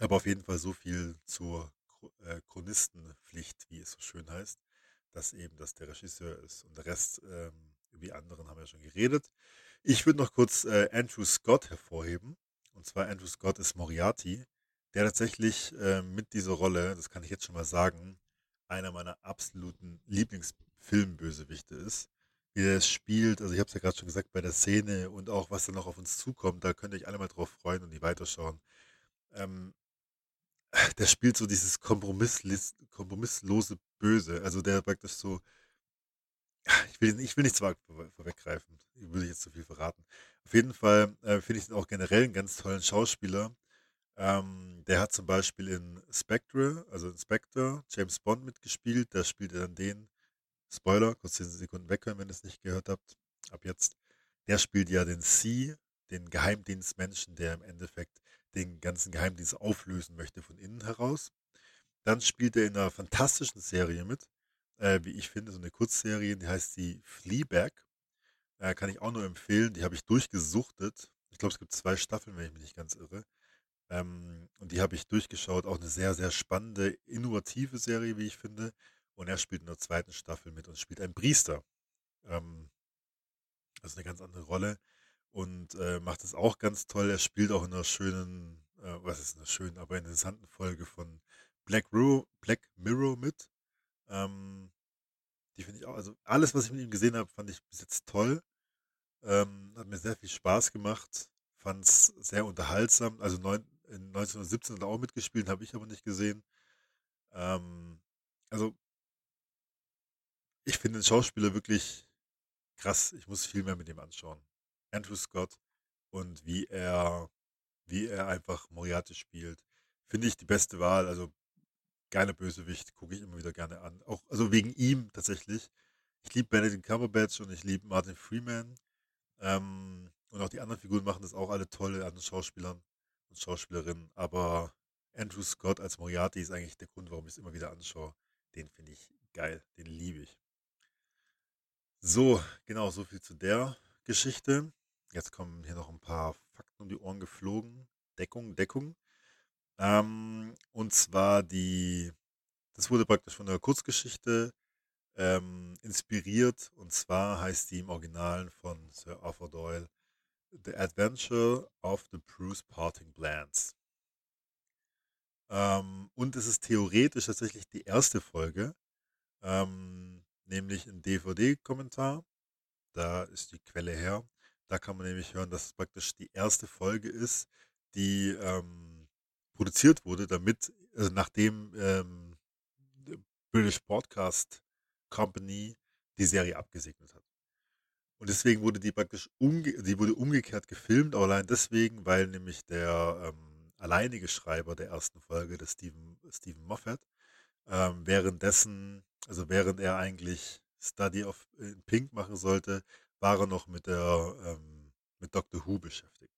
Aber auf jeden Fall so viel zur äh, Chronistenpflicht, wie es so schön heißt, dass eben das der Regisseur ist. Und der Rest, ähm, wie anderen, haben wir ja schon geredet. Ich würde noch kurz äh, Andrew Scott hervorheben. Und zwar Andrew Scott ist Moriarty, der tatsächlich äh, mit dieser Rolle, das kann ich jetzt schon mal sagen, einer meiner absoluten Lieblingsfilmbösewichte ist. Wie er es spielt, also ich habe es ja gerade schon gesagt, bei der Szene und auch was dann noch auf uns zukommt, da könnt ihr euch alle mal drauf freuen und die weiterschauen. Ähm, der spielt so dieses kompromisslose Böse. Also der praktisch so, ich will, ich will nichts vorweggreifen. Ich will jetzt zu viel verraten. Auf jeden Fall äh, finde ich ihn auch generell einen ganz tollen Schauspieler. Ähm, der hat zum Beispiel in Spectre, also in Spectre, James Bond mitgespielt. Da spielt er dann den, Spoiler, kurz 10 Sekunden weghören, wenn ihr es nicht gehört habt. Ab jetzt. Der spielt ja den C, den Geheimdienstmenschen, der im Endeffekt den ganzen Geheimdienst auflösen möchte von innen heraus. Dann spielt er in einer fantastischen Serie mit, äh, wie ich finde, so eine Kurzserie, die heißt die Fleabag. Äh, kann ich auch nur empfehlen, die habe ich durchgesuchtet. Ich glaube, es gibt zwei Staffeln, wenn ich mich nicht ganz irre. Ähm, und die habe ich durchgeschaut. Auch eine sehr, sehr spannende, innovative Serie, wie ich finde. Und er spielt in der zweiten Staffel mit und spielt einen Priester. Ähm, also eine ganz andere Rolle und äh, macht es auch ganz toll. Er spielt auch in einer schönen, äh, was ist eine schöne, aber interessanten Folge von Black, Ru Black Mirror mit. Ähm, die finde ich auch, also alles, was ich mit ihm gesehen habe, fand ich bis jetzt toll. Ähm, hat mir sehr viel Spaß gemacht. Fand es sehr unterhaltsam. Also neun, in 1917 hat er auch mitgespielt, habe ich aber nicht gesehen. Ähm, also ich finde den Schauspieler wirklich krass. Ich muss viel mehr mit ihm anschauen. Andrew Scott und wie er, wie er einfach Moriarty spielt, finde ich die beste Wahl. Also geiler Bösewicht, gucke ich immer wieder gerne an. Auch, also wegen ihm tatsächlich. Ich liebe Benedict Cumberbatch und ich liebe Martin Freeman. Ähm, und auch die anderen Figuren machen das auch alle tolle an den Schauspielern und Schauspielerinnen. Aber Andrew Scott als Moriarty ist eigentlich der Grund, warum ich es immer wieder anschaue. Den finde ich geil, den liebe ich. So, genau, so viel zu der Geschichte. Jetzt kommen hier noch ein paar Fakten um die Ohren geflogen. Deckung, Deckung. Ähm, und zwar die, das wurde praktisch von der Kurzgeschichte ähm, inspiriert. Und zwar heißt die im Originalen von Sir Arthur Doyle The Adventure of the Bruce Parting Blans. Ähm, und es ist theoretisch tatsächlich die erste Folge, ähm, nämlich ein DVD-Kommentar. Da ist die Quelle her. Da kann man nämlich hören, dass es praktisch die erste Folge ist, die ähm, produziert wurde, damit, also nachdem ähm, British Broadcast Company die Serie abgesegnet hat. Und deswegen wurde die praktisch umge die wurde umgekehrt gefilmt, aber allein deswegen, weil nämlich der ähm, alleinige Schreiber der ersten Folge, der Stephen, Stephen Moffat, ähm, währenddessen, also während er eigentlich Study of in Pink machen sollte, war er noch mit der ähm, mit Doctor Who beschäftigt.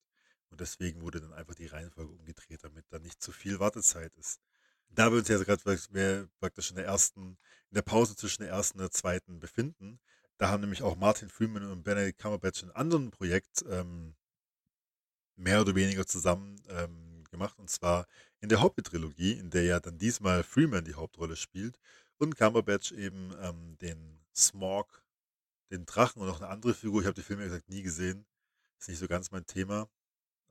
Und deswegen wurde dann einfach die Reihenfolge umgedreht, damit da nicht zu viel Wartezeit ist. Da wir uns ja gerade praktisch in der ersten, in der Pause zwischen der ersten und der zweiten befinden, da haben nämlich auch Martin Freeman und Benedict Cumberbatch in einem anderen Projekt ähm, mehr oder weniger zusammen ähm, gemacht, und zwar in der Hobbit-Trilogie, in der ja dann diesmal Freeman die Hauptrolle spielt und Cumberbatch eben ähm, den Smog den Drachen und noch eine andere Figur. Ich habe die Filme, wie gesagt, nie gesehen. Ist nicht so ganz mein Thema.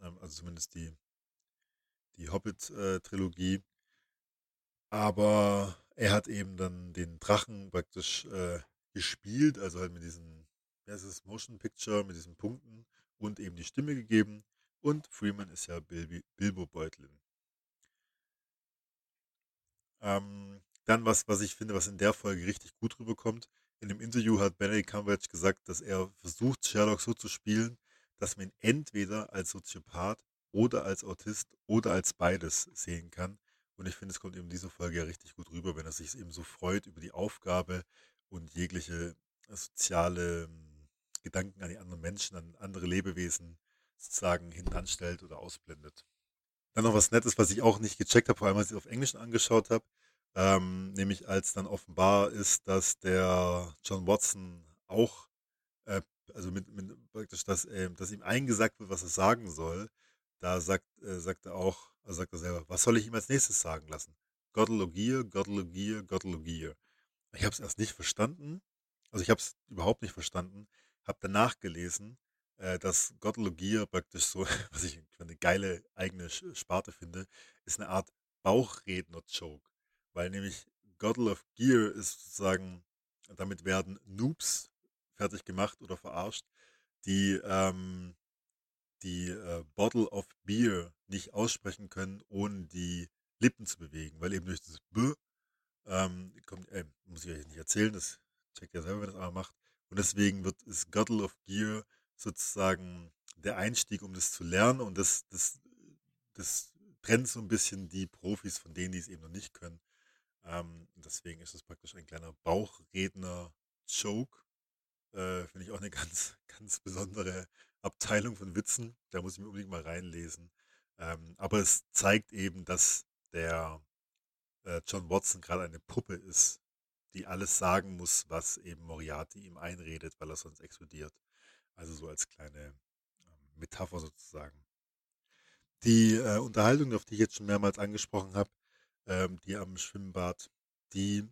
Ähm, also zumindest die, die Hobbit-Trilogie. Aber er hat eben dann den Drachen praktisch äh, gespielt, also halt mit diesem, wie heißt es, Motion Picture, mit diesen Punkten und eben die Stimme gegeben. Und Freeman ist ja Bilbo Beutlin. Ähm, dann was, was ich finde, was in der Folge richtig gut rüberkommt, in dem Interview hat Benedict Cumberbatch gesagt, dass er versucht, Sherlock so zu spielen, dass man ihn entweder als Soziopath oder als Autist oder als beides sehen kann. Und ich finde, es kommt eben in dieser Folge ja richtig gut rüber, wenn er sich eben so freut über die Aufgabe und jegliche soziale ähm, Gedanken an die anderen Menschen, an andere Lebewesen sozusagen hintanstellt oder ausblendet. Dann noch was Nettes, was ich auch nicht gecheckt habe, vor allem als ich es auf Englisch angeschaut habe. Ähm, nämlich als dann offenbar ist, dass der John Watson auch, äh, also mit, mit praktisch, dass, äh, dass ihm eingesagt wird, was er sagen soll. Da sagt, äh, sagt er auch, also sagt er selber, was soll ich ihm als nächstes sagen lassen? Gottologier, Gottologier, Gottologier. Ich habe es erst nicht verstanden. Also ich habe es überhaupt nicht verstanden. Habe danach gelesen, äh, dass Gottologier praktisch so, (laughs) was ich eine geile eigene Sparte finde, ist eine Art Bauchredner-Joke. Weil nämlich Gottle of Gear ist sozusagen, damit werden Noobs fertig gemacht oder verarscht, die ähm, die äh, Bottle of Beer nicht aussprechen können, ohne die Lippen zu bewegen, weil eben durch das B ähm, kommt, äh, muss ich euch nicht erzählen, das checkt ihr selber, wenn das aber macht. Und deswegen wird ist Gottle of Gear sozusagen der Einstieg, um das zu lernen und das, das, das trennt so ein bisschen die Profis von denen, die es eben noch nicht können. Ähm, deswegen ist es praktisch ein kleiner Bauchredner-Joke. Äh, Finde ich auch eine (laughs) ganz, ganz besondere Abteilung von Witzen. Da muss ich mir unbedingt mal reinlesen. Ähm, aber es zeigt eben, dass der äh, John Watson gerade eine Puppe ist, die alles sagen muss, was eben Moriarty ihm einredet, weil er sonst explodiert. Also so als kleine ähm, Metapher sozusagen. Die äh, Unterhaltung, auf die ich jetzt schon mehrmals angesprochen habe, ähm, die am Schwimmbad, die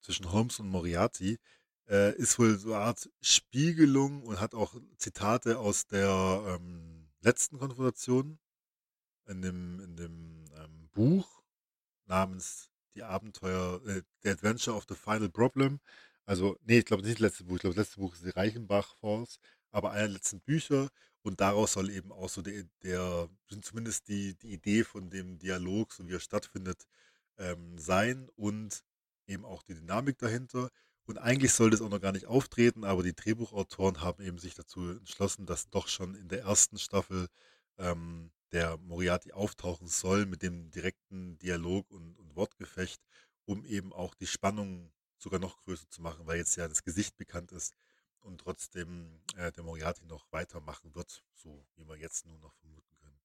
zwischen Holmes und Moriarty, äh, ist wohl so eine Art Spiegelung und hat auch Zitate aus der ähm, letzten Konfrontation in dem, in dem ähm, Buch namens Die Abenteuer, äh, The Adventure of the Final Problem. Also, nee, ich glaube nicht das letzte Buch, ich glaube, das letzte Buch ist die Reichenbach Falls, aber einer der letzten Bücher und daraus soll eben auch so der, der zumindest die, die Idee von dem Dialog, so wie er stattfindet, ähm, sein und eben auch die Dynamik dahinter. Und eigentlich sollte es auch noch gar nicht auftreten, aber die Drehbuchautoren haben eben sich dazu entschlossen, dass doch schon in der ersten Staffel ähm, der Moriarty auftauchen soll mit dem direkten Dialog und, und Wortgefecht, um eben auch die Spannung sogar noch größer zu machen, weil jetzt ja das Gesicht bekannt ist und trotzdem äh, der Moriarty noch weitermachen wird, so wie wir jetzt nur noch vermuten können.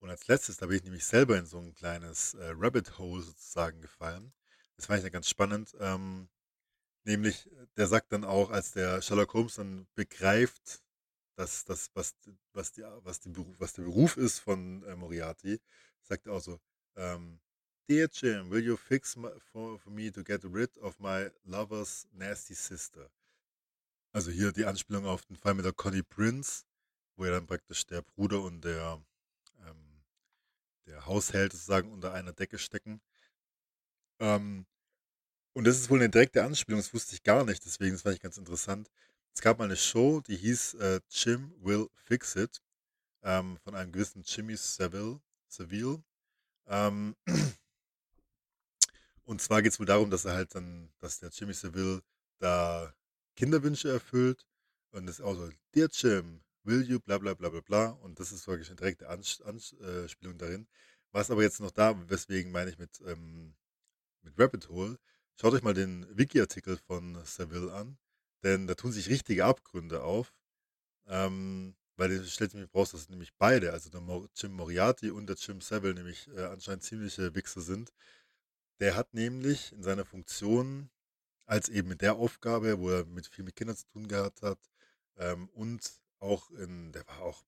Und als letztes, da bin ich nämlich selber in so ein kleines äh, Rabbit Hole sozusagen gefallen. Das fand ich ja ganz spannend. Ähm, nämlich, der sagt dann auch, als der Sherlock Holmes dann begreift, dass das, was, was, die, was, die Beruf, was der Beruf ist von äh, Moriarty, sagt er auch so, ähm, Dear Jim, will you fix my, for, for me to get rid of my lover's nasty sister? Also hier die Anspielung auf den Fall mit der Connie Prince, wo ja dann praktisch der Bruder und der, ähm, der Haushälter sozusagen unter einer Decke stecken. Ähm, und das ist wohl eine direkte Anspielung, das wusste ich gar nicht, deswegen das fand ich ganz interessant. Es gab mal eine Show, die hieß äh, Jim Will Fix It, ähm, von einem gewissen Jimmy Seville. Seville. Ähm, und zwar geht es wohl darum, dass er halt dann, dass der Jimmy Seville da Kinderwünsche erfüllt. Und das ist auch so, Dear Jim, will you, bla bla bla bla bla. Und das ist wirklich eine direkte Anspielung darin. Was aber jetzt noch da, weswegen meine ich mit, ähm, mit Rabbit Hole, schaut euch mal den Wiki-Artikel von Seville an, denn da tun sich richtige Abgründe auf. Ähm, weil es stellt sich raus, dass nämlich beide, also der Jim Moriarty und der Jim Seville, nämlich äh, anscheinend ziemliche Wichser sind. Der hat nämlich in seiner Funktion als eben mit der Aufgabe, wo er mit viel mit Kindern zu tun gehabt hat. Ähm, und auch in, der war auch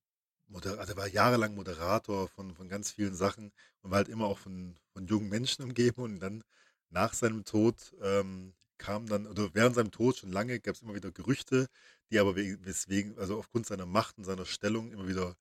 Moder also der war jahrelang Moderator von, von ganz vielen Sachen und war halt immer auch von, von jungen Menschen umgeben und dann nach seinem Tod ähm, kam dann, oder während seinem Tod schon lange gab es immer wieder Gerüchte, die aber weswegen, also aufgrund seiner Macht und seiner Stellung immer wieder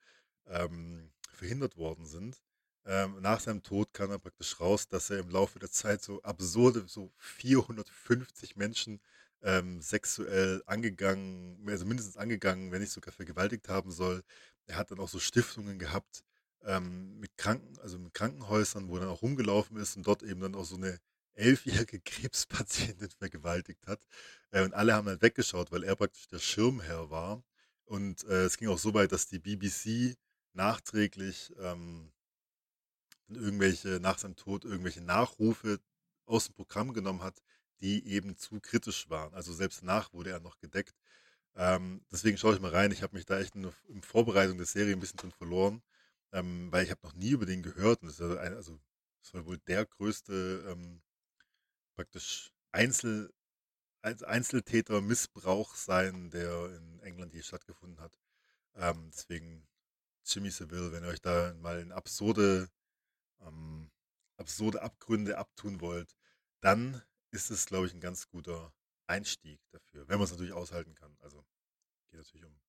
ähm, verhindert worden sind. Ähm, nach seinem Tod kam dann praktisch raus, dass er im Laufe der Zeit so absurde, so 450 Menschen ähm, sexuell angegangen, also mindestens angegangen, wenn nicht sogar vergewaltigt haben soll. Er hat dann auch so Stiftungen gehabt ähm, mit Kranken, also mit Krankenhäusern, wo er dann auch rumgelaufen ist und dort eben dann auch so eine elfjährige (laughs) Krebspatientin vergewaltigt hat. Äh, und alle haben dann weggeschaut, weil er praktisch der Schirmherr war. Und äh, es ging auch so weit, dass die BBC nachträglich ähm, irgendwelche, nach seinem Tod, irgendwelche Nachrufe aus dem Programm genommen hat, die eben zu kritisch waren. Also selbst danach wurde er noch gedeckt. Ähm, deswegen schaue ich mal rein. Ich habe mich da echt in, in, Vorbereitung der Serie ein bisschen drin verloren, ähm, weil ich habe noch nie über den gehört. Und das ist ein, also das war wohl der größte ähm, praktisch Einzel, als Einzeltäter Missbrauch sein, der in England hier stattgefunden hat. Ähm, deswegen Jimmy Seville, wenn ihr euch da mal in absurde, ähm, absurde Abgründe abtun wollt, dann ist es, glaube ich, ein ganz guter Einstieg dafür, wenn man es natürlich aushalten kann. Also geht natürlich um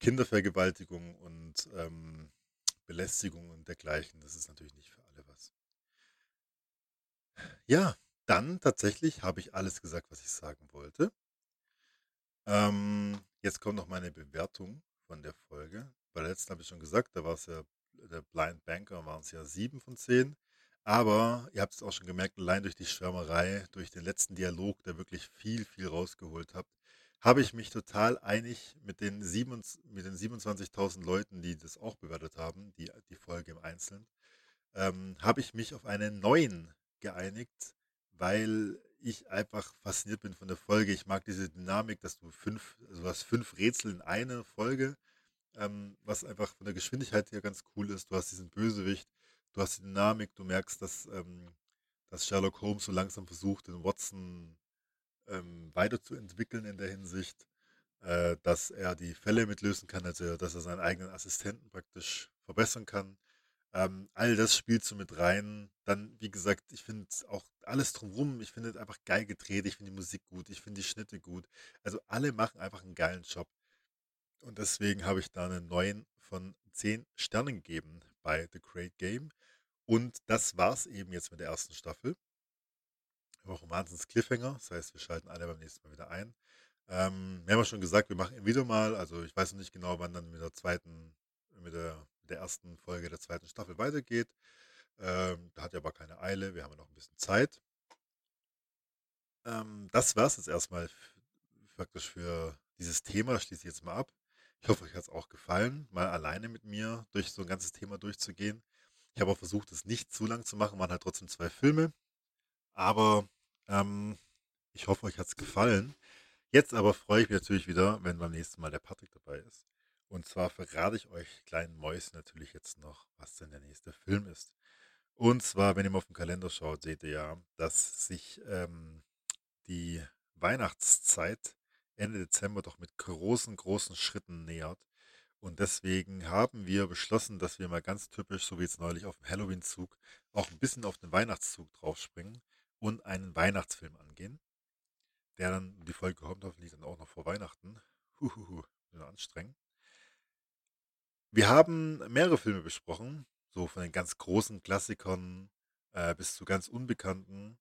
Kindervergewaltigung und ähm, Belästigung und dergleichen. Das ist natürlich nicht für alle was. Ja, dann tatsächlich habe ich alles gesagt, was ich sagen wollte. Ähm, jetzt kommt noch meine Bewertung von der Folge. Bei der letzten habe ich schon gesagt, da war es ja der Blind Banker, waren es ja sieben von zehn. Aber ihr habt es auch schon gemerkt, allein durch die Schwärmerei, durch den letzten Dialog, der wirklich viel, viel rausgeholt hat, habe ich mich total einig mit den, den 27.000 Leuten, die das auch bewertet haben, die, die Folge im Einzelnen, ähm, habe ich mich auf einen neuen geeinigt, weil ich einfach fasziniert bin von der Folge. Ich mag diese Dynamik, dass du fünf, also du hast fünf Rätsel in einer Folge, ähm, was einfach von der Geschwindigkeit her ganz cool ist. Du hast diesen Bösewicht, du hast die Dynamik, du merkst, dass, ähm, dass Sherlock Holmes so langsam versucht, den Watson ähm, weiterzuentwickeln in der Hinsicht, äh, dass er die Fälle mitlösen kann, also dass er seinen eigenen Assistenten praktisch verbessern kann. Ähm, all das spielt so mit rein. Dann, wie gesagt, ich finde auch alles drumherum, ich finde es einfach geil gedreht, ich finde die Musik gut, ich finde die Schnitte gut. Also alle machen einfach einen geilen Job. Und deswegen habe ich da einen neuen von 10 Sternen gegeben bei The Great Game. Und das war's eben jetzt mit der ersten Staffel. Auch ein Wahnsinns Cliffhanger. Das heißt, wir schalten alle beim nächsten Mal wieder ein. Ähm, wir haben ja schon gesagt, wir machen wieder mal. Also ich weiß noch nicht genau, wann dann mit der zweiten, mit der, mit der ersten Folge der zweiten Staffel weitergeht. Ähm, da hat er aber keine Eile. Wir haben ja noch ein bisschen Zeit. Ähm, das war's jetzt erstmal faktisch für dieses Thema. Schließe ich jetzt mal ab. Ich hoffe, euch hat es auch gefallen, mal alleine mit mir durch so ein ganzes Thema durchzugehen. Ich habe auch versucht, es nicht zu lang zu machen, waren halt trotzdem zwei Filme. Aber ähm, ich hoffe, euch hat es gefallen. Jetzt aber freue ich mich natürlich wieder, wenn beim nächsten Mal der Patrick dabei ist. Und zwar verrate ich euch kleinen Mäusen natürlich jetzt noch, was denn der nächste Film ist. Und zwar, wenn ihr mal auf den Kalender schaut, seht ihr ja, dass sich ähm, die Weihnachtszeit Ende Dezember doch mit großen, großen Schritten nähert. Und deswegen haben wir beschlossen, dass wir mal ganz typisch, so wie jetzt neulich auf dem Halloween-Zug, auch ein bisschen auf den Weihnachtszug draufspringen und einen Weihnachtsfilm angehen. Der dann, die Folge kommt hoffentlich dann auch noch vor Weihnachten. (laughs) Huhuhu, anstrengend. Wir haben mehrere Filme besprochen, so von den ganz großen Klassikern äh, bis zu ganz unbekannten.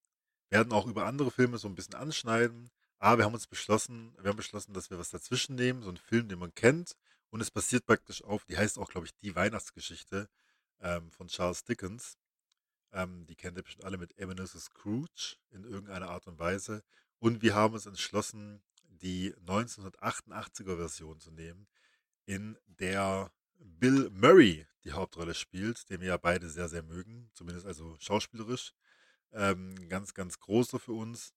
Werden auch über andere Filme so ein bisschen anschneiden, aber wir haben uns beschlossen, wir haben beschlossen, dass wir was dazwischen nehmen, so einen Film, den man kennt. Und es basiert praktisch auf, die heißt auch, glaube ich, Die Weihnachtsgeschichte ähm, von Charles Dickens. Ähm, die kennt ihr bestimmt alle mit Ebenezer Scrooge in irgendeiner Art und Weise. Und wir haben uns entschlossen, die 1988er Version zu nehmen, in der Bill Murray die Hauptrolle spielt, den wir ja beide sehr, sehr mögen, zumindest also schauspielerisch. Ähm, ganz, ganz großer für uns.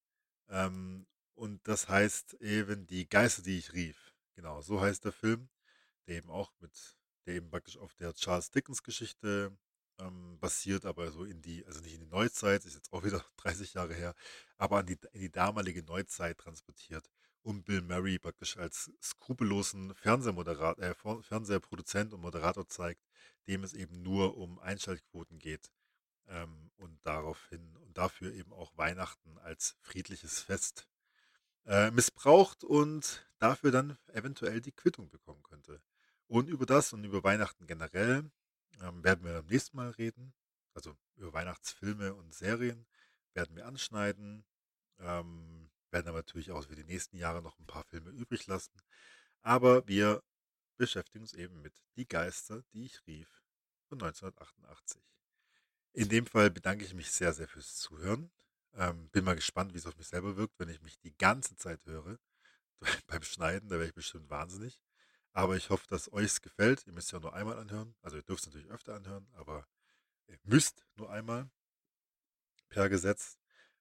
Ähm, und das heißt eben Die Geister, die ich rief. Genau, so heißt der Film, der eben auch mit, der eben praktisch auf der Charles Dickens Geschichte ähm, basiert, aber so in die, also nicht in die Neuzeit, ist jetzt auch wieder (laughs) 30 Jahre her, aber die, in die damalige Neuzeit transportiert, um Bill Murray praktisch als skrupellosen Fernsehmoderat, äh, Fernsehproduzent und Moderator zeigt, dem es eben nur um Einschaltquoten geht ähm, und daraufhin und dafür eben auch Weihnachten als friedliches Fest äh, missbraucht und dafür dann eventuell die Quittung bekommen könnte. Und über das und über Weihnachten generell ähm, werden wir beim nächsten Mal reden. Also über Weihnachtsfilme und Serien werden wir anschneiden. Ähm, werden aber natürlich auch für die nächsten Jahre noch ein paar Filme übrig lassen. Aber wir beschäftigen uns eben mit Die Geister, die ich rief von 1988. In dem Fall bedanke ich mich sehr, sehr fürs Zuhören. Ähm, bin mal gespannt, wie es auf mich selber wirkt, wenn ich mich die ganze Zeit höre (laughs) beim Schneiden. Da wäre ich bestimmt wahnsinnig. Aber ich hoffe, dass euch es gefällt. Ihr müsst ja nur einmal anhören. Also ihr dürft es natürlich öfter anhören, aber ihr müsst nur einmal per Gesetz.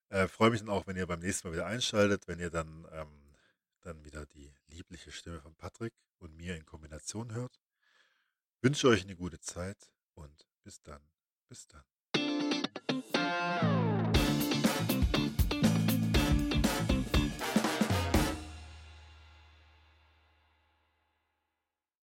Äh, Freue mich dann auch, wenn ihr beim nächsten Mal wieder einschaltet, wenn ihr dann, ähm, dann wieder die liebliche Stimme von Patrick und mir in Kombination hört. Wünsche euch eine gute Zeit und bis dann. Bis dann.